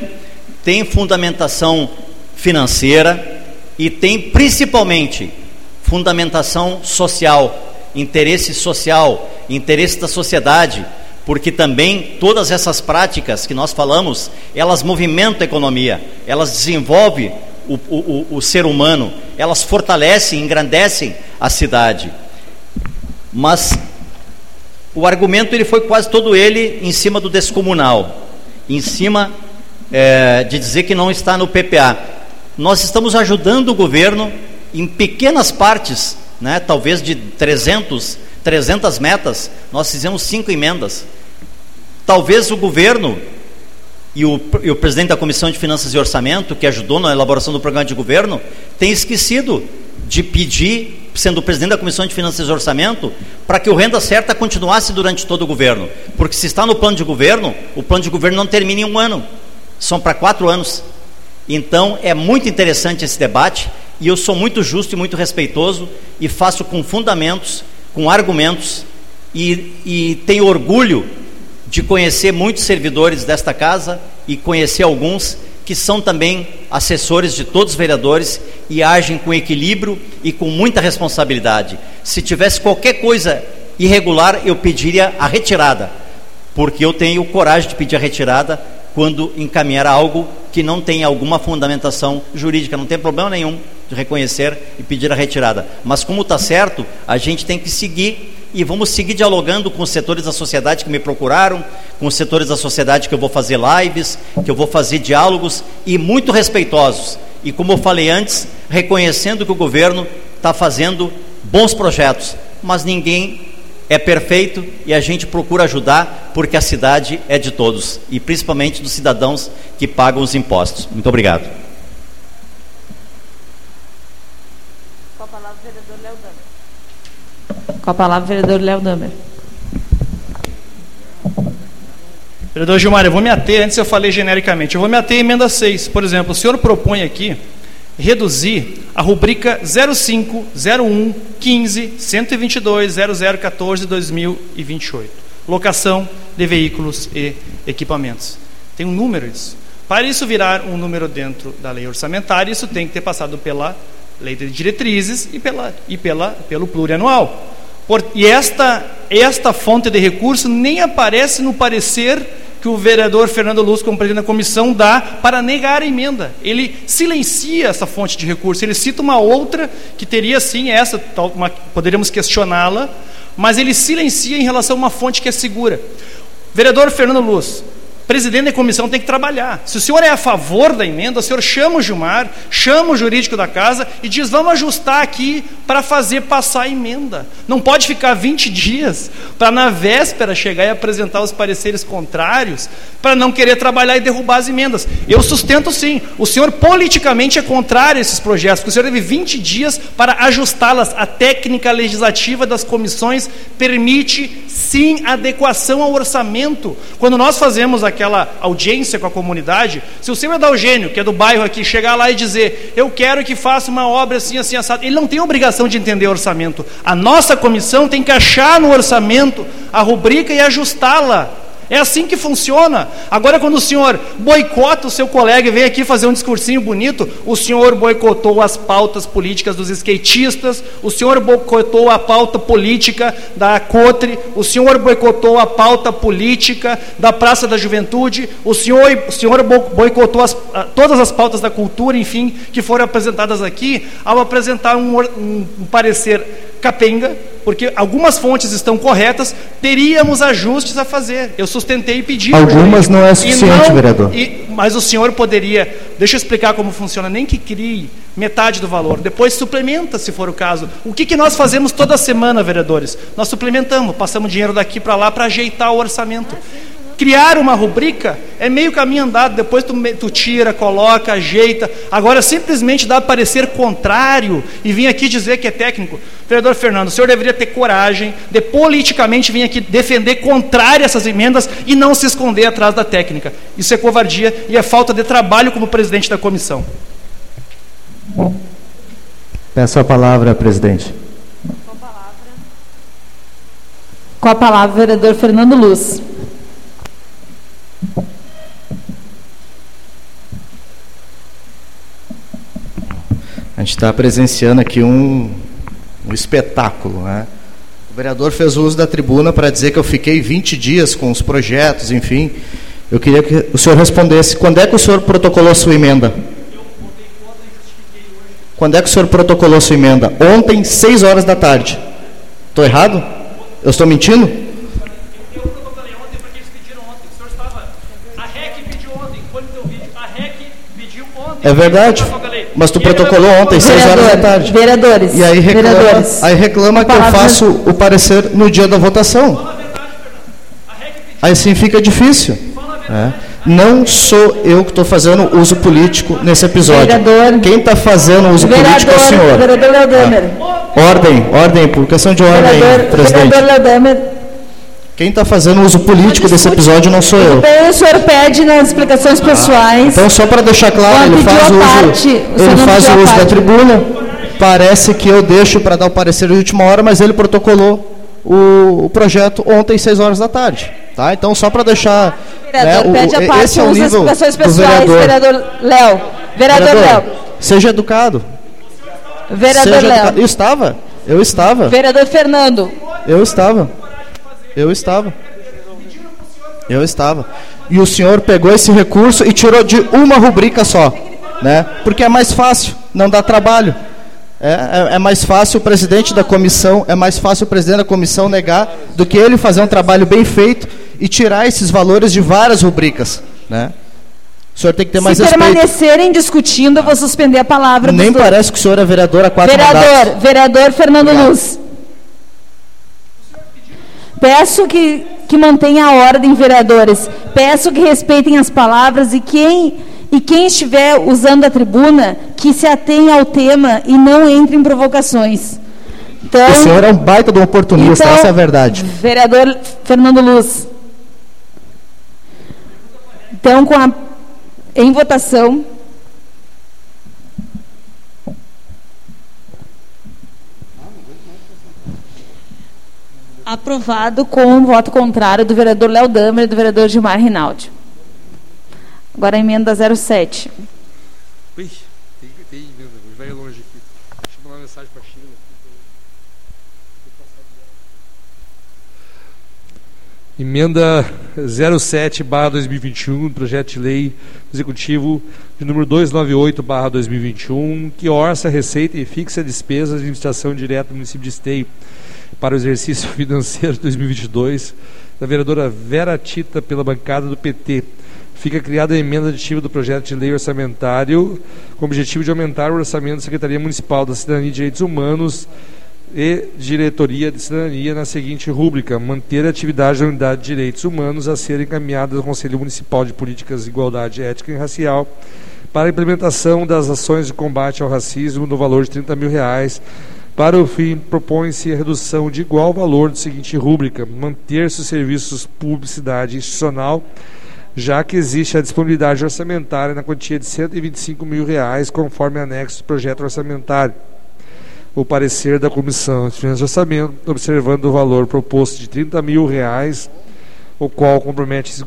[SPEAKER 4] tem fundamentação financeira e tem principalmente fundamentação social, interesse social, interesse da sociedade, porque também todas essas práticas que nós falamos, elas movimentam a economia, elas desenvolvem o, o, o ser humano, elas fortalecem, engrandecem a cidade. Mas o argumento ele foi quase todo ele em cima do descomunal, em cima é, de dizer que não está no PPA. Nós estamos ajudando o governo em pequenas partes, né, talvez de 300, 300 metas, nós fizemos cinco emendas. Talvez o governo e o, e o, presidente da Comissão de Finanças e Orçamento, que ajudou na elaboração do programa de governo, tenha esquecido de pedir, sendo o presidente da Comissão de Finanças e Orçamento, para que o Renda Certa continuasse durante todo o governo. Porque se está no plano de governo, o plano de governo não termina em um ano, são para quatro anos. Então é muito interessante esse debate e eu sou muito justo e muito respeitoso e faço com fundamentos, com argumentos e, e tenho orgulho de conhecer muitos servidores desta casa e conhecer alguns que são também assessores de todos os vereadores e agem com equilíbrio e com muita responsabilidade. Se tivesse qualquer coisa irregular, eu pediria a retirada, porque eu tenho coragem de pedir a retirada quando encaminhar algo que não tem alguma fundamentação jurídica, não tem problema nenhum de reconhecer e pedir a retirada. Mas como está certo, a gente tem que seguir e vamos seguir dialogando com os setores da sociedade que me procuraram, com os setores da sociedade que eu vou fazer lives, que eu vou fazer diálogos e muito respeitosos. E como eu falei antes, reconhecendo que o governo está fazendo bons projetos, mas ninguém é perfeito e a gente procura ajudar porque a cidade é de todos e principalmente dos cidadãos que pagam os impostos. Muito obrigado.
[SPEAKER 1] Com a palavra, o vereador Léo Damer.
[SPEAKER 5] Vereador Gilmar, eu vou me ater, antes eu falei genericamente, eu vou me ater à emenda 6. Por exemplo, o senhor propõe aqui reduzir a rubrica 05, 01, 15, 122, 0014 2028. Locação de veículos e equipamentos. Tem um número isso. Para isso virar um número dentro da lei orçamentária, isso tem que ter passado pela lei de diretrizes e, pela, e pela, pelo plurianual. Por, e esta, esta fonte de recurso nem aparece no parecer que o vereador Fernando Luz, como presidente da comissão, dá para negar a emenda. Ele silencia essa fonte de recurso, ele cita uma outra que teria sim essa, uma, poderíamos questioná-la, mas ele silencia em relação a uma fonte que é segura. Vereador Fernando Luz, presidente da comissão tem que trabalhar. Se o senhor é a favor da emenda, o senhor chama o Gilmar, chama o jurídico da casa e diz: vamos ajustar aqui para fazer passar a emenda. Não pode ficar 20 dias para na véspera chegar e apresentar os pareceres contrários para não querer trabalhar e derrubar as emendas. Eu sustento sim. O senhor politicamente é contrário a esses projetos, porque o senhor teve 20 dias para ajustá-las. A técnica legislativa das comissões permite sim adequação ao orçamento. Quando nós fazemos aqui aquela audiência com a comunidade, se o senhor Adalgênio, que é do bairro aqui, chegar lá e dizer, eu quero que faça uma obra assim, assim, assado, ele não tem obrigação de entender o orçamento. A nossa comissão tem que achar no orçamento a rubrica e ajustá-la. É assim que funciona. Agora, quando o senhor boicota o seu colega e vem aqui fazer um discursinho bonito, o senhor boicotou as pautas políticas dos skatistas, o senhor boicotou a pauta política da Cotre, o senhor boicotou a pauta política da Praça da Juventude, o senhor, o senhor boicotou as, todas as pautas da cultura, enfim, que foram apresentadas aqui, ao apresentar um, um, um parecer capenga, porque algumas fontes estão corretas, teríamos ajustes a fazer. Eu sustentei e pedi.
[SPEAKER 3] Algumas não é suficiente, não, vereador.
[SPEAKER 5] E, mas o senhor poderia, deixa eu explicar como funciona, nem que crie metade do valor, depois suplementa, se for o caso. O que, que nós fazemos toda semana, vereadores? Nós suplementamos, passamos dinheiro daqui para lá para ajeitar o orçamento. Criar uma rubrica é meio caminho andado, depois tu, tu tira, coloca, ajeita. Agora, simplesmente dar parecer contrário e vir aqui dizer que é técnico. Vereador Fernando, o senhor deveria ter coragem de politicamente vir aqui defender contrário a essas emendas e não se esconder atrás da técnica. Isso é covardia e é falta de trabalho como presidente da comissão.
[SPEAKER 3] Peço a palavra, presidente.
[SPEAKER 1] Com a palavra, vereador Fernando Luz.
[SPEAKER 9] A gente está presenciando aqui um, um espetáculo. Né? O vereador fez uso da tribuna para dizer que eu fiquei 20 dias com os projetos, enfim. Eu queria que o senhor respondesse. Quando é que o senhor protocolou sua emenda? Quando é que o senhor protocolou sua emenda? Ontem, 6 horas da tarde. Estou errado? Eu estou mentindo? É verdade. Mas tu protocolou ontem, 6 horas da tarde.
[SPEAKER 1] Vereadores.
[SPEAKER 9] E aí reclama,
[SPEAKER 1] vereadores.
[SPEAKER 9] aí reclama que eu faço o parecer no dia da votação. Aí sim fica difícil. É. Não sou eu que estou fazendo uso político nesse episódio.
[SPEAKER 1] Vereador.
[SPEAKER 9] Quem está fazendo uso político é o senhor.
[SPEAKER 1] Vereador Leodamer.
[SPEAKER 9] Ordem, ordem, por questão de ordem,
[SPEAKER 1] Vereador,
[SPEAKER 9] presidente.
[SPEAKER 1] vereador.
[SPEAKER 9] Quem está fazendo uso político desse episódio não sou eu.
[SPEAKER 1] Bem, o senhor pede nas explicações pessoais.
[SPEAKER 9] Então, só para deixar claro, ele faz o
[SPEAKER 1] parte,
[SPEAKER 9] uso, ele faz o uso da tribuna. Parece que eu deixo para dar o parecer de última hora, mas ele protocolou o, o projeto ontem, 6 horas da tarde. Tá? Então, só para deixar.
[SPEAKER 1] Vereador,
[SPEAKER 9] né, o-
[SPEAKER 1] pede a parte,
[SPEAKER 9] esse é o nível
[SPEAKER 1] explicações pessoais,
[SPEAKER 9] vereador.
[SPEAKER 1] vereador Léo. Vereador Léo.
[SPEAKER 9] seja educado.
[SPEAKER 1] Vereador
[SPEAKER 9] seja
[SPEAKER 1] Léo.
[SPEAKER 9] educado. Eu estava. Eu estava.
[SPEAKER 1] Vereador Fernando.
[SPEAKER 9] Eu estava. Eu estava. Eu estava. E o senhor pegou esse recurso e tirou de uma rubrica só, né? Porque é mais fácil, não dá trabalho. É, é, é mais fácil o presidente da comissão, é mais fácil o presidente da comissão negar do que ele fazer um trabalho bem feito e tirar esses valores de várias rubricas, né? O senhor tem que ter mais
[SPEAKER 1] Se
[SPEAKER 9] respeito.
[SPEAKER 1] permanecerem discutindo, eu vou suspender a palavra
[SPEAKER 9] Nem parece que o senhor é vereador há quatro mandatos.
[SPEAKER 1] Vereador, vereador Fernando Luz. Peço que, que mantenha a ordem, vereadores. Peço que respeitem as palavras e quem, e quem estiver usando a tribuna, que se atenha ao tema e não entre em provocações. Então,
[SPEAKER 9] O senhor é um baita de um oportunista,
[SPEAKER 1] Então,
[SPEAKER 9] essa é a verdade.
[SPEAKER 1] Vereador Fernando Luz. Então, com a, em votação. Aprovado com o voto contrário do vereador Léo Damer e do vereador Gilmar Rinaldi. Agora a emenda 07.
[SPEAKER 2] Ui, tem, tem emenda, vai longe aqui. Deixa eu mandar uma mensagem para a Sheila. Emenda 07 barra 2021, projeto de lei executivo de número 298 barra 2021, que orça, receita e fixa despesas de administração direta do município de Esteio para o exercício financeiro de 2022, da vereadora Vera Tita pela bancada do PT. Fica criada a emenda aditiva do projeto de lei orçamentário com o objetivo de aumentar o orçamento da Secretaria Municipal da Cidadania e Direitos Humanos e Diretoria de Cidadania na seguinte rúbrica: manter a atividade da Unidade de Direitos Humanos a ser encaminhada ao Conselho Municipal de Políticas de Igualdade Ética e Racial para a implementação das ações de combate ao racismo no valor de 30 mil reais. Para o fim, propõe-se a redução de igual valor da seguinte rúbrica: manter-se os serviços publicidade institucional, já que existe a disponibilidade orçamentária na quantia de 125 mil reais, conforme anexo do projeto orçamentário. O parecer da Comissão de Finanças e Orçamento, observando o valor proposto de 30 mil reais, o qual compromete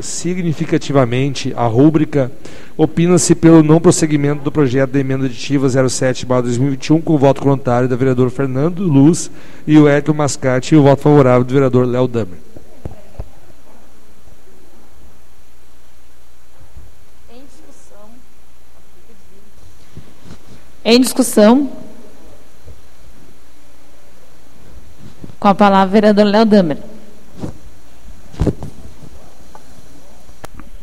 [SPEAKER 2] significativamente a rúbrica, opina-se pelo não prosseguimento do projeto da emenda aditiva 07/2021 com o voto contrário da vereadora Fernando Luz e o Hélio Mascate e o voto favorável do vereador Léo Damer.
[SPEAKER 1] Em discussão. Com a palavra, vereador Léo Damer.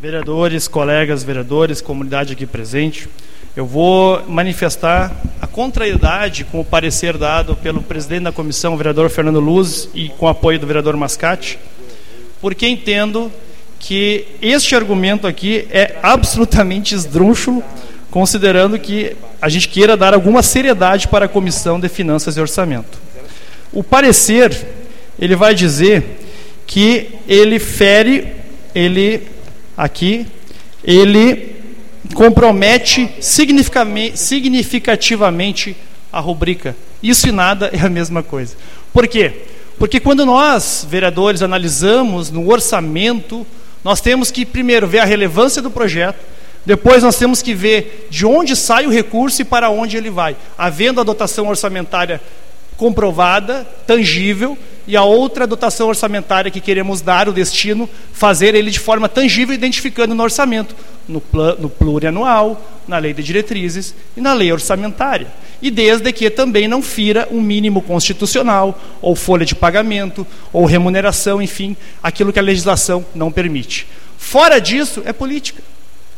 [SPEAKER 5] Vereadores, colegas vereadores, comunidade aqui presente, eu vou manifestar a contrariedade com o parecer dado pelo presidente da comissão, o vereador Fernando Luz, e com o apoio do vereador Mascate, porque entendo que este argumento aqui é absolutamente esdrúxulo, considerando que a gente queira dar alguma seriedade para a Comissão de Finanças e Orçamento. O parecer, ele vai dizer que ele fere, ele aqui, ele compromete significativamente a rubrica. Isso e nada é a mesma coisa. Por quê? Porque quando nós, vereadores, analisamos no orçamento, nós temos que primeiro ver a relevância do projeto, depois nós temos que ver de onde sai o recurso e para onde ele vai. Havendo a dotação orçamentária comprovada, tangível, e a outra dotação orçamentária que queremos dar, o destino, fazer ele de forma tangível, identificando no orçamento, no, no plurianual, na lei de diretrizes e na lei orçamentária. E desde que também não fira um mínimo constitucional, ou folha de pagamento, ou remuneração, enfim, aquilo que a legislação não permite. Fora disso, é política.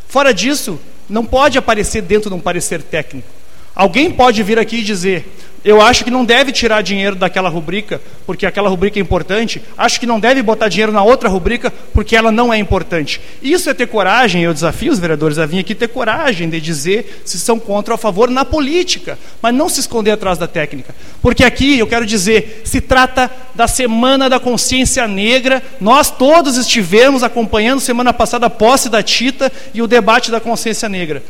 [SPEAKER 5] Fora disso, não pode aparecer dentro de um parecer técnico. Alguém pode vir aqui e dizer: eu acho que não deve tirar dinheiro daquela rubrica, porque aquela rubrica é importante. Acho que não deve botar dinheiro na outra rubrica, porque ela não é importante. Isso é ter coragem, eu desafio os vereadores a vir aqui ter coragem de dizer se são contra ou a favor na política, mas não se esconder atrás da técnica. Porque aqui, eu quero dizer, se trata da Semana da Consciência Negra. Nós todos estivemos acompanhando semana passada a posse da Tita e o debate da consciência negra.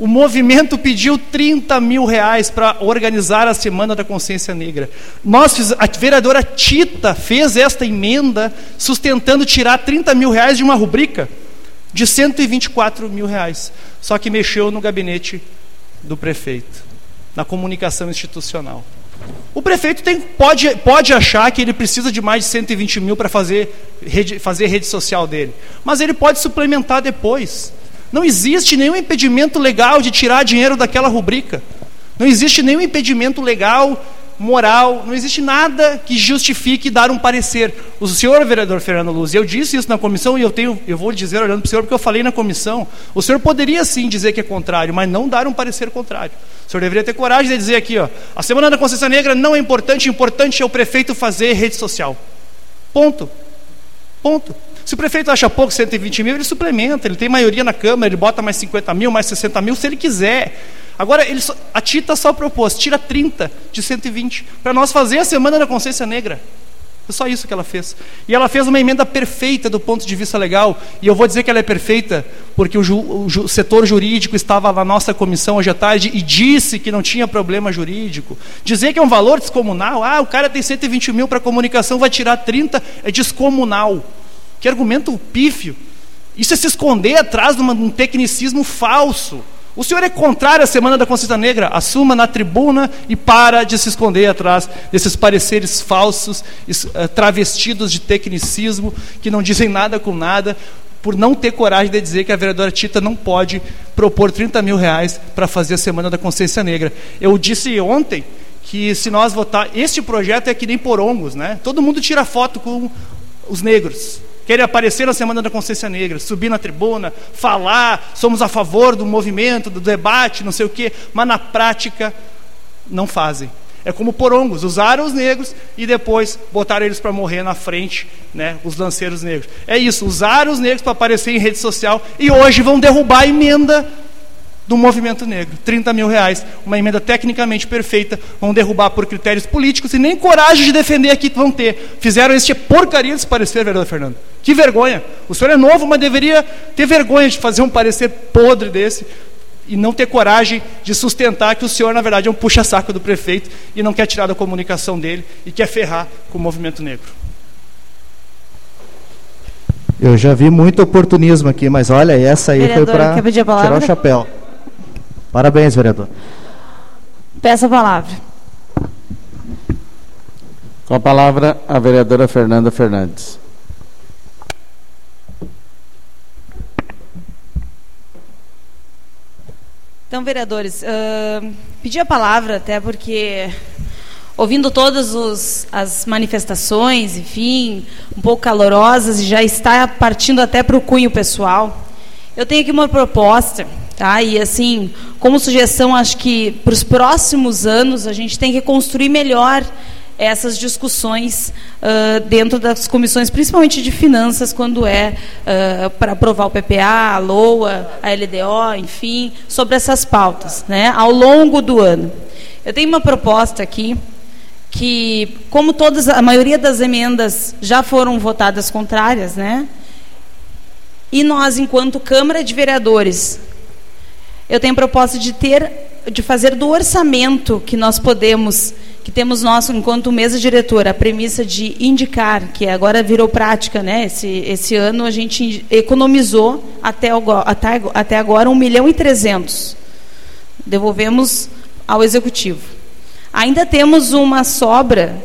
[SPEAKER 5] O movimento pediu 30 mil reais para organizar a Semana da Consciência Negra. Nós, a vereadora Tita fez esta emenda sustentando tirar 30 mil reais de uma rubrica de 124 mil reais. Só que mexeu no gabinete do prefeito, na comunicação institucional. O prefeito tem, pode, pode achar que ele precisa de mais de 120 mil para fazer fazer rede social dele, mas ele pode suplementar depois. Não existe nenhum impedimento legal de tirar dinheiro daquela rubrica. Não existe nenhum impedimento legal, moral, não existe nada que justifique dar um parecer. O senhor vereador Fernando Luz, eu disse isso na comissão e eu tenho, eu vou dizer olhando para o senhor porque eu falei na comissão. O senhor poderia sim dizer que é contrário, mas não dar um parecer contrário. O senhor deveria ter coragem de dizer aqui, ó, a Semana da Consciência Negra não é importante, importante é o prefeito fazer rede social. Ponto. Ponto. Se o prefeito acha pouco 120 mil, ele suplementa, ele tem maioria na Câmara, ele bota mais 50 mil, mais 60 mil, se ele quiser. Agora, ele só, a Tita só propôs, tira 30 de 120, para nós fazer a Semana da Consciência Negra. É só isso que ela fez. E ela fez uma emenda perfeita do ponto de vista legal. E eu vou dizer que ela é perfeita porque o, ju, o ju, setor jurídico estava na nossa comissão hoje à tarde e disse que não tinha problema jurídico. Dizer que é um valor descomunal, ah, o cara tem 120 mil para comunicação, vai tirar 30, é descomunal. Que argumento pífio. Isso é se esconder atrás de, um tecnicismo falso. O senhor é contrário à Semana da Consciência Negra? Assuma na tribuna e para de se esconder atrás desses pareceres falsos, eh, travestidos de tecnicismo, que não dizem nada com nada, por não ter coragem de dizer que a vereadora Tita não pode propor 30 mil reais para fazer a Semana da Consciência Negra. Eu disse ontem que se nós votar, este projeto é que nem porongos, né? Todo mundo tira foto com os negros querem aparecer na Semana da Consciência Negra, subir na tribuna, falar, somos a favor do movimento, do debate, não sei o quê, mas na prática não fazem. É como porongos, usaram os negros e depois botaram eles para morrer na frente, né, os lanceiros negros. É isso, usaram os negros para aparecer em rede social e hoje vão derrubar a emenda do movimento negro. 30 mil reais, uma emenda tecnicamente perfeita, vão derrubar por critérios políticos e nem coragem de defender aqui vão ter. Fizeram este porcaria desse parecer, vereador Fernando. Que vergonha. O senhor é novo, mas deveria ter vergonha de fazer um parecer podre desse e não ter coragem de sustentar que o senhor, na verdade, é um puxa-saco do prefeito e não quer tirar da comunicação dele e quer ferrar com o movimento negro.
[SPEAKER 3] Eu já vi muito oportunismo aqui, mas olha, essa aí Vereador, foi para tirar o chapéu. Parabéns, vereador.
[SPEAKER 1] Peço a palavra.
[SPEAKER 10] Com a palavra, a vereadora Fernanda Fernandes.
[SPEAKER 1] Então, vereadores, uh, pedi a palavra até porque, ouvindo todas os, as manifestações, enfim, um pouco calorosas, e já está partindo até para o cunho pessoal, eu tenho aqui uma proposta Tá? E assim, como sugestão, acho que para os próximos anos a gente tem que construir melhor
[SPEAKER 11] essas discussões uh, dentro das comissões, principalmente de finanças, quando é uh, para aprovar o PPA, a LOA, a LDO, enfim, sobre essas pautas, né, ao longo do ano. Eu tenho uma proposta aqui que, como todas, a maioria das emendas já foram votadas contrárias, né? E nós, enquanto Câmara de Vereadores, eu tenho a proposta de ter, de fazer do orçamento que nós podemos, que temos nós, enquanto mesa diretora, a premissa de indicar, que agora virou prática, né? Esse, esse ano a gente economizou até, até, até agora 1 milhão e 300. Devolvemos ao Executivo. Ainda temos uma sobra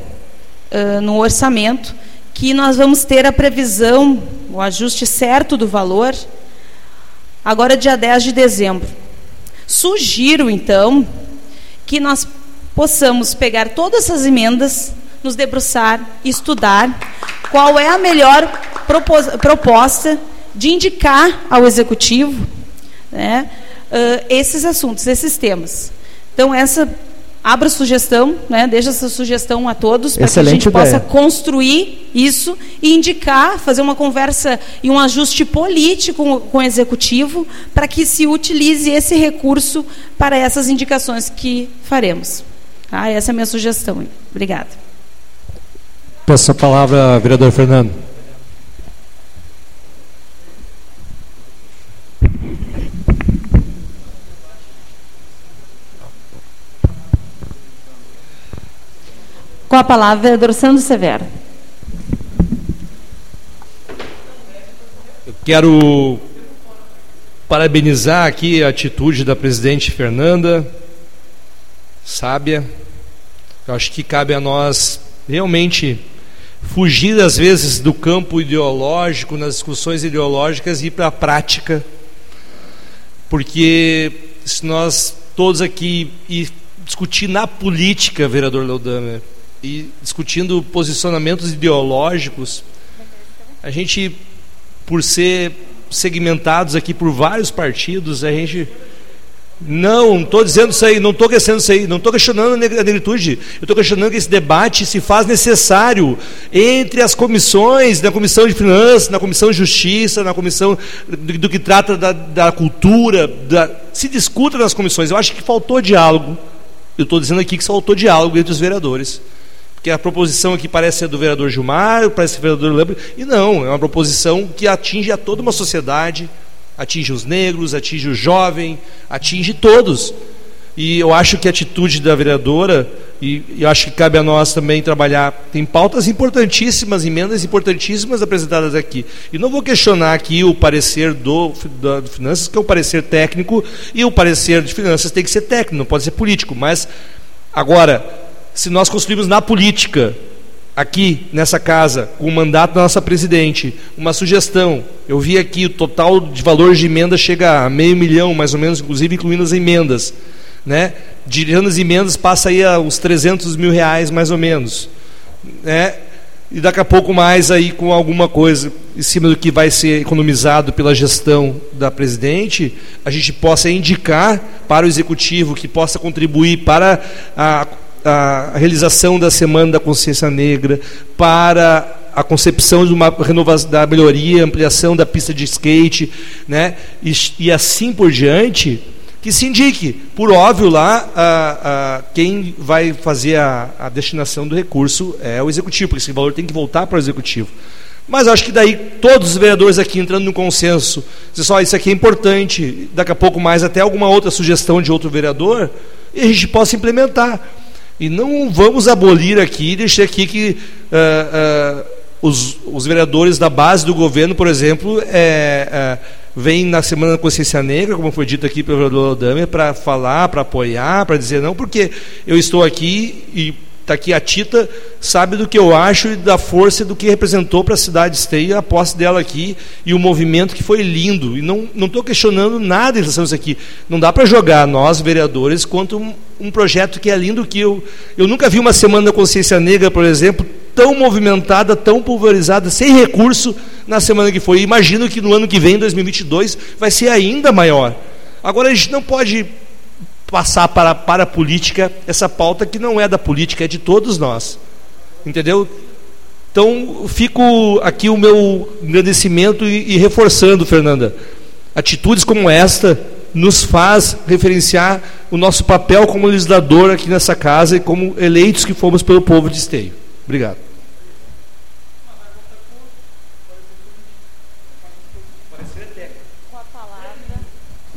[SPEAKER 11] uh, no orçamento que nós vamos ter a previsão, o ajuste certo do valor, agora dia 10 de dezembro. Sugiro, então, que nós possamos pegar todas essas emendas, nos debruçar, estudar qual é a melhor proposta de indicar ao Executivo né, uh, esses assuntos, esses temas. Então, essa abra sugestão, né, deixa essa sugestão a todos para que a gente ideia. possa construir isso e indicar, fazer uma conversa e um ajuste político com, com o executivo para que se utilize esse recurso para essas indicações que faremos. Tá? Essa é a minha sugestão. Obrigada.
[SPEAKER 2] Peço a palavra, vereador Fernando.
[SPEAKER 11] Com a palavra, vereador Sandro Severo.
[SPEAKER 2] Eu quero parabenizar aqui a atitude da presidente Fernanda, sábia. Eu acho que cabe a nós realmente fugir às vezes do campo ideológico, nas discussões ideológicas e ir para a prática. Porque se nós todos aqui e discutir na política, vereador Leodamer, e discutindo posicionamentos ideológicos, a gente, por ser segmentados aqui por vários partidos, a gente não estou dizendo isso aí, não estou questionando isso aí, não estou questionando a negritude, eu estou questionando que esse debate se faz necessário entre as comissões, na comissão de finanças, na comissão de justiça, na comissão do, do que trata da, da cultura, da, se discuta nas comissões. Eu acho que faltou diálogo. Eu estou dizendo aqui que faltou diálogo entre os vereadores que a proposição aqui parece ser do vereador Gilmar, parece ser do vereador Lambert, e não, é uma proposição que atinge a toda uma sociedade, atinge os negros, atinge o jovem, atinge todos. E eu acho que a atitude da vereadora, e eu acho que cabe a nós também trabalhar, tem pautas importantíssimas, emendas importantíssimas apresentadas aqui. E não vou questionar aqui o parecer do, do, do Finanças, que é o parecer técnico, e o parecer de Finanças tem que ser técnico, não pode ser político. Mas, agora, se nós construímos na política, aqui nessa casa, com o mandato da nossa presidente, uma sugestão. Eu vi aqui o total de valor de emenda chega a meio milhão, mais ou menos, inclusive incluindo as emendas. Né? Tirando as emendas, passa aí a uns 300 mil reais, mais ou menos. Né? E daqui a pouco mais aí com alguma coisa em cima do que vai ser economizado pela gestão da presidente, a gente possa indicar para o executivo que possa contribuir para a a realização da Semana da Consciência Negra, para a concepção de uma renovação da melhoria, ampliação da pista de skate, né? E, e assim por diante, que se indique, por óbvio lá, a, a, quem vai fazer a, a, destinação do recurso é o executivo, porque esse valor tem que voltar para o executivo. Mas acho que daí todos os vereadores aqui entrando no consenso, só isso aqui é importante, daqui a pouco mais até alguma outra sugestão de outro vereador, e a gente possa implementar. E não vamos abolir aqui, deixar aqui que uh, uh, os, os, vereadores da base do governo, por exemplo, é, uh, vêm na Semana da Consciência Negra, como foi dito aqui pelo vereador Odame, para falar, para apoiar, para dizer não, porque eu estou aqui e está aqui a Tita, sabe do que eu acho e da força do que representou para a cidade Esteia a posse dela aqui e o movimento que foi lindo. E não estou questionando nada em relação a isso aqui. Não dá para jogar nós, vereadores, contra um, um, projeto que é lindo que eu, eu nunca vi uma Semana da Consciência Negra, por exemplo, tão movimentada, tão pulverizada, sem recurso na semana que foi. Imagino que no ano que vem, 2022, vai ser ainda maior. Agora a gente não pode passar para, para a política essa pauta que não é da política, é de todos nós. Entendeu? Então, fico aqui o meu agradecimento e, e reforçando, Fernanda. Atitudes como esta nos faz referenciar o nosso papel como legislador aqui nessa casa e como eleitos que fomos pelo povo de Esteio. Obrigado.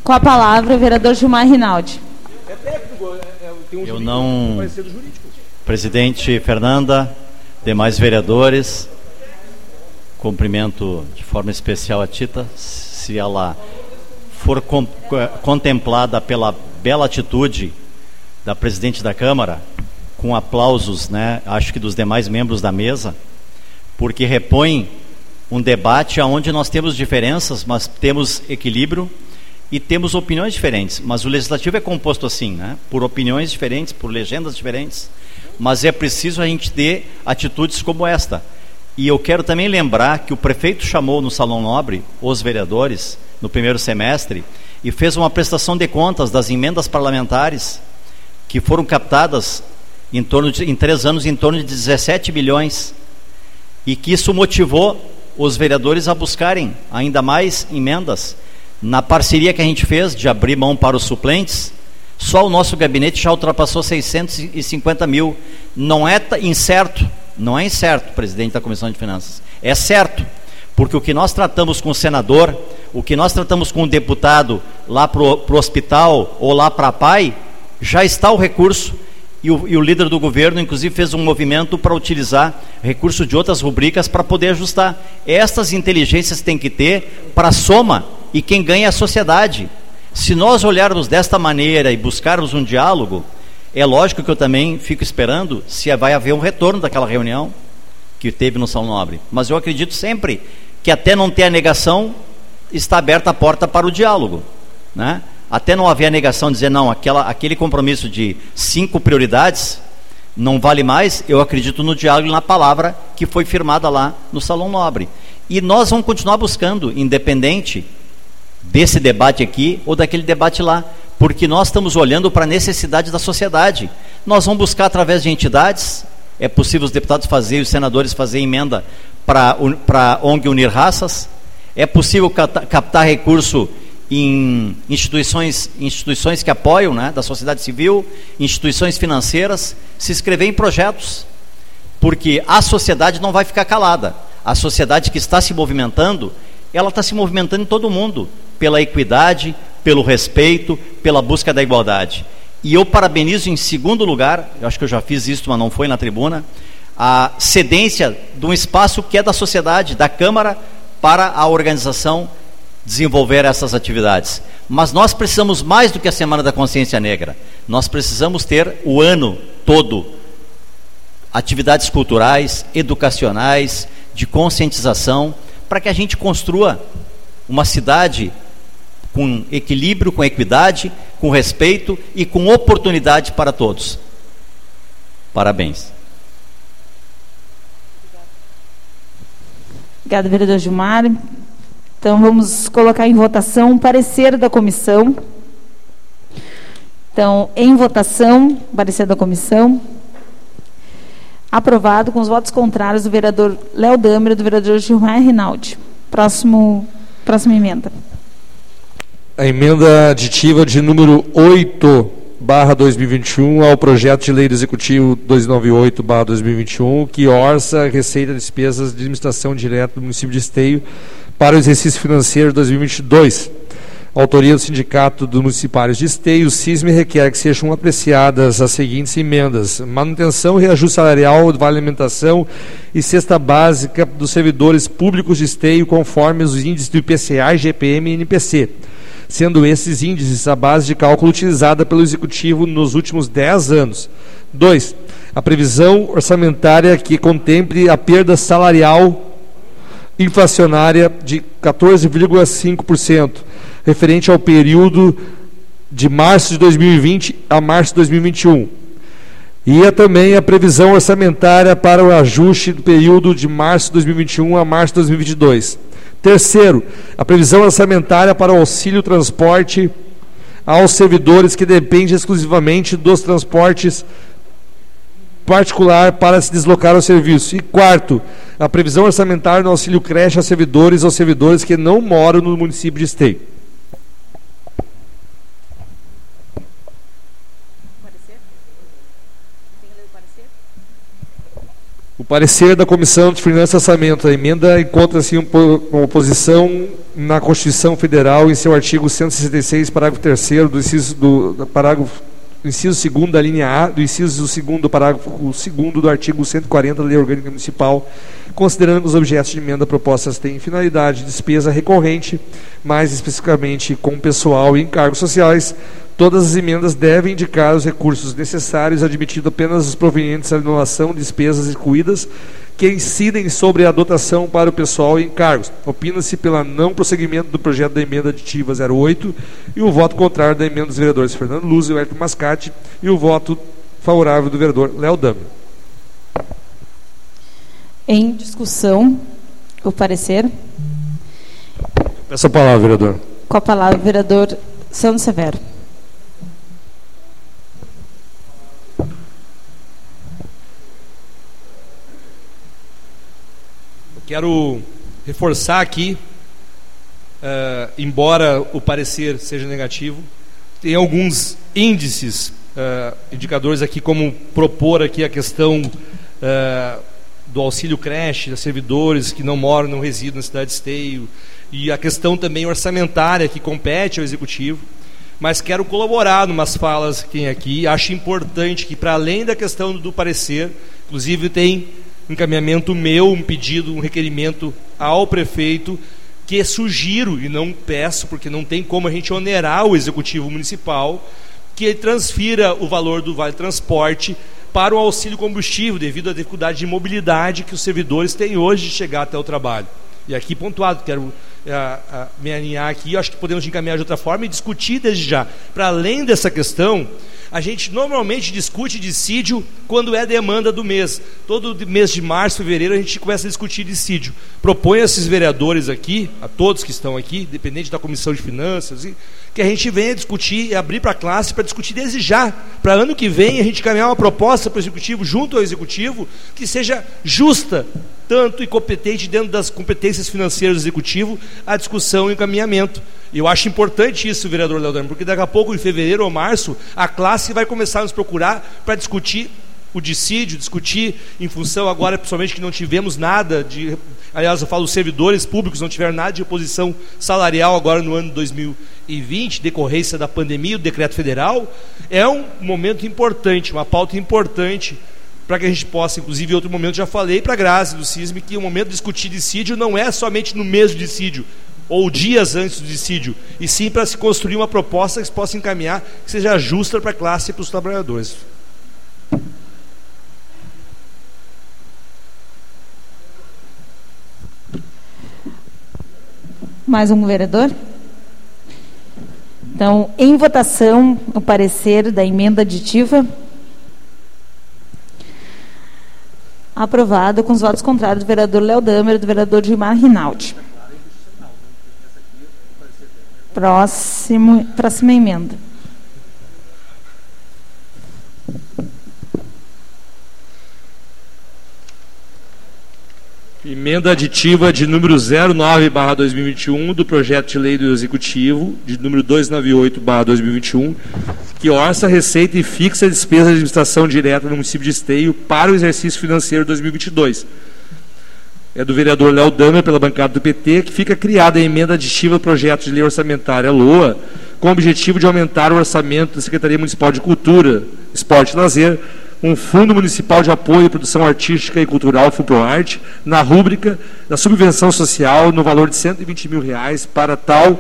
[SPEAKER 1] Com a palavra, o vereador Gilmar Rinaldi.
[SPEAKER 4] Eu não. Presidente Fernanda, demais vereadores, cumprimento de forma especial a Tita, se ela for com, contemplada pela bela atitude da presidente da Câmara, com aplausos, né, acho que dos demais membros da mesa, porque repõe um debate onde nós temos diferenças, mas temos equilíbrio e temos opiniões diferentes. Mas o legislativo é composto assim, né, por opiniões diferentes, por legendas diferentes, mas é preciso a gente ter atitudes como esta. E eu quero também lembrar que o prefeito chamou no Salão Nobre os vereadores no primeiro semestre e fez uma prestação de contas das emendas parlamentares que foram captadas em torno de, em três anos em torno de 17 bilhões e que isso motivou os vereadores a buscarem ainda mais emendas na parceria que a gente fez de abrir mão para os suplentes só o nosso gabinete já ultrapassou 650 mil. Não é incerto não é incerto presidente da comissão de finanças. É certo porque o que nós tratamos com o senador o que nós tratamos com o deputado lá para o hospital ou lá para a PAI já está o recurso. E o, e o, líder do governo, inclusive, fez um movimento para utilizar recursos de outras rubricas para poder ajustar. Estas inteligências tem que ter para soma e quem ganha é a sociedade. Se nós olharmos desta maneira e buscarmos um diálogo, é lógico que eu também fico esperando se vai haver um retorno daquela reunião que teve no São Nobre. Mas eu acredito sempre que até não ter a negação, está aberta a porta para o diálogo. Né? até não haver a negação dizer, não, aquela, aquele compromisso de cinco prioridades não vale mais, eu acredito no diálogo e na palavra que foi firmada lá no Salão Nobre. E nós vamos continuar buscando, independente desse debate aqui ou daquele debate lá, porque nós estamos olhando para a necessidade da sociedade. Nós vamos buscar através de entidades, é possível os deputados fazer, os senadores fazer emenda para ONG Unir Raças, é possível captar recurso em instituições, instituições que apoiam, né, da sociedade civil, instituições financeiras, se inscrever em projetos, porque a sociedade não vai ficar calada. A sociedade que está se movimentando, ela está se movimentando em todo mundo, pela equidade, pelo respeito, pela busca da igualdade. E eu parabenizo em segundo lugar, eu acho que eu já fiz isso, mas não foi na tribuna, a cedência de um espaço que é da sociedade, da Câmara, para a organização desenvolver essas atividades. Mas nós precisamos mais do que a Semana da Consciência Negra. Nós precisamos ter o ano todo atividades culturais, educacionais, de conscientização, para que a gente construa uma cidade com equilíbrio, com equidade, com respeito e com oportunidade para todos. Parabéns.
[SPEAKER 1] Obrigada, vereador Gilmar. Então, vamos colocar em votação o parecer da comissão. Então, em votação, parecer da comissão. Aprovado com os votos contrários do vereador Léo Damer e do vereador Gilmar Rinaldi. Próximo, próxima emenda.
[SPEAKER 2] A emenda aditiva de número 8, barra 2021, ao projeto de lei do Executivo 298, barra 2021, que orça receita e despesas de administração direta do município de Esteio para o exercício financeiro de 2022. A autoria do Sindicato dos Municipários de Esteio, o CISME, requer que sejam apreciadas as seguintes emendas: manutenção e reajuste salarial, vale alimentação e cesta básica dos servidores públicos de Esteio, conforme os índices do IPCA, IGPM e NPC, sendo esses índices a base de cálculo utilizada pelo Executivo nos últimos 10 anos. 2. A previsão orçamentária que contemple a perda salarial inflacionária de 14,5%, referente ao período de março de 2020 a março de 2021. E é também a previsão orçamentária para o ajuste do período de março de 2021 a março de 2022. Terceiro, a previsão orçamentária para o auxílio transporte aos servidores que dependem exclusivamente dos transportes particular para se deslocar ao serviço. E quarto, a previsão orçamentária no auxílio creche a servidores ou servidores que não moram no município de Esteio. O parecer da Comissão de Finanças e Orçamento, a emenda encontra-se em oposição na Constituição Federal em seu artigo 166, parágrafo 3 do inciso do parágrafo inciso 2 da linha A, do inciso 2 do parágrafo 2 do artigo 140 da Lei Orgânica Municipal, considerando que os objetos de emenda propostas têm finalidade de despesa recorrente, mais especificamente com pessoal e encargos sociais, todas as emendas devem indicar os recursos necessários, admitido apenas os provenientes da anulação de despesas excluídas que incidem sobre a dotação para o pessoal e encargos. Opina-se pela não prosseguimento do projeto da emenda aditiva 08 e o voto contrário da emenda dos vereadores Fernando Luz e Hélio Mascate e o voto favorável do vereador Léo Dami.
[SPEAKER 1] Em discussão, o parecer.
[SPEAKER 2] Peço a palavra, vereador.
[SPEAKER 1] Com a palavra, vereador Sandro Severo.
[SPEAKER 2] Quero reforçar aqui, uh, embora o parecer seja negativo, tem alguns índices, uh, indicadores aqui, como propor aqui a questão uh, do auxílio creche, das servidores que não moram, não residem na cidade de Esteio, e a questão também orçamentária que compete ao executivo. Mas quero colaborar numas falas que tem aqui. Acho importante que, para além da questão do parecer, inclusive tem encaminhamento meu, um pedido, um requerimento ao prefeito, que sugiro, e não peço, porque não tem como a gente onerar o executivo municipal, que ele transfira o valor do Vale Transporte para o auxílio combustível, devido à dificuldade de mobilidade que os servidores têm hoje de chegar até o trabalho. E aqui pontuado, quero a, me alinhar aqui, acho que podemos encaminhar de outra forma e discutir desde já. Para além dessa questão, a gente normalmente discute dissídio quando é demanda do mês. Todo mês de março, fevereiro, a gente começa a discutir dissídio. Propõe a esses vereadores aqui, a todos que estão aqui, dependente da comissão de finanças, que a gente venha discutir e abrir para a classe para discutir desde já. Para ano que vem a gente caminhar uma proposta para o executivo, junto ao executivo, que seja justa tanto e competente dentro das competências financeiras do executivo a discussão e encaminhamento. E eu acho importante isso, vereador Leodano, porque daqui a pouco, em fevereiro ou março, a classe vai começar a nos procurar para discutir o dissídio, discutir em função agora, principalmente que não tivemos nada de. Aliás, eu falo, os servidores públicos não tiveram nada de oposição salarial agora no ano 2020, decorrência da pandemia, o decreto federal. É um momento importante, uma pauta importante para que a gente possa, inclusive em outro momento já falei para a Grazi do CISM que o momento de discutir dissídio não é somente no mês do dissídio, ou dias antes do dissídio, e sim para se construir uma proposta que se possa encaminhar, que seja justa para a classe e para os trabalhadores.
[SPEAKER 1] Mais um vereador? Então, em votação, o parecer da emenda aditiva. Aprovado com os votos contrários do vereador Léo Damer e do vereador Gilmar Rinaldi. Próximo, próxima emenda.
[SPEAKER 2] Emenda aditiva de número 09/2021 do projeto de lei do Executivo, de número 298/2021, que orça a receita e fixa a despesa de administração direta no município de Esteio para o exercício financeiro 2022 é do vereador Léo Damer, pela bancada do PT, que fica criada a emenda aditiva do projeto de lei orçamentária LOA, com o objetivo de aumentar o orçamento da Secretaria Municipal de Cultura, Esporte e Lazer, um Fundo Municipal de Apoio à Produção Artística e Cultural, FUPROARTE, na rúbrica da subvenção social no valor de 120 mil reais. Para tal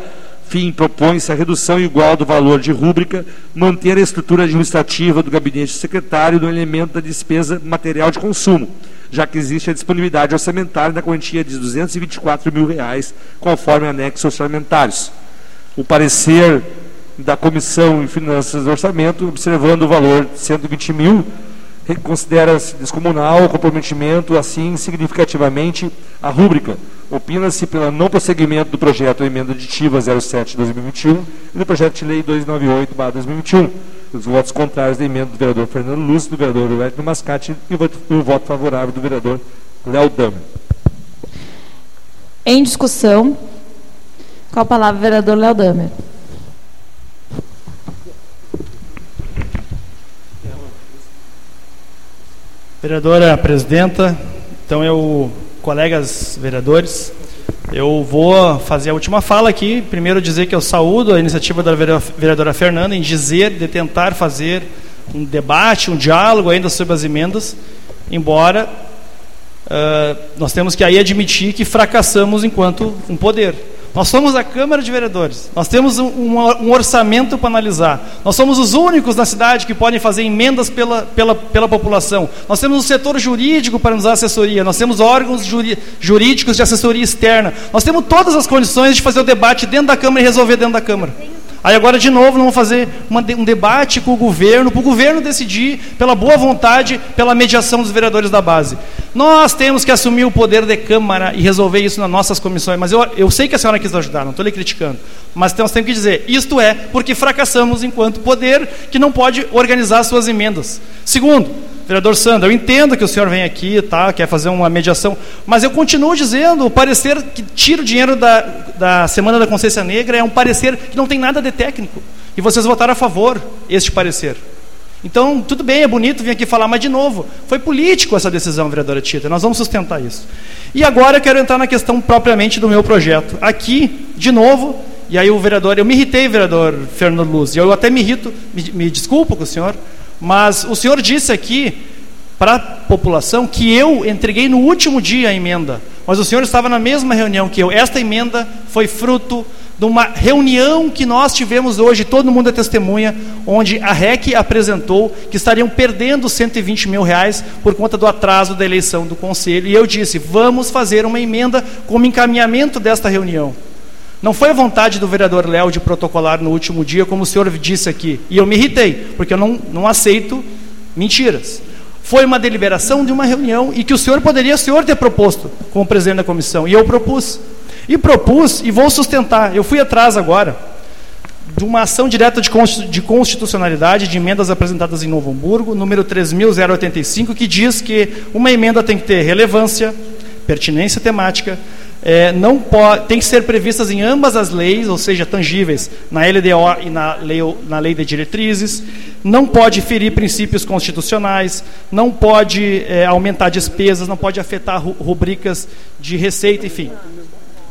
[SPEAKER 2] fim, propõe-se a redução igual do valor de rúbrica, manter a estrutura administrativa do gabinete secretário no elemento da despesa material de consumo já que existe a disponibilidade orçamentária na quantia de 224 mil reais, conforme anexos orçamentários. O parecer da Comissão em Finanças e Orçamento, observando o valor de 120 mil, considera-se descomunal o comprometimento, assim, significativamente, a rúbrica. Opina-se pelo não prosseguimento do projeto Emenda Aditiva 07-2021 e do projeto de lei 298-2021 Os votos contrários da emenda do vereador Fernando Luz, do vereador Wellington Mascate e o, voto, favorável do vereador Léo Damer.
[SPEAKER 1] Em discussão, com a palavra o vereador Léo Damer.
[SPEAKER 5] Vereadora presidenta, então eu, colegas vereadores, eu vou fazer a última fala aqui. Primeiro dizer que eu saúdo a iniciativa da vereadora Fernanda em dizer, de tentar fazer um debate, um diálogo ainda sobre as emendas, embora uh, nós temos que aí admitir que fracassamos enquanto um poder. Nós somos a Câmara de Vereadores. Nós temos um, um, orçamento para analisar. Nós somos os únicos na cidade que podem fazer emendas pela, pela, pela população. Nós temos um setor jurídico para nos dar assessoria. Nós temos órgãos juri, jurídicos de assessoria externa. Nós temos todas as condições de fazer o debate dentro da Câmara e resolver dentro da Câmara. Aí agora, de novo, vamos fazer uma, um debate com o governo, para o governo decidir, pela boa vontade, pela mediação dos vereadores da base. Nós temos que assumir o poder de Câmara e resolver isso nas nossas comissões. Mas eu, eu sei que a senhora quis ajudar, não estou lhe criticando. Mas nós temos que dizer, isto é porque fracassamos enquanto poder que não pode organizar suas emendas. Segundo, Vereador Sandro, eu entendo que o senhor vem aqui, tá, quer fazer uma mediação, mas eu continuo dizendo, o parecer que tira o dinheiro da, da Semana da Consciência Negra é um parecer que não tem nada de técnico. E vocês votaram a favor este parecer. Então, tudo bem, é bonito vir aqui falar, mas de novo, foi político essa decisão, vereadora Tita, nós vamos sustentar isso. E agora eu quero entrar na questão propriamente do meu projeto. Aqui, de novo, e aí o vereador, eu me irritei, vereador Fernando Luz, e eu até me irrito, me, me desculpo com o senhor, mas o senhor disse aqui para a população que eu entreguei no último dia a emenda, mas o senhor estava na mesma reunião que eu. Esta emenda foi fruto de uma reunião que nós tivemos hoje, todo mundo é testemunha, onde a REC apresentou que estariam perdendo 120 mil reais por conta do atraso da eleição do conselho. E eu disse: vamos fazer uma emenda como encaminhamento desta reunião. Não foi a vontade do vereador Léo de protocolar no último dia, como o senhor disse aqui. E eu me irritei, porque eu não, não aceito mentiras. Foi uma deliberação de uma reunião e que o senhor poderia, o senhor, ter proposto como presidente da comissão. E eu propus. E propus, e vou sustentar. Eu fui atrás agora de uma ação direta de constitucionalidade de emendas apresentadas em Novo Hamburgo, número 3.085, que diz que uma emenda tem que ter relevância, pertinência temática, é, não pode, tem que ser previstas em ambas as leis, ou seja, tangíveis, na LDO e na lei, na lei de diretrizes, não pode ferir princípios constitucionais, não pode é, aumentar despesas, não pode afetar rubricas de receita, enfim.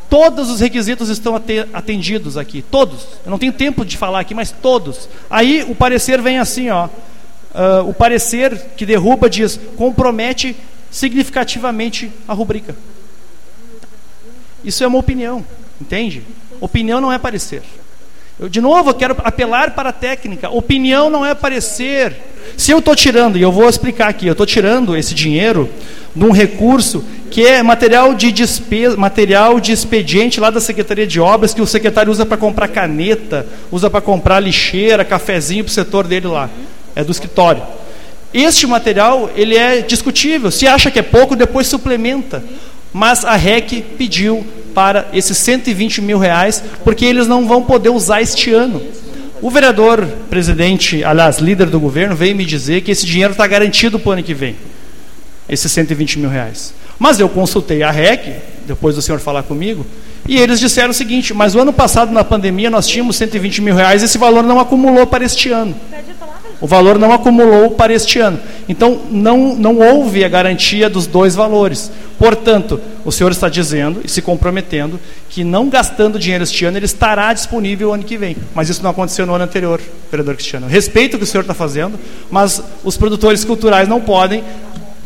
[SPEAKER 5] Todos os requisitos estão atendidos aqui, todos. Eu não tenho tempo de falar aqui, mas todos. Aí o parecer vem assim, ó. Uh, o parecer que derruba diz compromete significativamente a rubrica. Isso é uma opinião, entende? Opinião não é parecer. Eu, de novo, eu quero apelar para a técnica. Opinião não é parecer. Se eu estou tirando, e eu vou explicar aqui, eu estou tirando esse dinheiro de um recurso que é material de despesa, material de expediente lá da Secretaria de Obras, que o secretário usa para comprar caneta, usa para comprar lixeira, cafezinho para o setor dele lá. É do escritório. Este material, ele é discutível. Se acha que é pouco, depois suplementa mas a REC pediu para esses 120 mil reais, porque eles não vão poder usar este ano. O vereador, presidente, aliás, líder do governo, veio me dizer que esse dinheiro está garantido para o ano que vem, esses 120 mil reais. Mas eu consultei a REC, depois do senhor falar comigo, e eles disseram o seguinte: mas o ano passado, na pandemia, nós tínhamos 120 mil reais, esse valor não acumulou para este ano. O valor não acumulou para este ano. Então, não, não houve a garantia dos dois valores. Portanto, o senhor está dizendo e se comprometendo que, não gastando dinheiro este ano, ele estará disponível o ano que vem. Mas isso não aconteceu no ano anterior, vereador Cristiano. Respeito o que o senhor está fazendo, mas os produtores culturais não podem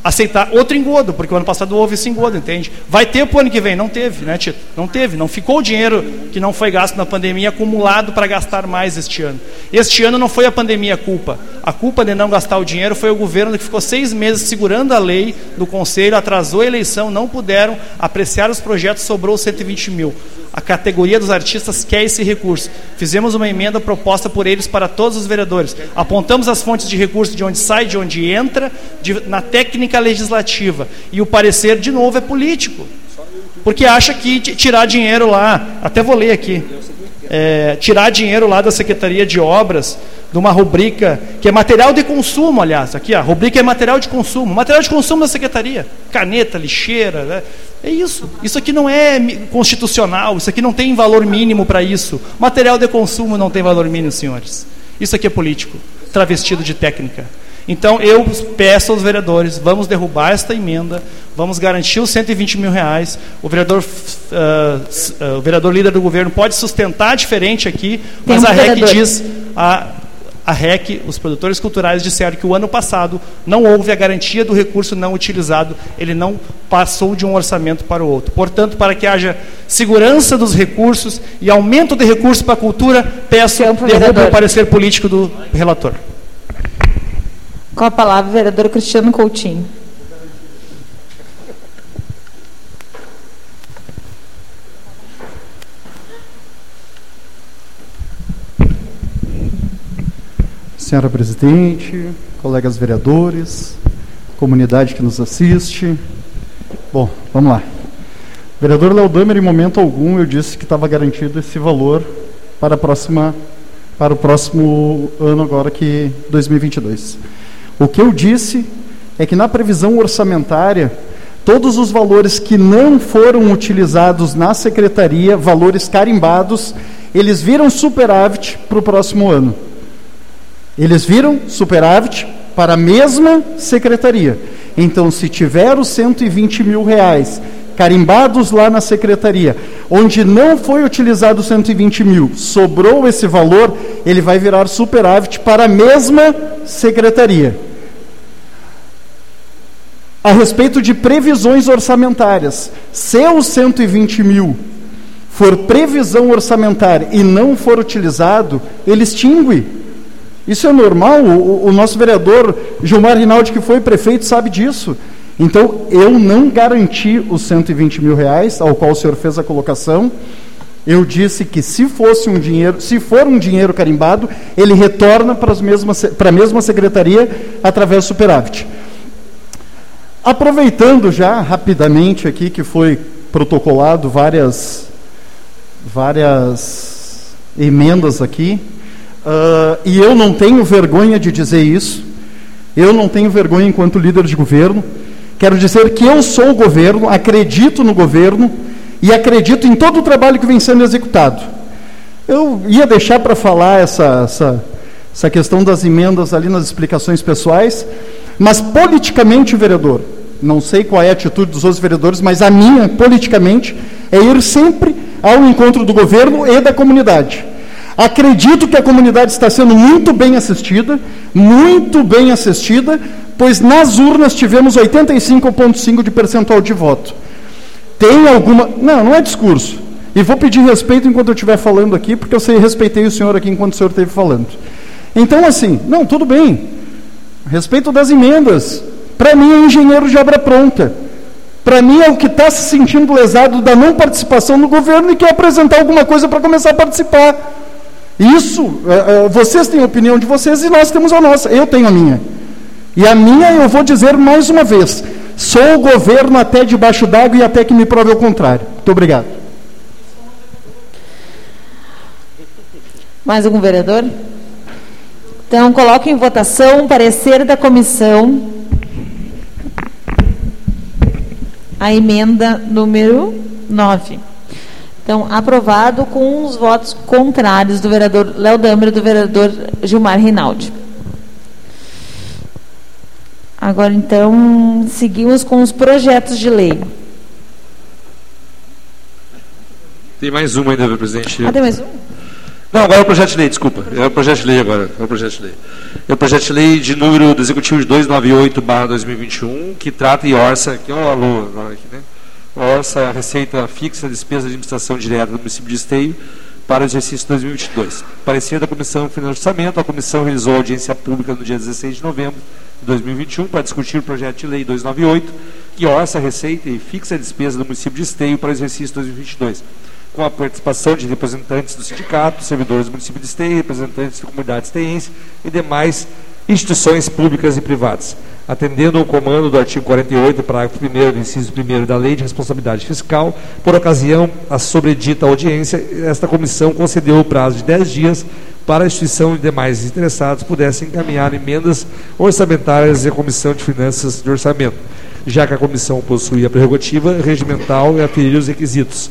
[SPEAKER 5] aceitar outro engodo, porque o ano passado houve esse engodo, entende? Vai ter para o ano que vem? Não teve, né, Tito? Não teve, não ficou o dinheiro que não foi gasto na pandemia acumulado para gastar mais este ano. Este ano não foi a pandemia a culpa. A culpa de não gastar o dinheiro foi o governo que ficou seis meses segurando a lei do Conselho, atrasou a eleição, não puderam apreciar os projetos, sobrou 120 mil a categoria dos artistas quer esse recurso. Fizemos uma emenda proposta por eles para todos os vereadores. Apontamos as fontes de recurso de onde sai, de onde entra, de, na técnica legislativa. E o parecer, de novo, é político. Porque acha que tirar dinheiro lá, até vou ler aqui. É, tirar dinheiro lá da Secretaria de Obras, de uma rubrica que é material de consumo, aliás, aqui a rubrica é material de consumo, material de consumo da Secretaria, caneta, lixeira, né? é isso. Isso aqui não é constitucional, isso aqui não tem valor mínimo para isso. Material de consumo não tem valor mínimo, senhores. Isso aqui é político, travestido de técnica. Então eu peço aos vereadores, vamos derrubar esta emenda, vamos garantir os 120 mil reais. O vereador, uh, uh, o vereador líder do governo pode sustentar diferente aqui, mas um a REC diz a, a REC, os produtores culturais disseram que o ano passado não houve a garantia do recurso não utilizado, ele não passou de um orçamento para o outro. Portanto, para que haja segurança dos recursos e aumento de recursos para a cultura, peço derrube o parecer político do relator.
[SPEAKER 1] Com a palavra, o vereador Cristiano Coutinho.
[SPEAKER 12] Senhora presidente, colegas vereadores, comunidade que nos assiste. Bom, vamos lá. Vereador Léo Damer, em momento algum, eu disse que estava garantido esse valor para próxima para o próximo ano agora que 2022. O que eu disse é que na previsão orçamentária, todos os valores que não foram utilizados na secretaria, valores carimbados, eles viram superávit para o próximo ano. Eles viram superávit para a mesma secretaria. Então, se tiver os 120 mil reais carimbados lá na secretaria, onde não foi utilizado os 120 mil, sobrou esse valor, ele vai virar superávit para a mesma secretaria a respeito de previsões orçamentárias. Se os 120 mil for previsão orçamentária e não for utilizado, ele extingue. Isso é normal, o, o nosso vereador Gilmar Rinaldi, que foi prefeito, sabe disso. Então, eu não garanti os 120 mil reais, ao qual o senhor fez a colocação. Eu disse que se fosse um dinheiro, se for um dinheiro carimbado, ele retorna para, as mesmas, para a mesma secretaria através do superávit. Aproveitando já rapidamente aqui que foi protocolado várias, várias emendas aqui, uh, e eu não tenho vergonha de dizer isso, eu não tenho vergonha enquanto líder de governo, quero dizer que eu sou o governo, acredito no governo e acredito em todo o trabalho que vem sendo executado. Eu ia deixar para falar essa, essa, essa questão das emendas ali nas explicações pessoais, mas politicamente, vereador, não sei qual é a atitude dos outros vereadores, mas a minha, politicamente, é ir sempre ao encontro do governo e da comunidade. Acredito que a comunidade está sendo muito bem assistida, muito bem assistida, pois nas urnas tivemos 85,5% de percentual de voto. Tem alguma. Não, não é discurso. E vou pedir respeito enquanto eu estiver falando aqui, porque eu sei, respeitei o senhor aqui enquanto o senhor esteve falando. Então, assim, não, tudo bem. Respeito das emendas. Para mim é engenheiro de obra pronta. Para mim é o que está se sentindo lesado da não participação no governo e quer apresentar alguma coisa para começar a participar. Isso, é, é, vocês têm a opinião de vocês e nós temos a nossa. Eu tenho a minha. E a minha eu vou dizer mais uma vez: sou o governo até debaixo d'água e até que me prove o contrário. Muito obrigado.
[SPEAKER 1] Mais algum vereador? Então, coloco em votação o parecer da comissão a emenda número 9. Então, aprovado com os votos contrários do vereador Léo Damer e do vereador Gilmar Rinaldi. Agora, então, seguimos com os projetos de lei.
[SPEAKER 2] Tem mais uma ainda, presidente.
[SPEAKER 1] Ah, tem mais um?
[SPEAKER 2] Não, agora é o projeto de lei, desculpa. É o projeto de lei agora. É o projeto de lei. É o projeto de lei de número do Executivo de 298-2021, que trata e orça, aqui é o alô agora aqui, né? Orça a receita fixa, despesa de administração direta do município de Esteio para o exercício 2022. Parecer da Comissão de Orçamento, a comissão realizou audiência pública no dia 16 de novembro de 2021 para discutir o projeto de lei 298, que orça a receita e fixa a despesa do município de Esteio para o exercício 2022 com a participação de representantes do sindicato, servidores do município de Esteio, representantes da comunidade esteense e demais instituições públicas e privadas. atendendo ao comando do artigo 48, parágrafo 1 do inciso 1 da Lei de Responsabilidade Fiscal, por ocasião a sobredita audiência, esta comissão concedeu o prazo de 10 dias para a instituição e demais interessados pudessem encaminhar emendas orçamentárias à Comissão de Finanças de Orçamento, já que a comissão possui a prerrogativa regimental e aferir os requisitos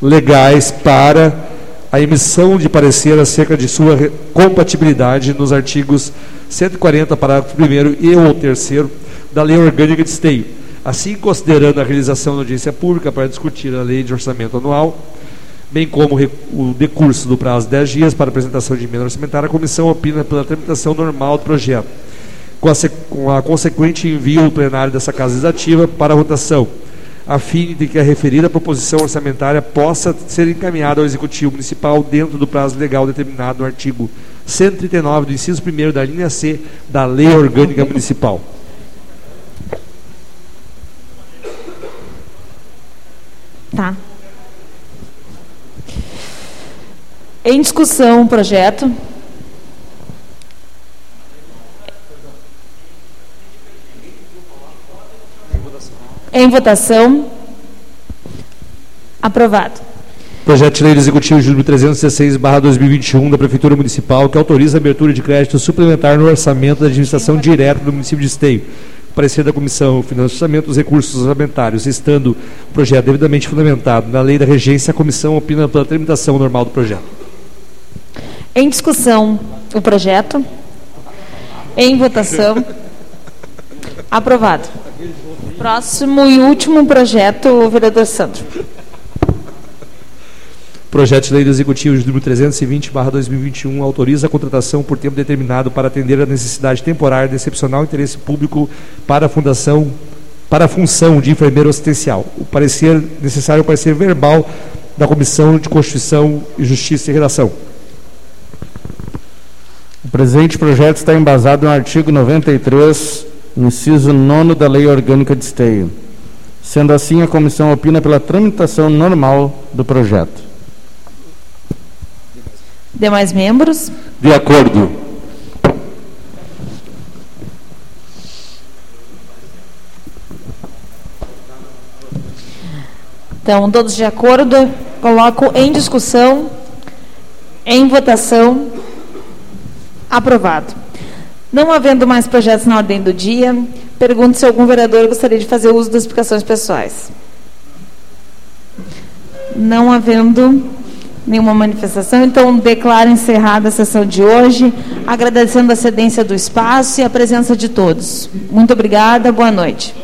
[SPEAKER 2] legais para a emissão de parecer acerca de sua compatibilidade nos artigos 140, parágrafo 1 e ou 3 da Lei Orgânica de Esteio. Assim, considerando a realização da audiência pública para discutir a Lei de Orçamento Anual, bem como o decurso do prazo de 10 dias para apresentação de emenda orçamentária, a comissão opina pela tramitação normal do projeto, com a, com a consequente envio ao plenário dessa Casa Legislativa para votação a fim de que a referida proposição orçamentária possa ser encaminhada ao Executivo Municipal dentro do prazo legal determinado no artigo 139 do inciso 1 da linha C da Lei Orgânica Municipal.
[SPEAKER 1] Tá. Em discussão o projeto. Em votação. Aprovado.
[SPEAKER 2] Projeto de Lei do Executivo número 316/2021 da Prefeitura Municipal que autoriza a abertura de crédito suplementar no orçamento da administração direta do município de Esteio. Parecer da Comissão Finanças Orçamento dos Recursos Orçamentários, estando o projeto devidamente fundamentado na Lei da Regência, a comissão opina pela tramitação normal do projeto.
[SPEAKER 1] Em discussão, o projeto. Em votação. Aprovado. Próximo e último projeto, vereador Sandro.
[SPEAKER 2] Projeto de Lei do Executivo de número 320/2021 autoriza a contratação por tempo determinado para atender a necessidade temporária de excepcional interesse público para a fundação para a função de enfermeiro assistencial. O parecer necessário é o parecer verbal da Comissão de Constituição e Justiça e Redação.
[SPEAKER 10] O presente projeto está embasado no artigo 93 inciso 9 da Lei Orgânica de Esteio. Sendo assim, a comissão opina pela tramitação normal do projeto.
[SPEAKER 1] Demais membros?
[SPEAKER 10] De acordo.
[SPEAKER 1] Então, todos de acordo, coloco em discussão, em votação, aprovado. Não havendo mais projetos na ordem do dia, pergunto se algum vereador gostaria de fazer uso das explicações pessoais. Não havendo nenhuma manifestação, então declaro encerrada a sessão de hoje, agradecendo a cedência do espaço e a presença de todos. Muito obrigada, boa noite.